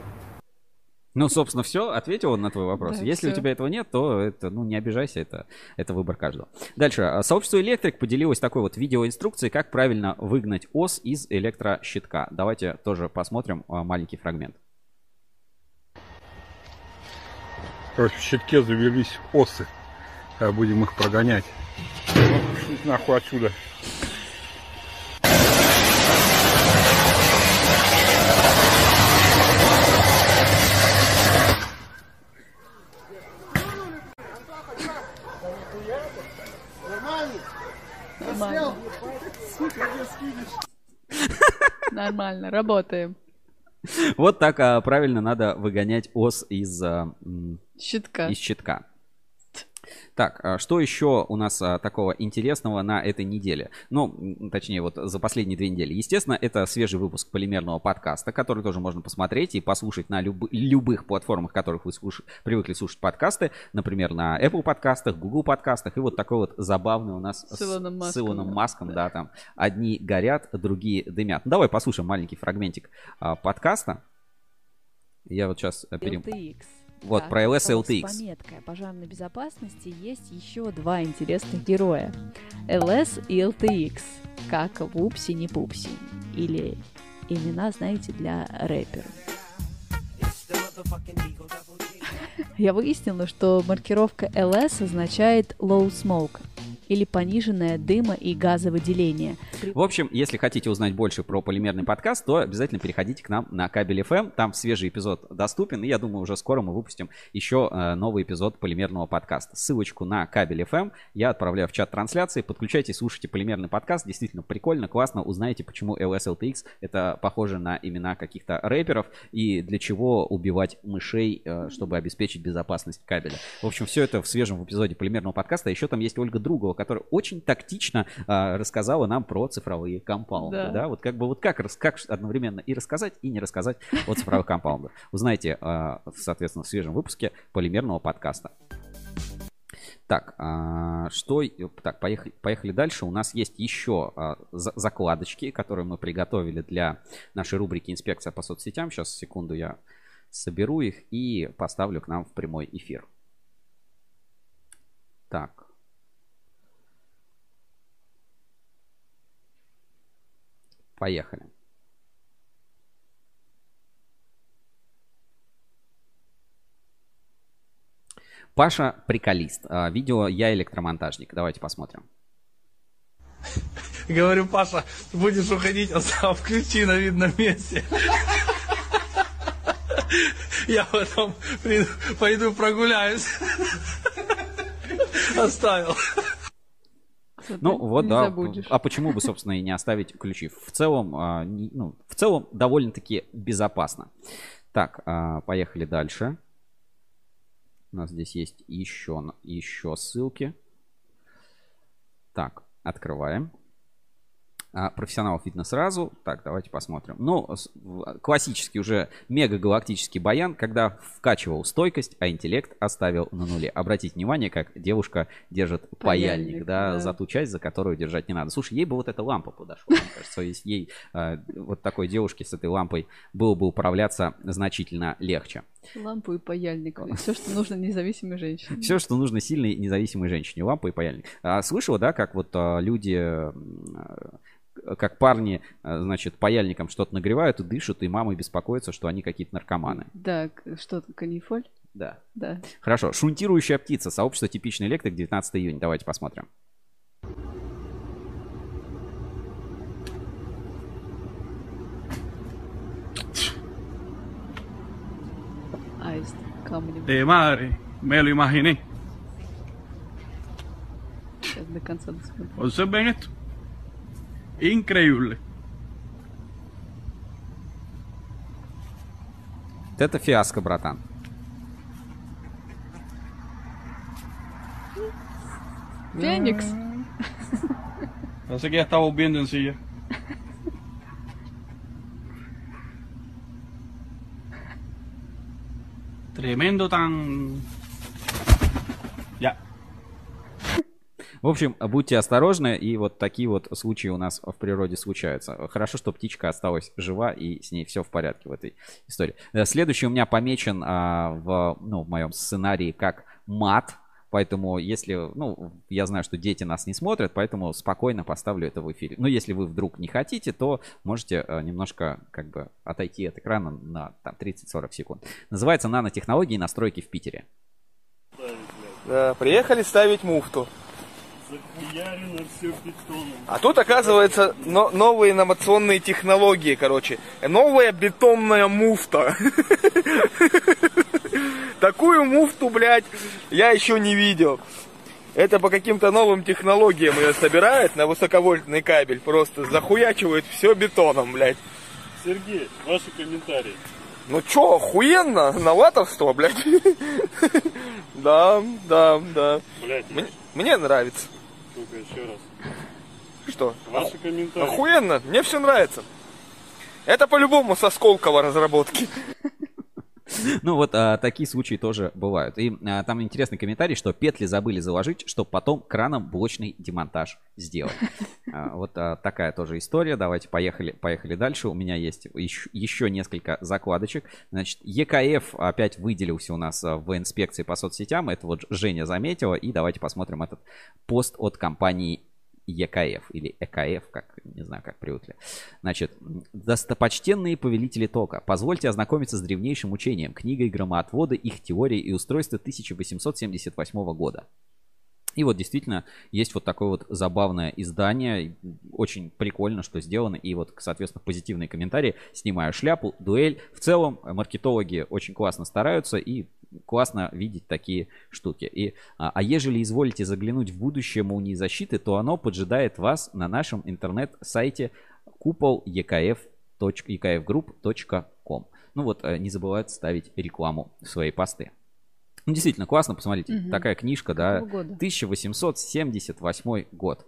[SPEAKER 1] Ну, собственно, все, ответил он на твой вопрос.
[SPEAKER 2] Да,
[SPEAKER 1] Если у
[SPEAKER 2] всё.
[SPEAKER 1] тебя этого нет, то это, ну, не обижайся, это, это выбор каждого. Дальше. А, Сообщество Электрик поделилось такой вот видеоинструкцией, как правильно выгнать ос из электрощитка. Давайте тоже посмотрим а, маленький фрагмент.
[SPEAKER 14] Короче, в щитке завелись осы. Будем их прогонять. Ну, нахуй отсюда.
[SPEAKER 2] Нормально. Нормально, работаем.
[SPEAKER 1] Вот так а, правильно надо выгонять ос из, а,
[SPEAKER 2] Щитка.
[SPEAKER 1] из щитка. Так, а что еще у нас а, такого интересного на этой неделе? Ну, точнее, вот за последние две недели. Естественно, это свежий выпуск полимерного подкаста, который тоже можно посмотреть и послушать на люб- любых платформах, которых вы слуш- привыкли слушать подкасты. Например, на Apple подкастах, Google подкастах. И вот такой вот забавный у нас
[SPEAKER 2] С Илоном
[SPEAKER 1] с
[SPEAKER 2] Маском,
[SPEAKER 1] Илоном
[SPEAKER 2] да.
[SPEAKER 1] Маском, да, там одни горят, другие дымят. Ну, давай послушаем маленький фрагментик а, подкаста. Я вот сейчас перем...
[SPEAKER 6] LTX.
[SPEAKER 1] Вот,
[SPEAKER 6] Так,
[SPEAKER 1] про LS
[SPEAKER 6] вопрос
[SPEAKER 1] LTX.
[SPEAKER 6] С пометкой о пожарной безопасности есть еще два интересных героя. LS и LTX. Как Вупси не Пупси. Или имена, знаете, для рэперов. Я выяснила, что маркировка LS означает low smoke или пониженное дыма и газовыделение.
[SPEAKER 1] В общем, если хотите узнать больше про полимерный подкаст, то обязательно переходите к нам на кабель FM. Там свежий эпизод доступен, и я думаю, уже скоро мы выпустим еще э, новый эпизод полимерного подкаста. Ссылочку на кабель FM я отправляю в чат трансляции. Подключайтесь, слушайте полимерный подкаст. Действительно прикольно, классно. Узнаете, почему LSLTX это похоже на имена каких-то рэперов и для чего убивать мышей, э, чтобы обеспечить безопасность кабеля. В общем, все это в свежем эпизоде полимерного подкаста. Еще там есть Ольга Другова, которая очень тактично э, рассказала нам про цифровые компаунды.
[SPEAKER 2] Да.
[SPEAKER 1] Да. вот как бы вот как, как одновременно и рассказать, и не рассказать о цифровых компаундах. Узнаете, э, соответственно, в свежем выпуске полимерного подкаста. Так, а, что... Так, поехали, поехали дальше. У нас есть еще а, за- закладочки, которые мы приготовили для нашей рубрики «Инспекция по соцсетям». Сейчас, секунду, я соберу их и поставлю к нам в прямой эфир. Так. Поехали. Паша приколист. А, Видео «Я электромонтажник». Давайте посмотрим.
[SPEAKER 15] Говорю, Паша, будешь уходить, оставь ключи на видном месте. Я потом пойду прогуляюсь. Оставил.
[SPEAKER 1] Ну вот
[SPEAKER 2] не
[SPEAKER 1] да.
[SPEAKER 2] забудешь.
[SPEAKER 1] А почему бы, собственно, и не оставить ключи? В целом, а, не- ну, в целом довольно-таки безопасно. Так, а, поехали дальше. У нас здесь есть еще, еще ссылки. Так, открываем. А, профессионалов видно сразу. Так, давайте посмотрим. Ну, классический уже мегагалактический баян, когда вкачивал стойкость, а интеллект оставил на нуле. Обратите внимание, как девушка держит паяльник,
[SPEAKER 2] Паяльник,
[SPEAKER 1] да,
[SPEAKER 2] да.
[SPEAKER 1] за ту часть, за которую держать не надо. Слушай, ей бы вот эта лампа подошла, мне кажется. Если ей э, вот такой девушке с этой лампой было бы управляться значительно легче.
[SPEAKER 2] Лампу и паяльник. Все, что нужно независимой женщине.
[SPEAKER 1] Все, что нужно сильной независимой женщине. Лампа и паяльник. А, слышала, да, как вот а, люди, а, как парни, а, значит, паяльником что-то нагревают и дышат, и мамы беспокоятся, что они какие-то наркоманы.
[SPEAKER 2] Да, к- что там, канифоль?
[SPEAKER 1] Да.
[SPEAKER 2] Да.
[SPEAKER 1] Хорошо. Шунтирующая птица. Сообщество типичный электрик. 19 июня. Давайте посмотрим.
[SPEAKER 2] Аист камнем.
[SPEAKER 15] De madre, me lo imaginé.
[SPEAKER 2] Сейчас до конца досмотрю.
[SPEAKER 15] Observen esto. Increíble.
[SPEAKER 1] Вот Это фиаско, братан.
[SPEAKER 2] Феникс.
[SPEAKER 15] Parece que ya está volviendo en silla. Tremendo tan
[SPEAKER 1] В общем, будьте осторожны, и вот такие вот случаи у нас в природе случаются. Хорошо, что птичка осталась жива, и с ней все в порядке в этой истории. Э, Следующий у меня помечен а, в, ну, в моем сценарии как мат. Поэтому, если, ну, я знаю, что дети нас не смотрят, поэтому спокойно поставлю это в эфире. Но если вы вдруг не хотите, то можете э, немножко, как бы, отойти от экрана на там, 30-40 секунд. Называется «Нанотехнологии и настройки в Питере».
[SPEAKER 16] Да, приехали ставить муфту. А тут, оказывается, но- новые инновационные технологии, короче. Новая бетонная муфта. Такую муфту, блядь, я еще не видел. Это по каким-то новым технологиям ее собирают на высоковольтный кабель. Просто захуячивают все бетоном, блядь.
[SPEAKER 17] Сергей, ваши комментарии.
[SPEAKER 16] Ну чё, охуенно, новаторство, блядь. Да, да, да.
[SPEAKER 17] Блядь,
[SPEAKER 16] мне нравится.
[SPEAKER 17] Только еще раз.
[SPEAKER 16] Что?
[SPEAKER 17] Ваши комментарии.
[SPEAKER 16] Охуенно, мне все нравится. Это по-любому со Сколково разработки.
[SPEAKER 1] Ну вот а, такие случаи тоже бывают. И а, там интересный комментарий, что петли забыли заложить, чтобы потом краном блочный демонтаж сделать. А, вот а, такая тоже история. Давайте поехали, поехали дальше. У меня есть еще, еще несколько закладочек. Значит, ЕКФ опять выделился у нас а, в инспекции по соцсетям. Это вот Женя заметила. И давайте посмотрим этот пост от компании ЕКФ или ЭКФ, как не знаю, как привыкли. Значит, достопочтенные повелители тока, позвольте ознакомиться с древнейшим учением, книгой громоотвода, их теории и устройства 1878 года. И вот действительно есть вот такое вот забавное издание. Очень прикольно, что сделано. И вот, соответственно, позитивные комментарии. Снимаю шляпу, дуэль. В целом, маркетологи очень классно стараются и классно видеть такие штуки. И, а, а ежели изволите заглянуть в будущее молнии защиты, то оно поджидает вас на нашем интернет-сайте купол ekf.ekfgroup.com. Ну вот, э, не забывайте ставить рекламу в свои посты. Ну, действительно, классно, посмотрите.
[SPEAKER 2] Мгм.
[SPEAKER 1] Такая книжка, да,
[SPEAKER 2] Какого года?
[SPEAKER 1] 1878 год.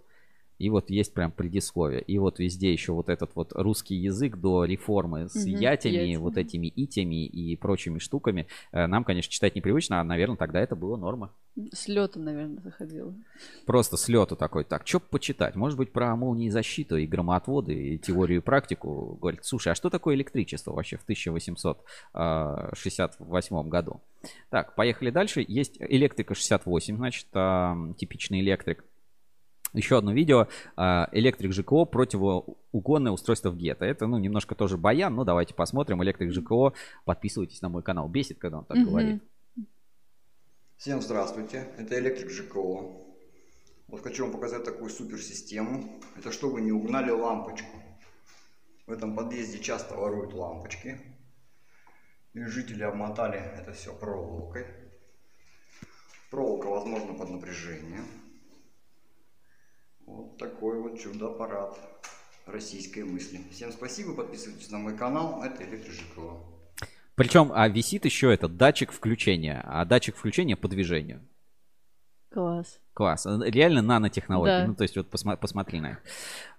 [SPEAKER 1] И вот есть прям предисловие. И вот везде еще вот этот вот русский язык до реформы с
[SPEAKER 2] Мгм,
[SPEAKER 1] ятями,
[SPEAKER 2] ятями.
[SPEAKER 1] вот этими итями и прочими штуками. Э, Нам, конечно, читать непривычно, а, наверное, тогда это было норма.
[SPEAKER 2] С летом, наверное, заходила.
[SPEAKER 1] Просто с лету такой, так, что почитать? Может быть, про молнии защиту и громоотводы, и теорию и практику. Говорит, слушай, а что такое электричество вообще в 1868 году? Так, поехали дальше. Есть электрика 68, значит, типичный электрик. Еще одно видео. а, Электрик ЖКО противоугонное устройство в гетто. Это, ну, немножко тоже баян, но давайте посмотрим. Электрик ЖКО. Подписывайтесь на мой канал. Бесит, когда он так
[SPEAKER 18] Мгм.
[SPEAKER 1] говорит.
[SPEAKER 18] Всем здравствуйте, это Электрик ЖКО. Вот хочу вам показать такую суперсистему. Это чтобы не угнали лампочку. В этом подъезде часто воруют лампочки. И жители обмотали это все проволокой. Проволока, возможно, под напряжением. Вот такой вот чудо-аппарат российской мысли. Всем спасибо, подписывайтесь на мой канал. Это Электрик ЖКО.
[SPEAKER 1] Причем, а висит еще этот датчик включения. А датчик включения по движению.
[SPEAKER 2] Класс.
[SPEAKER 1] Класс. Реально нанотехнологии.
[SPEAKER 2] Да.
[SPEAKER 1] Ну, то есть, вот посма- посмотри на это.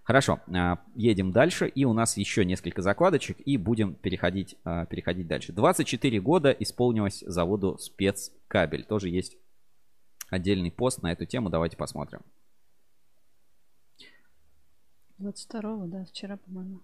[SPEAKER 1] Хорошо, а, едем дальше. И у нас еще несколько закладочек, и будем переходить, а, переходить дальше. 24 года исполнилось заводу спецкабель. Тоже есть отдельный пост на эту тему. Давайте посмотрим.
[SPEAKER 2] 22-го, да, вчера, по-моему.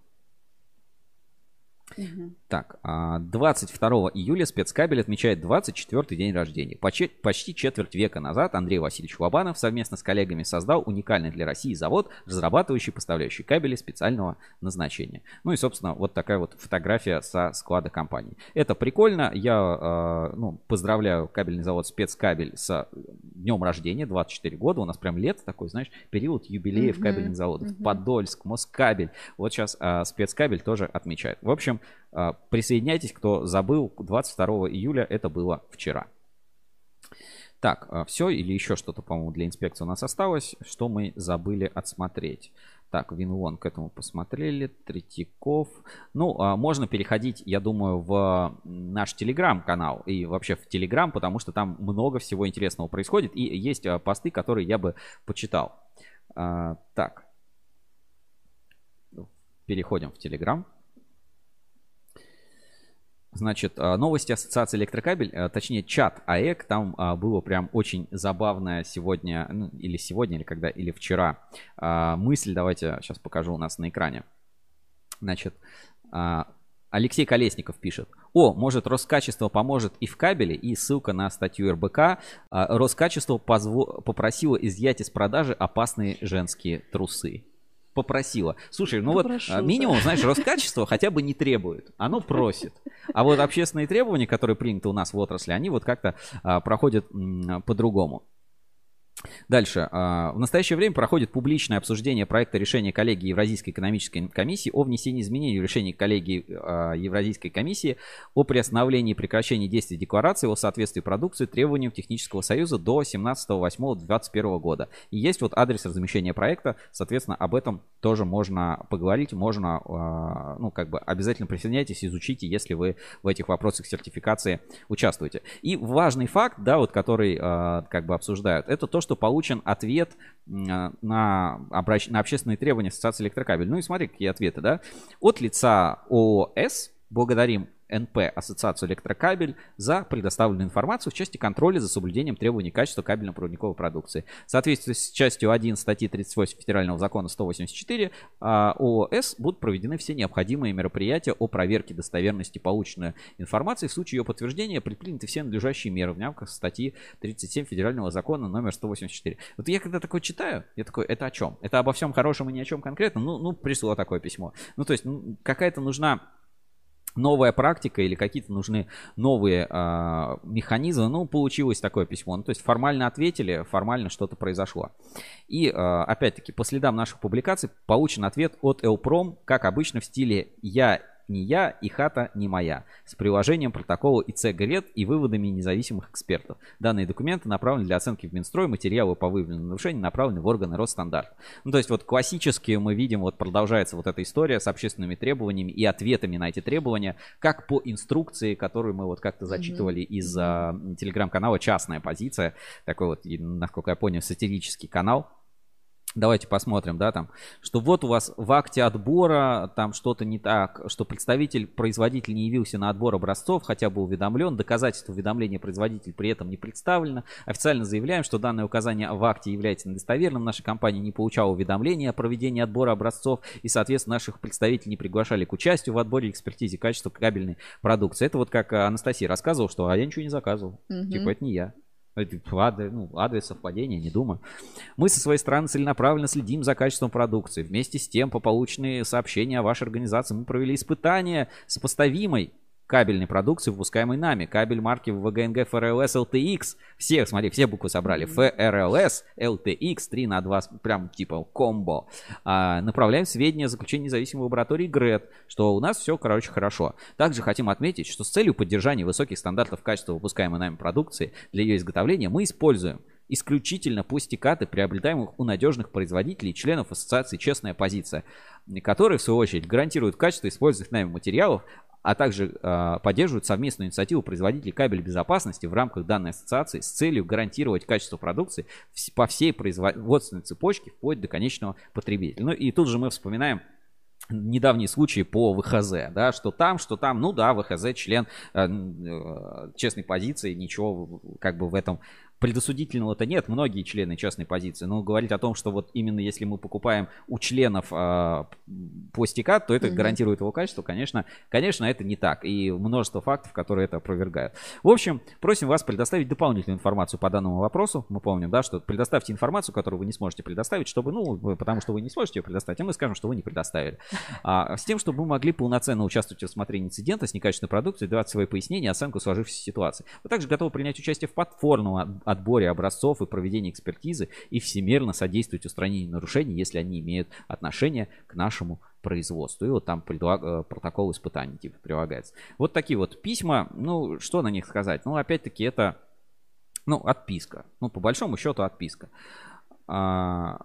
[SPEAKER 2] Мгм.
[SPEAKER 1] Так, а, 22 июля спецкабель отмечает 24 день рождения. Почти, почти четверть века назад Андрей Васильевич Лобанов совместно с коллегами создал уникальный для России завод, разрабатывающий и поставляющий кабели специального назначения. Ну и, собственно, вот такая вот фотография со склада компании. Это прикольно. Я а, ну, поздравляю кабельный завод спецкабель с днем рождения, 24 года. У нас прям лето такой, знаешь, период юбилеев
[SPEAKER 2] Мгм,
[SPEAKER 1] кабельных заводов. Подольск, Москабель. Вот сейчас а, спецкабель тоже отмечает. В общем, а, присоединяйтесь, кто забыл, 22 июля это было вчера. Так, все или еще что-то, по-моему, для инспекции у нас осталось, что мы забыли отсмотреть. Так, Винвон к этому посмотрели, Третьяков. Ну, а, можно переходить, я думаю, в наш телеграм-канал и вообще в телеграм, потому что там много всего интересного происходит. И есть а, посты, которые я бы почитал. А, Так. Переходим в телеграм. Значит, а, новости Ассоциации Электрокабель, а, точнее чат АЭК, там а, было прям очень забавная сегодня, ну, или сегодня, или когда, или вчера мысль, давайте сейчас покажу у нас на экране. Значит, Алексей Колесников пишет. О, может Роскачество поможет и в кабеле, и ссылка на статью РБК. Роскачество позво- попросило изъять из продажи опасные женские трусы. Попросила. Слушай, ну вот
[SPEAKER 2] Попрошу,
[SPEAKER 1] а,
[SPEAKER 2] да.
[SPEAKER 1] минимум, знаешь, Роскачество хотя бы не требует. Оно просит. А вот общественные требования, которые приняты у нас в отрасли, они вот как-то а, проходят м, по-другому. Дальше. А, В настоящее время проходит публичное обсуждение проекта решения коллегии Евразийской экономической комиссии о внесении изменений в решение коллегии а, Евразийской комиссии о приостановлении и прекращении действия декларации о соответствии продукции требованиям Технического союза до 17.08.2021 года. И есть вот адрес размещения проекта, соответственно, об этом тоже можно поговорить, можно, а, ну, как бы обязательно присоединяйтесь, изучите, если вы в этих вопросах сертификации участвуете. И важный факт, да, вот который как бы обсуждают, это то, что получен ответ м, на, обращ- на общественные требования Ассоциации электрокабель. Ну и смотри, какие ответы, да. От лица ООС благодарим НП Ассоциацию электрокабель за предоставленную информацию в части контроля за соблюдением требований качества кабельно-проводниковой продукции. В соответствии с частью 1 статьи 38 Федерального закона 184 а, ООС будут проведены все необходимые мероприятия о проверке достоверности полученной информации. В случае ее подтверждения предприняты все надлежащие меры в рамках статьи 37 Федерального закона номер 184. Вот я когда такое читаю, я такой, это о чем? Это обо всем хорошем и ни о чем конкретном? Ну, ну пришло такое письмо. Ну, то есть ну, какая-то нужна новая практика или какие-то нужны новые а, механизмы. Ну, получилось такое письмо. Ну, то есть формально ответили, формально что-то произошло. И а, опять-таки по следам наших публикаций получен ответ от Элпром, как обычно в стиле «я не я и хата не моя» с приложением протокола ИЦ ГРЕД и выводами независимых экспертов. Данные документы направлены для оценки в Минстрой, материалы по выявленным нарушениям направлены в органы Росстандарт. Ну, то есть вот классически мы видим, вот продолжается вот эта история с общественными требованиями и ответами на эти требования, как по инструкции, которую мы вот как-то зачитывали из а, телеграм-канала «Частная позиция», такой вот, насколько я понял, сатирический канал. Давайте посмотрим, да, там, что вот у вас в акте отбора там что-то не так, что представитель, производитель не явился на отбор образцов, хотя бы уведомлен, доказательство уведомления производитель при этом не представлено. Официально заявляем, что данное указание в акте является недостоверным. Наша компания не получала уведомления о проведении отбора образцов и, соответственно, наших представителей не приглашали к участию в отборе экспертизе качества кабельной продукции. Это вот как Анастасия рассказывала, что а я ничего не заказывал.
[SPEAKER 2] Мгм.
[SPEAKER 1] Типа это не я. Это адрес, ну, адрес совпадения, не думаю. Мы со своей стороны целенаправленно следим за качеством продукции. Вместе с тем, по полученные сообщения о вашей организации, мы провели испытания сопоставимой кабельной продукции, выпускаемой нами. Кабель марки ВГНГ ФРЛС LTX. Всех, смотри, все буквы собрали. ФРЛС LTX 3 на 2, прям типа комбо. А, направляем сведения о заключении независимой лаборатории ГРЭД, что у нас все, короче, хорошо. Также хотим отметить, что с целью поддержания высоких стандартов качества выпускаемой нами продукции для ее изготовления мы используем исключительно пластикаты, приобретаемых у надежных производителей и членов ассоциации «Честная позиция», которые, в свою очередь, гарантируют качество используемых нами материалов, а также э, поддерживают совместную инициативу производителей кабель безопасности в рамках данной ассоциации с целью гарантировать качество продукции по всей производственной цепочке вплоть до конечного потребителя. Ну и тут же мы вспоминаем недавние случаи по ВХЗ, да, что там, что там, ну да, ВХЗ член э, э, честной позиции, ничего как бы в этом предосудительного-то нет, многие члены частной позиции, но говорить о том, что вот именно если мы покупаем у членов э, пластикат, то это
[SPEAKER 2] Мгм.
[SPEAKER 1] гарантирует его качество, конечно, конечно, это не так, и множество фактов, которые это опровергают. В общем, просим вас предоставить дополнительную информацию по данному вопросу, мы помним, да, что предоставьте информацию, которую вы не сможете предоставить, чтобы, ну, потому что вы не сможете ее предоставить, а мы скажем, что вы не предоставили. А, с тем, чтобы мы могли полноценно участвовать в рассмотрении инцидента с некачественной продукцией, давать свои пояснения, оценку сложившейся ситуации. Вы также готовы принять участие в платформном от- отборе образцов и проведении экспертизы и всемерно содействовать устранению нарушений, если они имеют отношение к нашему производству. И вот там э, протокол испытаний типа прилагается. Вот такие вот письма, ну, что на них сказать? Ну, опять-таки, это, ну, отписка. Ну, по большому счету, отписка. А,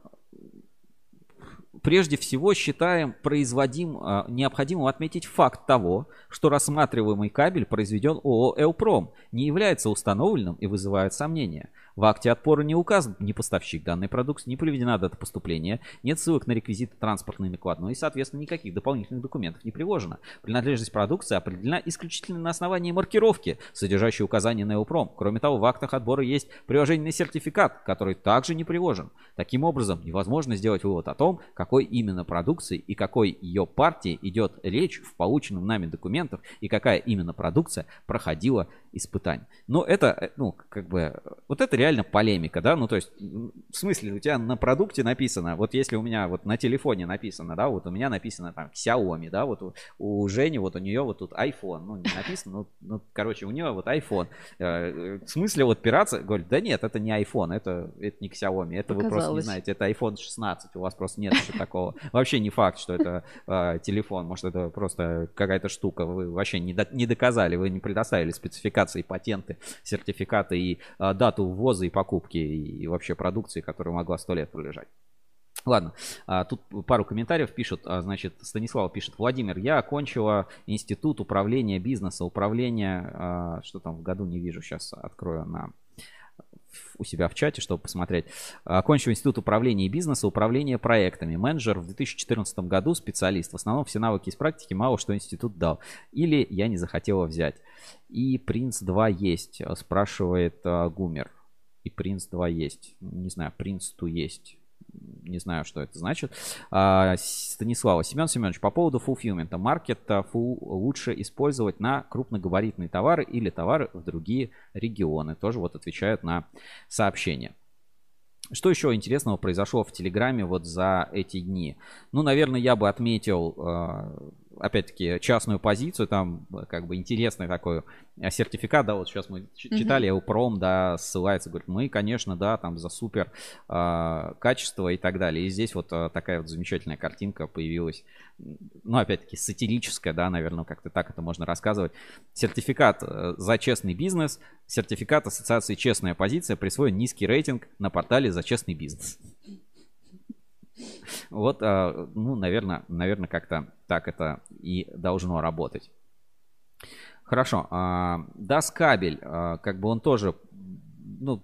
[SPEAKER 1] прежде всего считаем производим, а, необходимым отметить факт того, что рассматриваемый кабель произведен ООО «Элпром», не является установленным и вызывает сомнения. В акте отпора не указан ни поставщик данной продукции, не приведена дата поступления, нет ссылок на реквизиты транспортной накладной и, соответственно, никаких дополнительных документов не приложено. Принадлежность продукции определена исключительно на основании маркировки, содержащей указание Неопром. Кроме того, в актах отбора есть приложение сертификат, который также не приложен. Таким образом, невозможно сделать вывод о том, какой именно продукции и какой ее партии идет речь в полученном нами документах и какая именно продукция проходила испытание. Но это, э, ну, как бы, вот это реально полемика, да, ну, то есть, в смысле, у тебя на продукте написано, вот если у меня вот на телефоне написано, да, вот у меня написано там Xiaomi, да, вот у, у Жени, вот у нее вот тут iPhone, ну, не написано, ну, ну короче, у нее вот iPhone. Э, в смысле вот пираться? Говорит, да нет, это не iPhone, это, это не Xiaomi, это вы просто не знаете, это iPhone 16, у вас просто нет еще такого. Вообще не факт, что это э, телефон, может это просто какая-то штука, вы вообще не, до, не доказали, вы не предоставили спецификации, патенты, сертификаты и э, дату ввоза и покупки и, и вообще продукции, которая могла сто лет пролежать. Ладно, а, тут пару комментариев пишут. А, значит, Станислав пишет. Владимир, я окончила институт управления бизнеса, управления... А, что там в году не вижу, сейчас открою на у себя в чате, чтобы посмотреть. Окончил институт управления бизнеса, управления проектами. Менеджер в 2014 году, специалист. В основном все навыки из практики, мало что институт дал. Или я не захотела взять. И Принц 2 есть, спрашивает Гумер. И Принц 2 есть. Не знаю, Принц 2 есть не знаю, что это значит. А, Станислава Семен Семенович, по поводу fulfillment. Маркет фу лучше использовать на крупногабаритные товары или товары в другие регионы. Тоже вот отвечают на сообщение. Что еще интересного произошло в Телеграме вот за эти дни? Ну, наверное, я бы отметил а, опять-таки, частную позицию, там, как бы, интересный такой э, сертификат, да, вот сейчас мы читали, mm-hmm. Упром, да, ссылается, говорит, мы, конечно, да, там, за супер э, качество и так далее. И здесь вот э, такая вот замечательная картинка появилась, ну, опять-таки, сатирическая, да, наверное, как-то так это можно рассказывать. Сертификат э, за честный бизнес, сертификат ассоциации «Честная позиция» присвоен низкий рейтинг на портале «За честный бизнес». Вот, а, ну, наверное, наверное, как-то так это и должно работать. Хорошо. А, DAS кабель, а, как бы он тоже, ну,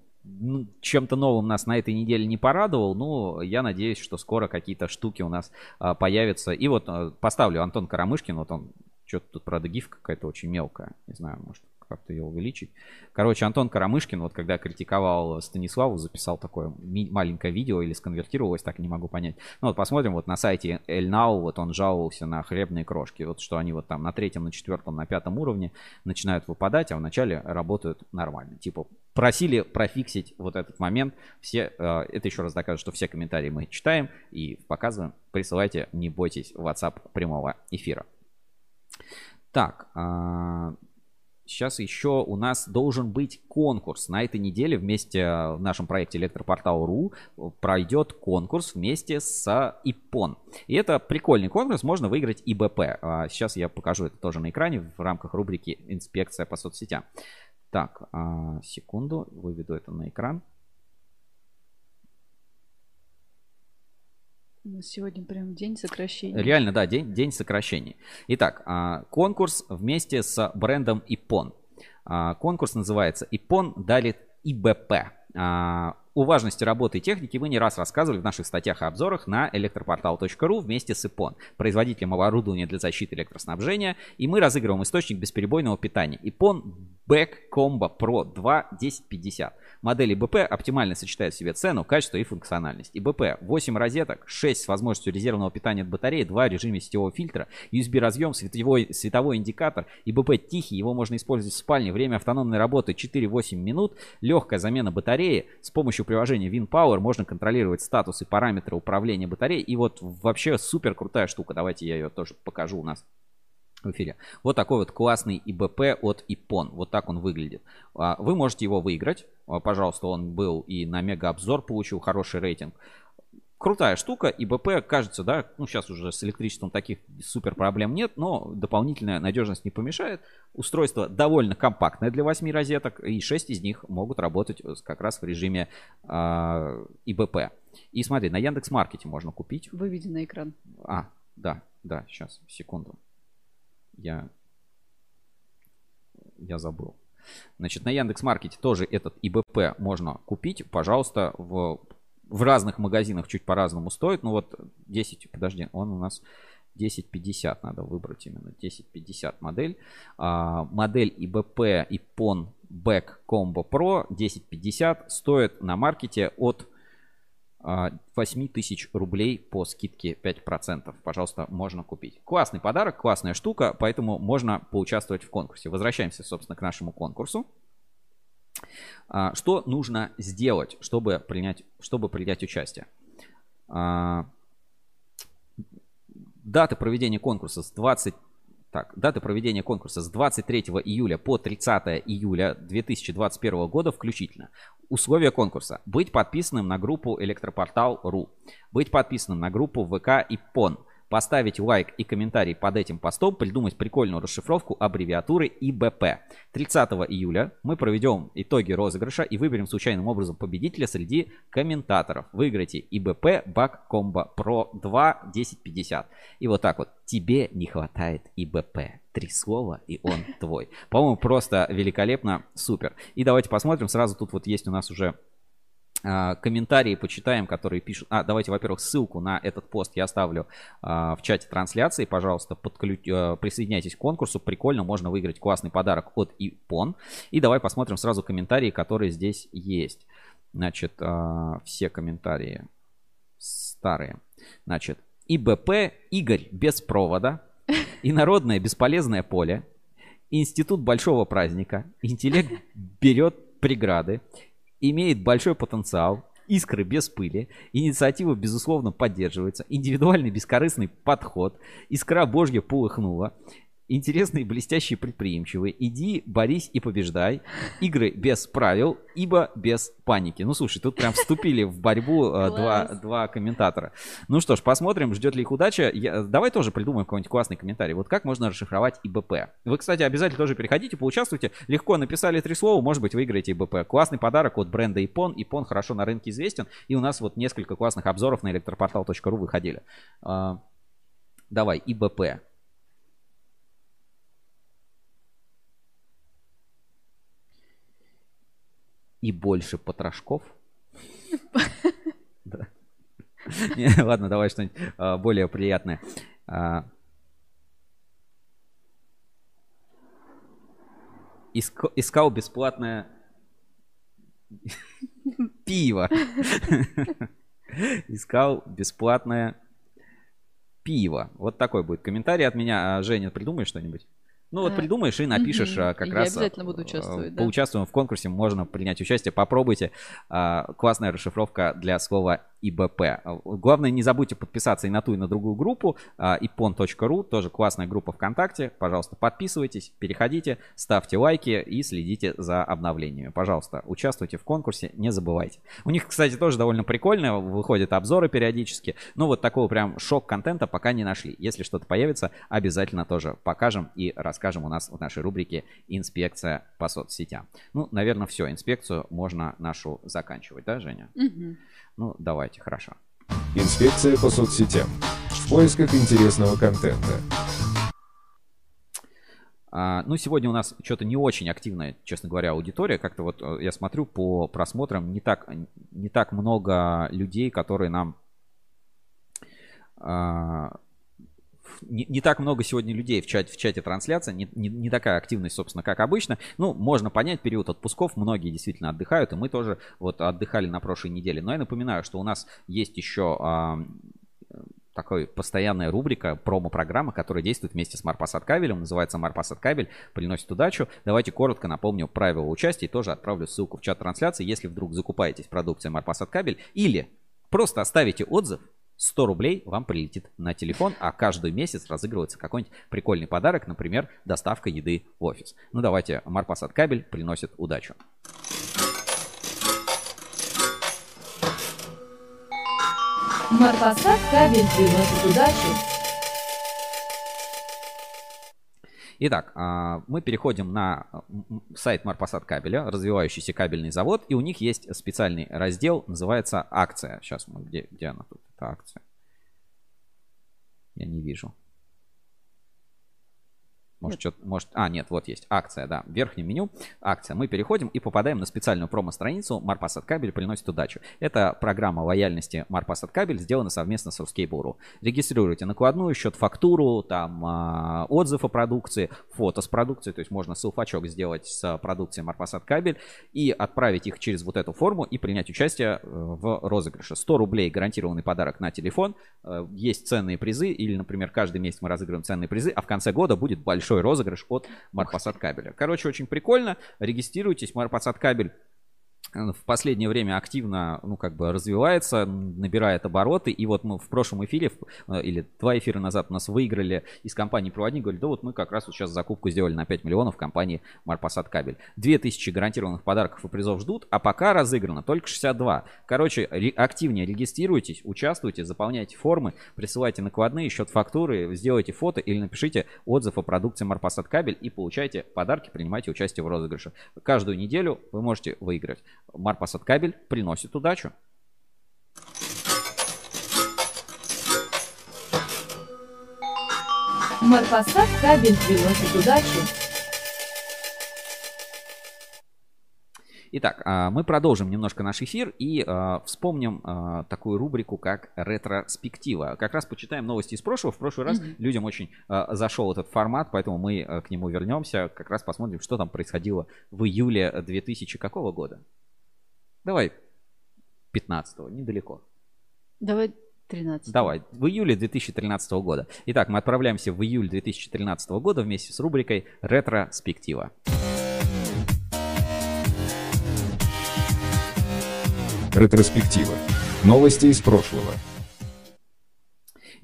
[SPEAKER 1] чем-то новым нас на этой неделе не порадовал, но я надеюсь, что скоро какие-то штуки у нас появятся. И вот поставлю Антон Карамышкин, вот он, что-то тут, правда, гифка какая-то очень мелкая, не знаю, может, как-то ее увеличить. Короче, Антон Карамышкин, вот когда критиковал Станиславу, записал такое маленькое видео или сконвертировалось, так не могу понять. Ну вот посмотрим, вот на сайте Elnow, вот он жаловался на хлебные крошки, вот что они вот там на третьем, на четвертом, на пятом уровне начинают выпадать, а вначале работают нормально. Типа просили профиксить вот этот момент. Все, э, это еще раз доказывает, что все комментарии мы читаем и показываем. Присылайте, не бойтесь, WhatsApp прямого эфира. Так, а, Сейчас еще у нас должен быть конкурс. На этой неделе вместе в нашем проекте Электропортал.ру пройдет конкурс вместе с ИПОН. И это прикольный конкурс, можно выиграть ИБП. А сейчас я покажу это тоже на экране в рамках рубрики «Инспекция по соцсетям». Так, а, секунду, выведу это на экран.
[SPEAKER 2] У нас сегодня прям день сокращений.
[SPEAKER 1] Реально, да, день, день сокращений. Итак, а, конкурс вместе с брендом Ипон. А, конкурс называется Ипон дарит ИБП. А, о важности работы и техники мы не раз рассказывали в наших статьях и обзорах на электропортал.ру вместе с ИПОН, производителем оборудования для защиты электроснабжения. И мы разыгрываем источник бесперебойного питания. ИПОН Back Combo Pro 2 1050. Модели БП оптимально сочетают в себе цену, качество и функциональность. И БП 8 розеток, 6 с возможностью резервного питания от батареи, 2 в режиме сетевого фильтра, USB разъем, световой, световой индикатор. И БП тихий, его можно использовать в спальне. Время автономной работы 4-8 минут. Легкая замена батареи. С помощью приложения WinPower можно контролировать статус и параметры управления батареей. И вот вообще супер крутая штука. Давайте я ее тоже покажу у нас в эфире. Вот такой вот классный ИБП от ИПОН. Вот так он выглядит. А, вы можете его выиграть. А, пожалуйста, он был и на мега обзор получил хороший рейтинг. Крутая штука, ИБП, кажется, да, ну сейчас уже с электричеством таких супер проблем нет, но дополнительная надежность не помешает. Устройство довольно компактное для 8 розеток, и 6 из них могут работать как раз в режиме э, ИБП. И смотри, на Яндекс Маркете можно купить.
[SPEAKER 2] Выведи на экран.
[SPEAKER 1] А, да, да, сейчас, секунду. Я, я забыл. Значит, на Яндекс.Маркете тоже этот ИБП можно купить. Пожалуйста, в, в разных магазинах чуть по-разному стоит. Ну вот 10, подожди, он у нас 1050 надо выбрать именно. 1050 модель. А, модель ИБП Ипон Back Combo Pro 1050 стоит на маркете от 8 тысяч рублей по скидке 5%. Пожалуйста, можно купить. Классный подарок, классная штука, поэтому можно поучаствовать в конкурсе. Возвращаемся, собственно, к нашему конкурсу. А, что нужно сделать, чтобы принять, чтобы принять участие? А, даты проведения конкурса с 20 так, дата проведения конкурса с 23 июля по 30 июля 2021 года включительно. Условия конкурса. Быть подписанным на группу электропортал.ру. Быть подписанным на группу ВК и ПОН поставить лайк и комментарий под этим постом, придумать прикольную расшифровку аббревиатуры ИБП. 30 июля мы проведем итоги розыгрыша и выберем случайным образом победителя среди комментаторов. Выиграйте ИБП Бак Комбо Pro 2 1050. И вот так вот. Тебе не хватает ИБП. Три слова, и он твой. По-моему, просто великолепно, супер. И давайте посмотрим. Сразу тут вот есть у нас уже комментарии почитаем, которые пишут. А, давайте, во-первых, ссылку на этот пост я оставлю а, в чате трансляции. Пожалуйста, подключ... а, присоединяйтесь к конкурсу. Прикольно, можно выиграть классный подарок от ИПОН. И давай посмотрим сразу комментарии, которые здесь есть. Значит, а, все комментарии старые. Значит, ИБП Игорь без провода. Инородное бесполезное поле. Институт большого праздника. Интеллект берет преграды имеет большой потенциал, искры без пыли, инициатива безусловно поддерживается, индивидуальный бескорыстный подход, искра божья полыхнула, Интересный, блестящий, предприимчивый. Иди, борись и побеждай. Игры без правил, ибо без паники. Ну, слушай, тут прям вступили в борьбу э, два, два комментатора. Ну что ж, посмотрим, ждет ли их удача. Я, давай тоже придумаем какой-нибудь классный комментарий. Вот как можно расшифровать ИБП. Вы, кстати, обязательно тоже переходите, поучаствуйте. Легко написали три слова, может быть, выиграете ИБП. Классный подарок от бренда Ипон. Ипон хорошо на рынке известен. И у нас вот несколько классных обзоров на электропортал.ру выходили. А, давай, ИБП. И больше потрошков. Ладно, давай что-нибудь а, более приятное. А, искал бесплатное пиво. Искал бесплатное пиво. Вот такой будет комментарий от меня. А, Женя, придумай что-нибудь? Ну вот придумаешь и напишешь mm-hmm. как
[SPEAKER 2] Я
[SPEAKER 1] раз.
[SPEAKER 2] обязательно буду участвовать, да.
[SPEAKER 1] Поучаствуем в конкурсе, можно принять участие, попробуйте. Классная расшифровка для слова ИБП. Главное, не забудьте подписаться и на ту, и на другую группу. ipon.ru, тоже классная группа ВКонтакте. Пожалуйста, подписывайтесь, переходите, ставьте лайки и следите за обновлениями. Пожалуйста, участвуйте в конкурсе, не забывайте. У них, кстати, тоже довольно прикольно, выходят обзоры периодически. Но вот такого прям шок-контента пока не нашли. Если что-то появится, обязательно тоже покажем и расскажем у нас в нашей рубрике «Инспекция по соцсетям». Ну, наверное, все. Инспекцию можно нашу заканчивать, да, Женя?
[SPEAKER 2] Мгм.
[SPEAKER 1] Ну, давайте, хорошо.
[SPEAKER 3] Инспекция по соцсетям. В поисках интересного контента.
[SPEAKER 1] А, ну, сегодня у нас что-то не очень активная, честно говоря, аудитория. Как-то вот э, я смотрю по просмотрам, не так, не так много людей, которые нам... а, не, не так много сегодня людей в чате, в чате трансляции, не, не, не такая активность, собственно, как обычно. Ну, можно понять, период отпусков, многие действительно отдыхают, и мы тоже вот отдыхали на прошлой неделе. Но я напоминаю, что у нас есть еще а, такой постоянная рубрика, промо-программа, которая действует вместе с Марпасад кабелем, называется Марпасад кабель, приносит удачу. Давайте коротко напомню правила участия и тоже отправлю ссылку в чат трансляции, если вдруг закупаетесь продукцией Марпасад кабель или просто оставите отзыв, 100 рублей вам прилетит на телефон, а каждый месяц разыгрывается какой-нибудь прикольный подарок, например, доставка еды в офис. Ну давайте, Марпасад кабель приносит удачу.
[SPEAKER 6] Марпасад кабель приносит удачу.
[SPEAKER 1] Итак, а, мы переходим на м, сайт Марпасад кабеля, развивающийся кабельный завод, и у них есть специальный раздел, называется акция. Сейчас мы, где, где она тут, эта акция? Я не вижу. Может, что может... А, нет, вот есть акция, да. В верхнем меню акция. Мы переходим и попадаем на специальную промо-страницу Марпасад Кабель приносит удачу. Это программа лояльности Марпасад Кабель, сделана совместно с Ruskable.ru. Регистрируйте накладную, счет, фактуру, там а, отзыв о продукции, фото с продукцией, то есть можно селфачок сделать с продукцией Марпасад Кабель и отправить их через вот эту форму и принять участие э, в розыгрыше. 100 рублей гарантированный подарок на телефон. Э, Есть ценные призы или, например, каждый месяц мы разыгрываем ценные призы, а в конце года будет большой розыгрыш от Марпасад Кабеля. Короче, очень прикольно. Регистрируйтесь. Марпасад Кабель в последнее время активно, ну, как бы развивается, набирает обороты. И вот мы в прошлом эфире, э, или два эфира назад у нас выиграли из компании проводник, говорили, да вот мы как раз вот сейчас закупку сделали на 5 миллионов в компании Марпасад Кабель. 2000 гарантированных подарков и призов ждут, а пока разыграно только 62. Короче, активнее регистрируйтесь, участвуйте, заполняйте формы, присылайте накладные, счет фактуры, сделайте фото или напишите отзыв о продукции Марпасад Кабель и получайте подарки, принимайте участие в розыгрыше. Каждую неделю вы можете выиграть. Марпасад Кабель приносит удачу.
[SPEAKER 6] Марпасад кабель приносит удачу.
[SPEAKER 1] Итак, а, мы продолжим немножко наш эфир и а, вспомним а, такую рубрику, как ретроспектива. Как раз почитаем новости из прошлого. В прошлый раз
[SPEAKER 2] Мгм.
[SPEAKER 1] людям очень зашел этот формат, поэтому мы к нему вернемся. Как раз посмотрим, что там происходило в июле 2000 какого года? Давай 15 недалеко.
[SPEAKER 2] Давай 13.
[SPEAKER 1] Давай, в июле 2013 года. Итак, мы отправляемся в июль 2013 года вместе с рубрикой «Ретроспектива».
[SPEAKER 3] Ретроспектива. Новости из прошлого.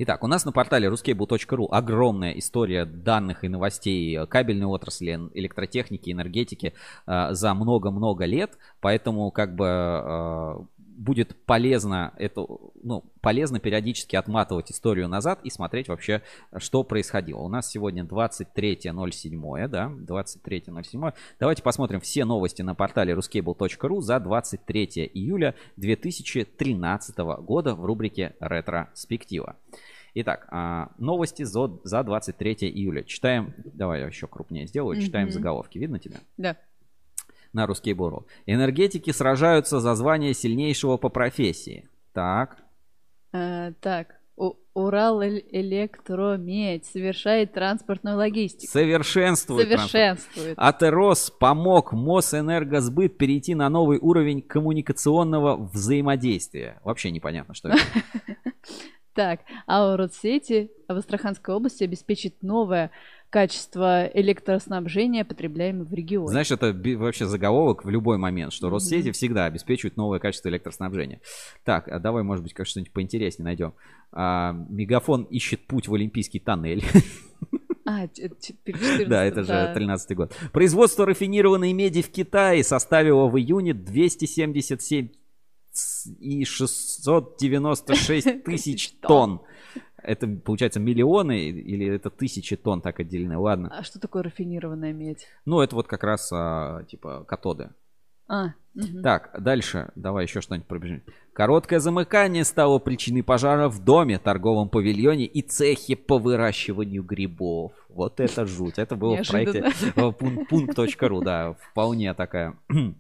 [SPEAKER 1] Итак, у нас на портале ruscable.ru огромная история данных и новостей кабельной отрасли, электротехники, энергетики э, за много-много лет, поэтому как бы э, будет полезно эту, ну, полезно периодически отматывать историю назад и смотреть вообще, что происходило. У нас сегодня 23.07, да, 23.07. Давайте посмотрим все новости на портале ruscable.ru за 23 июля 2013 года в рубрике «Ретроспектива». Итак, а, новости за, за 23 июля. Читаем, давай я еще крупнее сделаю, читаем
[SPEAKER 2] Мгм.
[SPEAKER 1] заголовки. Видно тебя?
[SPEAKER 2] Да.
[SPEAKER 1] На русский буру. Энергетики сражаются за звание сильнейшего по профессии. Так.
[SPEAKER 2] Э, так, У- Урал Электромедь совершает транспортную логистику.
[SPEAKER 1] Совершенствует. транспорт.
[SPEAKER 2] Совершенствует.
[SPEAKER 1] Атерос помог Мосэнергосбыт перейти на новый уровень коммуникационного взаимодействия. Вообще непонятно, что это.
[SPEAKER 2] Так, а у Родсети в Астраханской области обеспечит новое качество электроснабжения, потребляемое в регионе.
[SPEAKER 1] Знаешь, это вообще заголовок в любой момент, что. Россети всегда обеспечивают новое качество электроснабжения. Так, а давай, может быть, как что-нибудь поинтереснее найдем. А, Мегафон ищет путь в Олимпийский тоннель.
[SPEAKER 2] А, ч- ч- 14,
[SPEAKER 1] Да, это же
[SPEAKER 2] да.
[SPEAKER 1] 13 год. Производство рафинированной меди в Китае составило в июне 277 и 696 тысяч тонн. Это, получается, миллионы или это тысячи тонн так отделены? Ладно.
[SPEAKER 2] А что такое рафинированная медь?
[SPEAKER 1] Ну, это вот как раз, а, типа, катоды.
[SPEAKER 2] А, мгм.
[SPEAKER 1] Так, дальше. Давай еще что-нибудь пробежим. Короткое замыкание стало причиной пожара в доме, торговом павильоне и цехе по выращиванию грибов. Вот это жуть. Это было в проекте
[SPEAKER 2] Неожиданно.
[SPEAKER 1] э, пун- пункт.ру, да, вполне такая.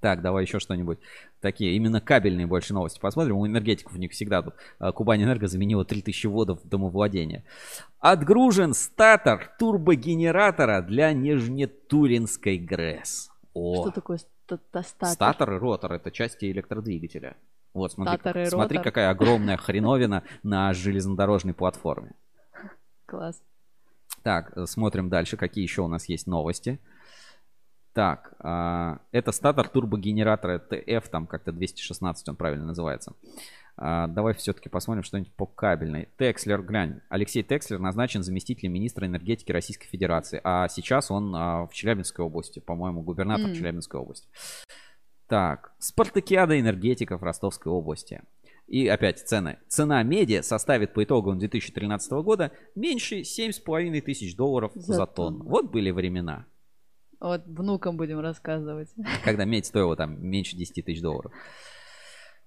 [SPEAKER 1] Так, давай еще что-нибудь. Такие, именно кабельные больше новости посмотрим. У энергетиков у них всегда тут. э, Кубань Энерго заменила 3000 вводов домовладения. Отгружен статор турбогенератора для Нижнетуринской ГРЭС. О,
[SPEAKER 2] Что такое ста- та- статор?
[SPEAKER 1] Статор и ротор это части электродвигателя. Вот, смотри,
[SPEAKER 2] и
[SPEAKER 1] смотри какая огромная хреновина на железнодорожной платформе.
[SPEAKER 2] Класс.
[SPEAKER 1] Так, э, смотрим дальше, какие еще у нас есть новости. Так, а, это статор турбогенератора TF, там как-то 216 он правильно называется. А, давай все-таки посмотрим что-нибудь по кабельной. Текслер, глянь. Алексей Текслер назначен заместителем министра энергетики Российской Федерации. А сейчас он а, в Челябинской области, по-моему, губернатор
[SPEAKER 2] М.
[SPEAKER 1] Челябинской области. Так, спартакиада энергетиков Ростовской области. И опять цены. Цена меди составит по итогам 2013 года меньше 7,5 тысяч долларов за,
[SPEAKER 2] За
[SPEAKER 1] тонну.
[SPEAKER 2] тонну.
[SPEAKER 1] Вот были времена,
[SPEAKER 2] Вот внукам будем рассказывать.
[SPEAKER 1] когда медь стоила там меньше 10 тысяч долларов.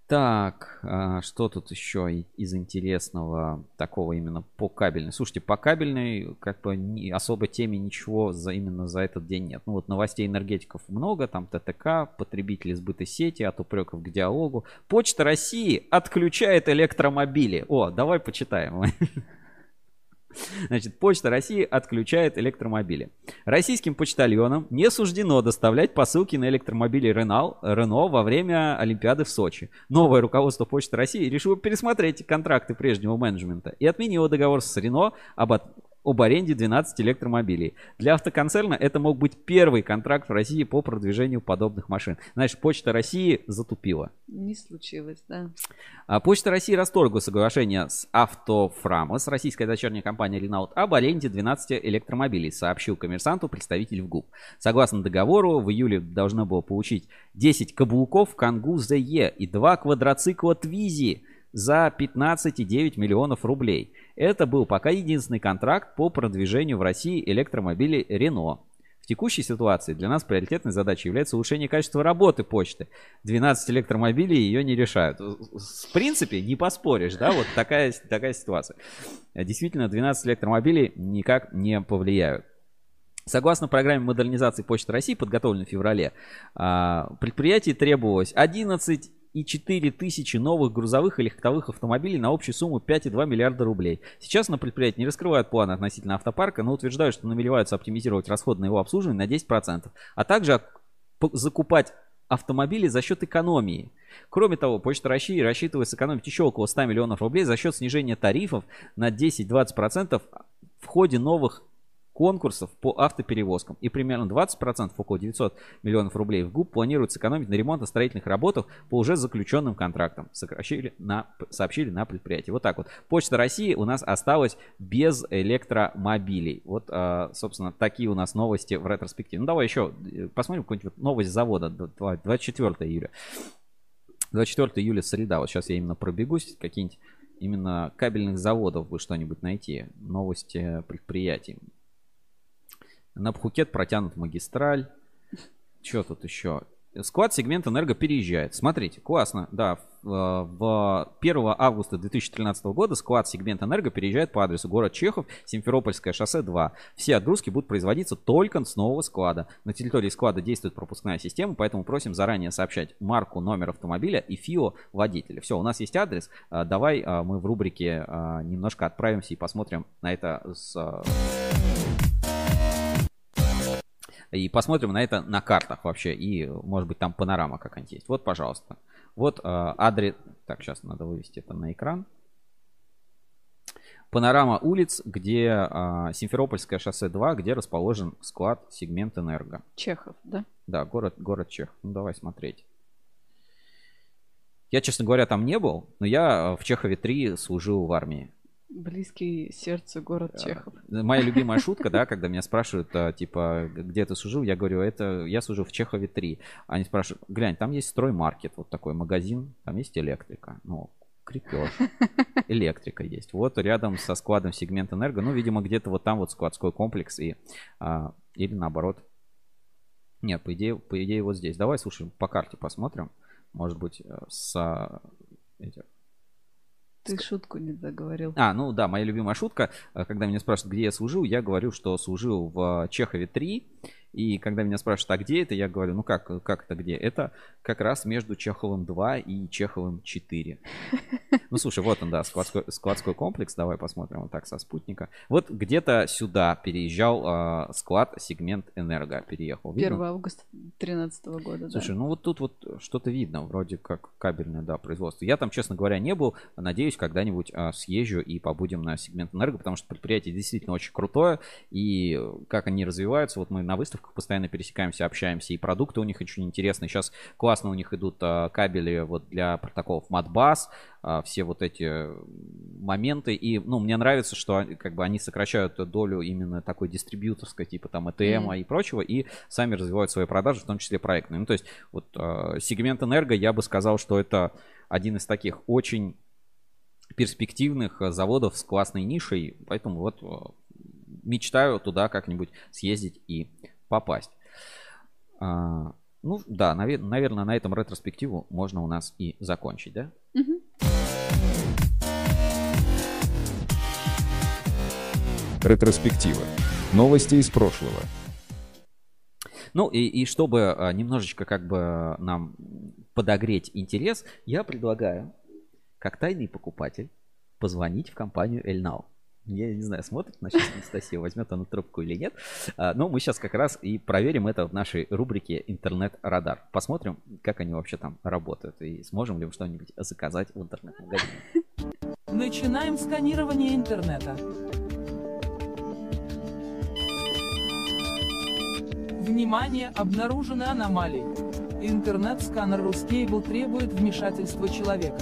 [SPEAKER 1] Так, а, что тут еще из интересного такого именно по кабельной? Слушайте, по кабельной как бы не, особо теме ничего за, именно за этот день нет. Ну вот новостей энергетиков много, там ТТК, потребители сбыта сети, от упреков к диалогу. Почта России отключает электромобили. О, давай почитаем. Значит, Почта России отключает электромобили. Российским почтальонам не суждено доставлять посылки на электромобили Рено, во время Олимпиады в Сочи. Новое руководство Почты России решило пересмотреть контракты прежнего менеджмента и отменило договор с Рено об, от- об аренде 12 электромобилей. Для автоконцерна это мог быть первый контракт в России по продвижению подобных машин. Значит, Почта России затупила.
[SPEAKER 2] Не случилось, да.
[SPEAKER 1] А Почта России расторгла соглашение с Автофрамос, российская дочерняя компания Renault, об аренде 12 электромобилей, сообщил коммерсанту представитель в ГУП. Согласно договору, в июле должно было получить 10 каблуков Кангу ZE и 2 квадроцикла Тwizy за 15,9 миллионов рублей. Это был пока единственный контракт по продвижению в России электромобилей Renault. В текущей ситуации для нас приоритетной задачей является улучшение качества работы почты. 12 электромобилей ее не решают. В принципе, не поспоришь, да, вот такая, такая ситуация. Действительно, 12 электромобилей никак не повлияют. Согласно программе модернизации Почты России, подготовленной в феврале, а, предприятии требовалось 11 4 тысячи новых грузовых и легковых автомобилей на общую сумму 5,2 миллиарда рублей. Сейчас на предприятии не раскрывают планы относительно автопарка, но утверждают, что намереваются оптимизировать расходы на его обслуживание на 10%, а также закупать автомобили за счет экономии. Кроме того, Почта России рассчитывает сэкономить еще около 100 миллионов рублей за счет снижения тарифов на 10-20% в ходе новых конкурсов по автоперевозкам. И примерно 20%, около 900 миллионов рублей в ГУП планируют сэкономить на ремонтно-строительных работах по уже заключенным контрактам. Сокращили на, сообщили на предприятии. Вот так вот. Почта России у нас осталась без электромобилей. Вот, а, собственно, такие у нас новости в ретроспективе. Ну, давай еще э, посмотрим какую-нибудь новость завода. Д- давай, 24 июля. 24 июля среда. Вот сейчас я именно пробегусь. Какие-нибудь именно кабельных заводов вы что-нибудь найти. Новости предприятий. На Пхукет протянут магистраль. Что тут еще? Склад сегмент энерго переезжает. Смотрите, классно. Да, в, э, в 1 августа 2013 года склад сегмент энерго переезжает по адресу город Чехов, Симферопольское шоссе 2. Все отгрузки будут производиться только с нового склада. На территории склада действует пропускная система, поэтому просим заранее сообщать марку, номер автомобиля и ФИО водителя. Все, у нас есть адрес. А, Давай а, мы в рубрике немножко отправимся и посмотрим на это с и посмотрим на это на картах вообще. И, может быть, там панорама какая-нибудь есть. Вот, пожалуйста. Вот э, адрес... Так, сейчас надо вывести это на экран. Панорама улиц, где э, Симферопольское шоссе 2, где расположен склад сегмент энерго.
[SPEAKER 2] Чехов, да?
[SPEAKER 1] Да, город, город Чех. Ну, давай смотреть. Я, честно говоря, там не был, но я э, в Чехове 3 служил в армии.
[SPEAKER 2] Близкий сердцу город Чехов.
[SPEAKER 1] Моя любимая шутка, да, когда меня спрашивают, а, типа, где ты служил, я говорю, это я служу в Чехове 3. Они спрашивают, глянь, там есть строймаркет, вот такой магазин, там есть электрика. Ну, крепеж, электрика есть. Вот рядом со складом сегмент энерго, ну, видимо, где-то вот там вот складской комплекс и а, или наоборот. Нет, по идее, по идее вот здесь. Давай, слушай, по карте посмотрим. Может быть, э, с этих
[SPEAKER 2] Ты шутку не договорил.
[SPEAKER 1] а, ну да, моя любимая шутка, э, когда меня спрашивают, где я служил, я говорю, что служил в Чехове 3. И когда меня спрашивают, а где это, я говорю, ну как, как это где? Это как раз между Чеховым 2 и Чеховым 4. Ну слушай, вот он, да, складской, складской комплекс. Давай посмотрим вот так со спутника. Вот где-то сюда переезжал э, склад сегмент энерго. Переехал.
[SPEAKER 2] 1
[SPEAKER 1] Видно?
[SPEAKER 2] августа 2013 года,
[SPEAKER 1] Слушай,
[SPEAKER 2] да.
[SPEAKER 1] ну вот тут вот что-то видно, вроде как кабельное, да, производство. Я там, честно говоря, не был. Надеюсь, когда-нибудь а, съезжу и побудем на сегмент энерго, потому что предприятие действительно очень крутое. И как они развиваются, вот мы на выставках постоянно пересекаемся, общаемся, и продукты у них очень интересные. Сейчас классно у них идут а, кабели вот для протоколов Modbus, а, все вот эти моменты. И, ну, мне нравится, что они- как бы они сокращают долю именно такой дистрибьюторской, типа там ETM
[SPEAKER 2] Мгм.
[SPEAKER 1] и прочего, и сами развивают свои продажи, в том числе проектные. Ну, то есть, вот э, сегмент энерго, я бы сказал, что это один из таких очень перспективных заводов с классной нишей, поэтому вот мечтаю туда как-нибудь съездить и попасть. А, Ну да, наверное, на этом ретроспективу можно у нас и закончить, да?
[SPEAKER 2] Мгм.
[SPEAKER 3] Ретроспектива. Новости из прошлого.
[SPEAKER 1] Ну и, и чтобы а, немножечко как бы нам подогреть интерес, я предлагаю, как тайный покупатель, позвонить в компанию Эльнау. Я не знаю, смотрит на сейчас Анастасия, возьмет она трубку или нет. А, Но мы сейчас как раз и проверим это в нашей рубрике «Интернет-радар». Посмотрим, как они вообще там работают и сможем ли мы что-нибудь заказать в интернет-магазине.
[SPEAKER 19] Начинаем сканирование интернета. Внимание, обнаружены аномалии. Интернет-сканер Ruscable требует вмешательства человека.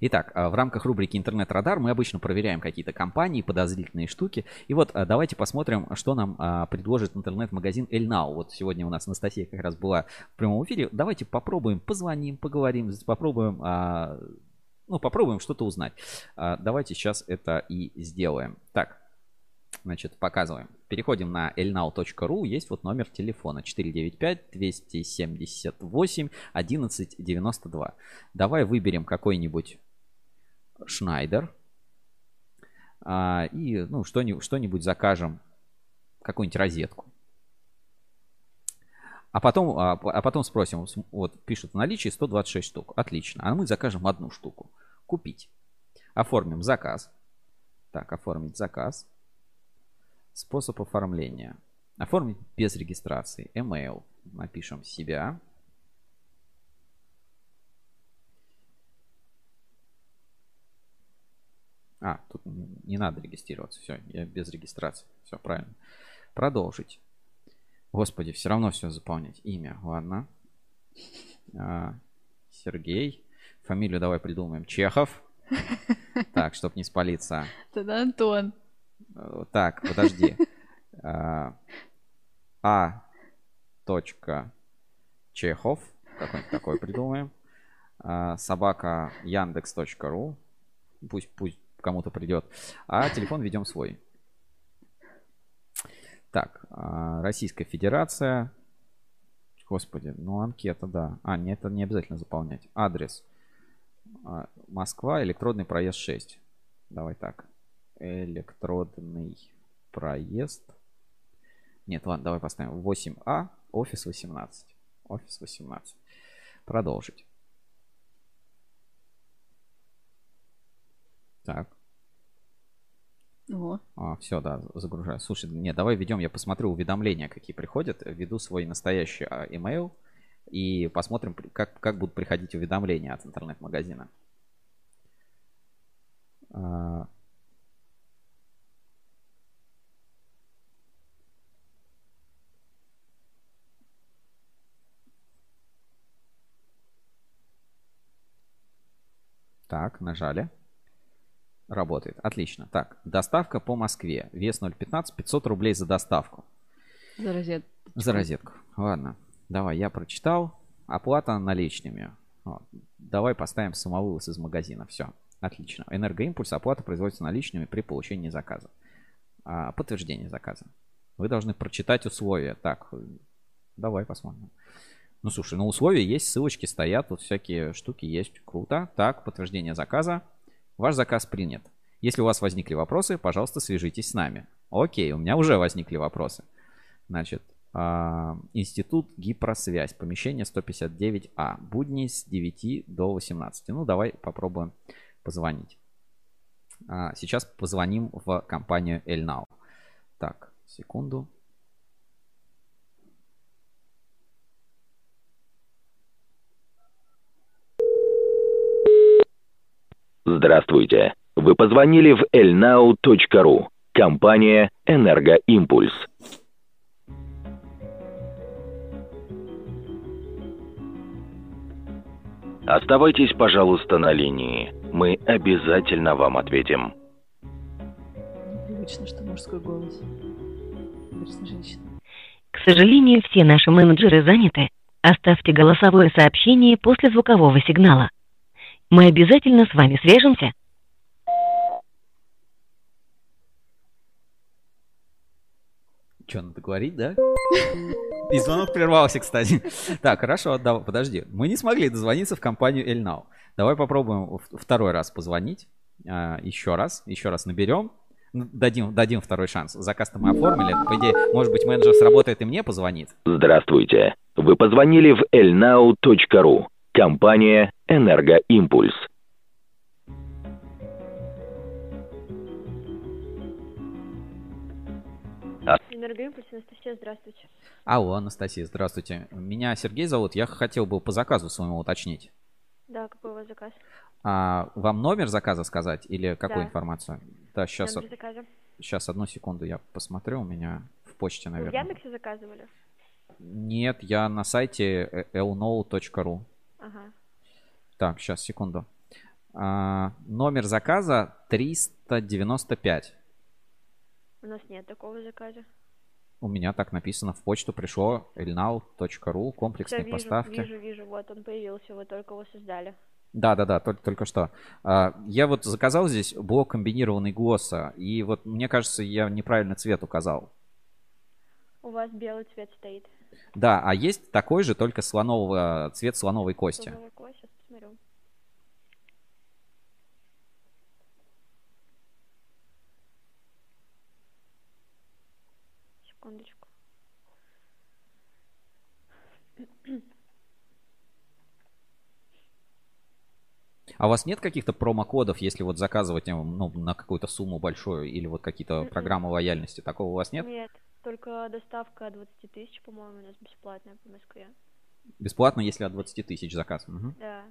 [SPEAKER 1] Итак, а, в рамках рубрики «Интернет-радар» мы обычно проверяем какие-то компании, подозрительные штуки. И вот а, давайте посмотрим, что нам а, предложит интернет-магазин Эльнау. Вот сегодня у нас Анастасия как раз была в прямом эфире. Давайте попробуем, позвоним, поговорим, попробуем, ну, попробуем что-то узнать. Давайте сейчас это и сделаем. Так, Значит, показываем. Переходим на elnow.ru. Есть вот номер телефона 495-278-1192. Давай выберем какой-нибудь Шнайдер. А, и ну, что-нибудь, что-нибудь закажем. Какую-нибудь розетку. А потом, а, а потом спросим, вот пишут в наличии 126 штук. Отлично. А мы закажем одну штуку. Купить. Оформим заказ. Так, оформить заказ. Способ оформления. Оформить без регистрации. Email. Напишем себя. А, тут не надо регистрироваться. Все, я без регистрации. Все, правильно. Продолжить. Господи, все равно все заполнять. Имя, ладно. А, Сергей. Фамилию давай придумаем. Чехов. Так, чтоб не спалиться.
[SPEAKER 2] Тогда Антон.
[SPEAKER 1] Э, Так, подожди. А, А. Точка. Чехов. Какой-нибудь такой придумаем. А, Собака Яндекс.ру. Пусть, пусть кому-то придет. А телефон ведем свой. Так, а, Российская Федерация. Господи, ну анкета, да. А, нет, это не обязательно заполнять. Адрес. А, Москва, электродный проезд 6. Давай так. Электродный проезд. Нет, ладно, давай поставим 8А, офис 18. Офис 18. Продолжить. Так.
[SPEAKER 2] О.
[SPEAKER 1] А, все, да, загружаю. Слушай, не, давай ведем, я посмотрю уведомления, какие приходят. Введу свой настоящий а, email и посмотрим, как, как будут приходить уведомления от интернет-магазина. А, Так, нажали. Работает. Отлично. Так, доставка по Москве. Вес 0,15, 500 рублей за доставку.
[SPEAKER 2] За розетку.
[SPEAKER 1] За розетку. Ладно. Давай, я прочитал. Оплата наличными. Вот. Давай поставим самовывоз из магазина. Все. Отлично. Энергоимпульс. Оплата производится наличными при получении заказа. А, подтверждение заказа. Вы должны прочитать условия. Так, давай посмотрим. Ну, слушай, на условия есть, ссылочки стоят, тут всякие штуки есть. Круто. Так, подтверждение заказа. Ваш заказ принят. Если у вас возникли вопросы, пожалуйста, свяжитесь с нами. Окей, у меня уже возникли вопросы. Значит, а, Институт Гипросвязь, помещение 159А, будни с 9 до 18. Ну, давай попробуем позвонить. А, Сейчас позвоним в компанию Elnow. Так, секунду.
[SPEAKER 20] Здравствуйте. Вы позвонили в elnow.ru. Компания «Энергоимпульс». Оставайтесь, пожалуйста, на линии. Мы обязательно вам ответим.
[SPEAKER 2] Непривычно, что мужской голос. Женщина.
[SPEAKER 21] К сожалению, все наши менеджеры заняты. Оставьте голосовое сообщение после звукового сигнала. Мы обязательно с вами свяжемся.
[SPEAKER 1] Что, надо говорить, да? И звонок прервался, кстати. Так, хорошо, да, подожди. Мы не смогли дозвониться в компанию Elnow. Давай попробуем второй раз позвонить. А, Еще раз, еще раз наберем. Ну, Дадим, дадим второй шанс. Заказ-то мы оформили. По идее, может быть, менеджер сработает и мне позвонит.
[SPEAKER 20] Здравствуйте. Вы позвонили в elnow.ru. Компания «Энергоимпульс».
[SPEAKER 22] Энергоимпульс, Анастасия, здравствуйте.
[SPEAKER 1] Алло, Анастасия, здравствуйте. Меня Сергей зовут. Я хотел бы по заказу своему уточнить.
[SPEAKER 22] Да, какой у вас заказ?
[SPEAKER 1] А вам номер заказа сказать или какую
[SPEAKER 22] Да.
[SPEAKER 1] информацию? Да, сейчас,
[SPEAKER 22] Номер заказа.
[SPEAKER 1] сейчас одну секунду я посмотрю. У меня в почте,
[SPEAKER 22] Вы в
[SPEAKER 1] наверное.
[SPEAKER 22] Яндексе заказывали?
[SPEAKER 1] Нет, я на сайте elnow.ru.
[SPEAKER 22] Ага.
[SPEAKER 1] Так, сейчас, секунду. А, номер заказа 395.
[SPEAKER 22] У нас нет такого заказа.
[SPEAKER 1] У меня так написано. В почту пришло elnow.ru. Комплексные
[SPEAKER 22] Всё, вижу,
[SPEAKER 1] поставки.
[SPEAKER 22] Вижу, вижу, вот он появился, вы только его создали.
[SPEAKER 1] Да, да, да, только, только что. А, я вот заказал здесь блок комбинированный ГОСа, и вот мне кажется, я неправильно цвет указал.
[SPEAKER 22] У вас белый цвет стоит.
[SPEAKER 1] Да, а есть такой же, только слонового, цвет слоновой кости.
[SPEAKER 22] Слоновая кость, сейчас посмотрю. Секундочку.
[SPEAKER 1] А у вас нет каких-то промокодов, если вот заказывать ну, ну, на какую-то сумму большую, или вот какие-то
[SPEAKER 22] Мгм.
[SPEAKER 1] программы лояльности? Такого у вас нет?
[SPEAKER 22] Нет, только доставка от 20 тысяч, по-моему, у нас бесплатная по Москве.
[SPEAKER 1] Бесплатно, если от 20 тысяч заказ. Мгм.
[SPEAKER 22] Да.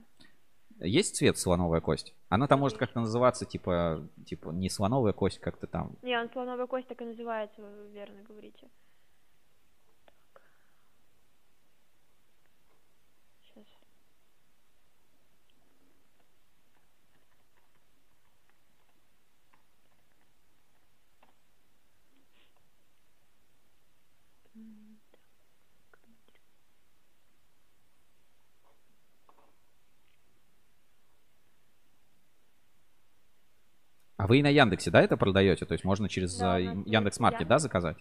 [SPEAKER 1] Есть цвет слоновая кость? Она там может как-то называться, типа, типа не слоновая кость, как-то там.
[SPEAKER 22] Не, он слоновая кость так и называется, вы верно говорите. Так. Сейчас.
[SPEAKER 1] А вы и на Яндексе, да, это продаете? То есть можно через
[SPEAKER 22] Да, есть
[SPEAKER 1] Яндекс Маркет, да, заказать?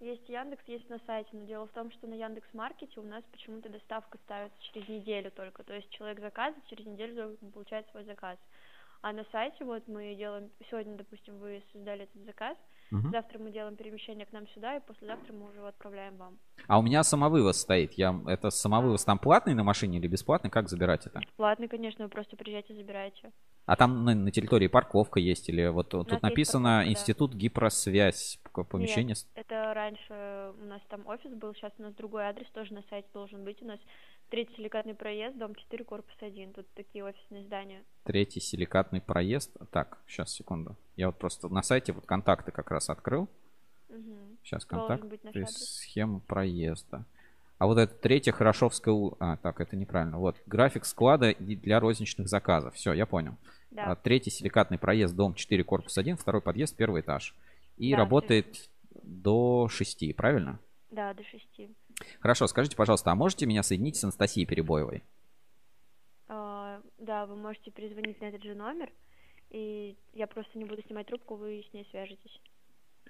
[SPEAKER 22] Есть Яндекс, есть на сайте, но дело в том, что на Яндекс Маркете у нас почему-то доставка ставится через неделю только. То есть человек заказывает, через неделю получает свой заказ. А на сайте вот мы делаем, сегодня, допустим, вы создали этот заказ,
[SPEAKER 1] Мгм.
[SPEAKER 22] завтра мы делаем перемещение к нам сюда, и послезавтра мы уже его отправляем вам.
[SPEAKER 1] А у меня самовывоз стоит. Я, это самовывоз там платный на машине или бесплатный? Как забирать это?
[SPEAKER 22] Платный, конечно, вы просто приезжайте, забираете.
[SPEAKER 1] А там на, на территории парковка есть или вот тут
[SPEAKER 22] есть
[SPEAKER 1] написано
[SPEAKER 22] парковка, да.
[SPEAKER 1] Институт гипросвязь, п- помещение.
[SPEAKER 22] Нет, это раньше у нас там офис был, сейчас у нас другой адрес тоже на сайте должен быть. У нас третий силикатный проезд, дом 4, корпус 1. Тут такие офисные здания.
[SPEAKER 1] Третий силикатный проезд. Так, сейчас, секунду. Я вот просто на сайте вот контакты как раз открыл.
[SPEAKER 22] Мгм.
[SPEAKER 1] Сейчас контакт.
[SPEAKER 22] быть наш
[SPEAKER 1] и
[SPEAKER 22] адрес.
[SPEAKER 1] Схема проезда. А вот это третья Хорошовская... А, так, это неправильно. Вот, график склада для розничных заказов. Все, я понял.
[SPEAKER 22] Да.
[SPEAKER 1] А, третий силикатный проезд, дом 4, корпус 1, второй подъезд, первый этаж. И
[SPEAKER 22] Да,
[SPEAKER 1] работает до 6, правильно?
[SPEAKER 22] Да, до 6.
[SPEAKER 1] Хорошо, скажите, пожалуйста, а можете меня соединить с Анастасией Перебоевой?
[SPEAKER 22] А, да, вы можете перезвонить на этот же номер, и я просто не буду снимать трубку, вы с ней свяжетесь.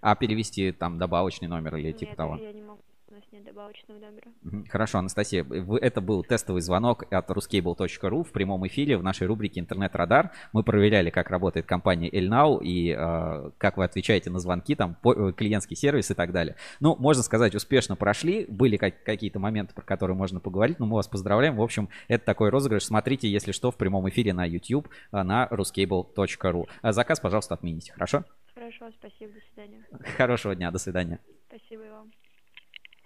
[SPEAKER 1] А перевести там добавочный номер или типа
[SPEAKER 22] Нет,
[SPEAKER 1] того?
[SPEAKER 22] я не могу, у нас нет добавочного номера.
[SPEAKER 1] Хорошо, Анастасия, вы- это был тестовый звонок от ruscable.ru в прямом эфире в нашей рубрике «Интернет-радар». Мы проверяли, как работает компания Elnow и э, как вы отвечаете на звонки, там, по- э, клиентский сервис и так далее. Ну, можно сказать, успешно прошли. Были как- какие-то моменты, про которые можно поговорить, но мы вас поздравляем. В общем, это такой розыгрыш. Смотрите, если что, в прямом эфире на YouTube э, на ruscable.ru. Заказ, пожалуйста, отмените, хорошо?
[SPEAKER 22] Хорошо, спасибо, до свидания.
[SPEAKER 1] Хорошего дня, до свидания.
[SPEAKER 22] Спасибо и вам.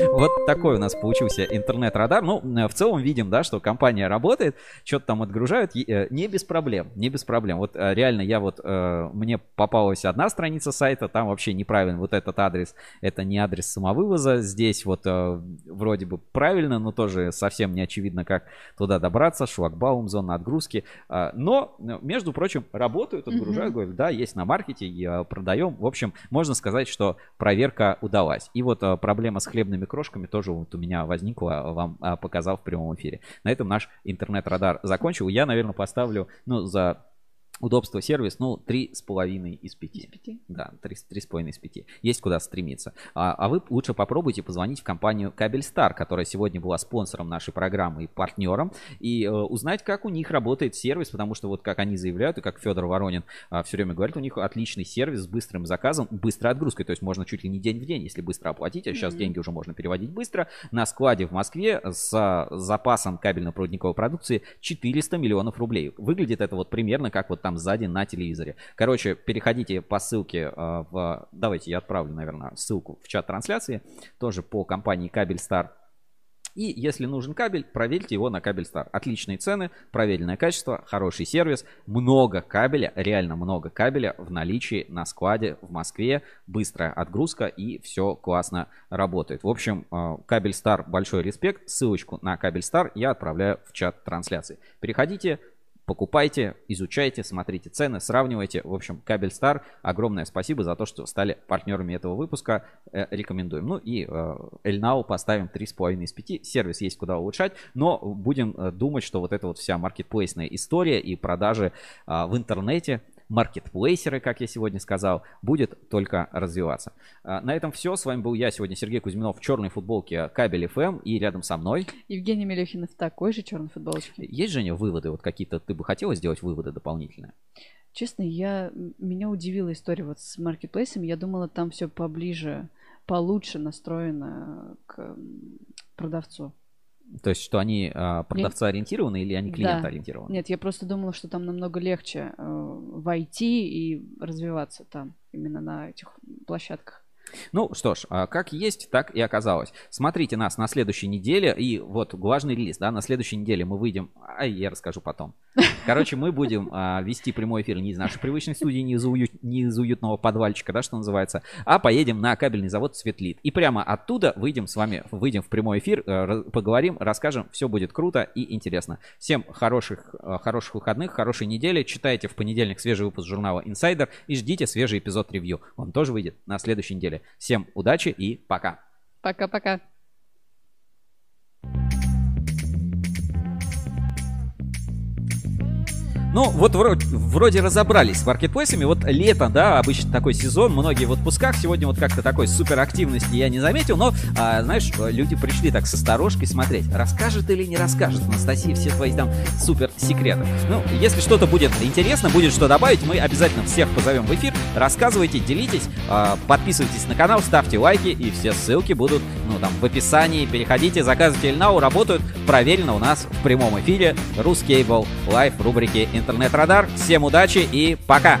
[SPEAKER 1] Вот такой у нас получился интернет-радар. Ну, э, в целом видим, да, что компания работает, что-то там отгружают, э, не без проблем, не без проблем. Вот э, реально я вот, мне попалась одна страница сайта, там вообще неправильно вот этот адрес, это не адрес самовывоза, здесь вот вроде бы правильно, но тоже совсем не очевидно, как туда добраться, шлагбаум, зона отгрузки. Но, между прочим, работают, отгружают,
[SPEAKER 2] Мгм.
[SPEAKER 1] говорят, да, есть на маркете, продаем. В общем, можно сказать, что проверка удалась. И вот проблема с хлебными крошками тоже вот у меня возникла, э, вам э, показал в прямом эфире. На этом наш интернет-радар закончил. Я, наверное, поставлю, ну, за Удобство, сервис, ну, три с половиной из пяти.
[SPEAKER 2] пяти?
[SPEAKER 1] Да, три, три с половиной из пяти. Есть куда стремиться. А, а вы лучше попробуйте позвонить в компанию Кабельстар, которая сегодня была спонсором нашей программы и партнером, и э, узнать, как у них работает сервис, потому что вот как они заявляют, и как Федор Воронин э, все время говорит, у них отличный сервис с быстрым заказом, быстрой отгрузкой, то есть можно чуть ли не день в день, если быстро оплатить, а сейчас
[SPEAKER 2] Мгм.
[SPEAKER 1] деньги уже можно переводить быстро, на складе в Москве с запасом кабельно-проводниковой продукции 400 миллионов рублей. Выглядит это вот примерно как вот там сзади на телевизоре. Короче, переходите по ссылке э, в... Давайте я отправлю, наверное, ссылку в чат трансляции, тоже по компании Кабельстар. И если нужен кабель, проверьте его на Кабельстар. Отличные цены, проверенное качество, хороший сервис, много кабеля, реально много кабеля в наличии на складе в Москве, быстрая отгрузка и все классно работает. В общем, э, Кабельстар, большой респект. Ссылочку на Кабельстар я отправляю в чат трансляции. Переходите, покупайте, изучайте, смотрите цены, сравнивайте. В общем, Кабельстар, огромное спасибо за то, что стали партнерами этого выпуска. Э, рекомендуем. Ну и э, Эльнау поставим 3,5 из 5. Сервис есть куда улучшать, но будем э, думать, что вот эта вот вся маркетплейсная история и продажи а, в интернете маркетплейсеры, как я сегодня сказал, будет только развиваться. А, На этом все. С вами был я сегодня, Сергей Кузьминов, в черной футболке Кабель FM и рядом со мной.
[SPEAKER 2] Евгений Мелехин в такой же черной футболочке.
[SPEAKER 1] Есть, Женя, выводы? Вот какие-то ты бы хотела сделать выводы дополнительные?
[SPEAKER 2] Честно, я, меня удивила история вот с маркетплейсом. Я думала, там все поближе, получше настроено к продавцу.
[SPEAKER 1] То есть, что они а, продавцоориентированы или они
[SPEAKER 2] Да.
[SPEAKER 1] клиентоориентированы?
[SPEAKER 2] Нет, я просто думала, что там намного легче э, войти и развиваться там, именно на этих площадках.
[SPEAKER 1] Ну что ж, а, как есть, так и оказалось. Смотрите нас на следующей неделе. И вот важный релиз, да, на следующей неделе мы выйдем. А я расскажу потом. Короче, мы будем а, вести прямой эфир не из нашей привычной студии, не из, уют- не из уютного подвальчика, да, что называется, а поедем на кабельный завод Светлит. И прямо оттуда выйдем с вами, выйдем в прямой эфир, э, поговорим, расскажем. Все будет круто и интересно. Всем хороших, э, хороших выходных, хорошей недели. Читайте в понедельник свежий выпуск журнала Insider и ждите свежий эпизод ревью. Он тоже выйдет на следующей неделе. Всем удачи и пока.
[SPEAKER 2] Пока-пока.
[SPEAKER 1] Ну, вот вроде, вроде разобрались с маркетплейсами. Вот лето, да, обычно такой сезон, многие в отпусках. Сегодня вот как-то такой супер активности я не заметил, но, а, знаешь, люди пришли так с осторожкой смотреть, расскажет или не расскажет Анастасия все твои там супер секреты. Ну, если что-то будет интересно, будет что добавить, мы обязательно всех позовем в эфир. Рассказывайте, делитесь, а, подписывайтесь на канал, ставьте лайки, и все ссылки будут, ну, там, в описании. Переходите, заказывайте Эльнау, работают проверено у нас в прямом эфире Рускейбл Лайв рубрики Интернет-радар. Всем удачи и пока!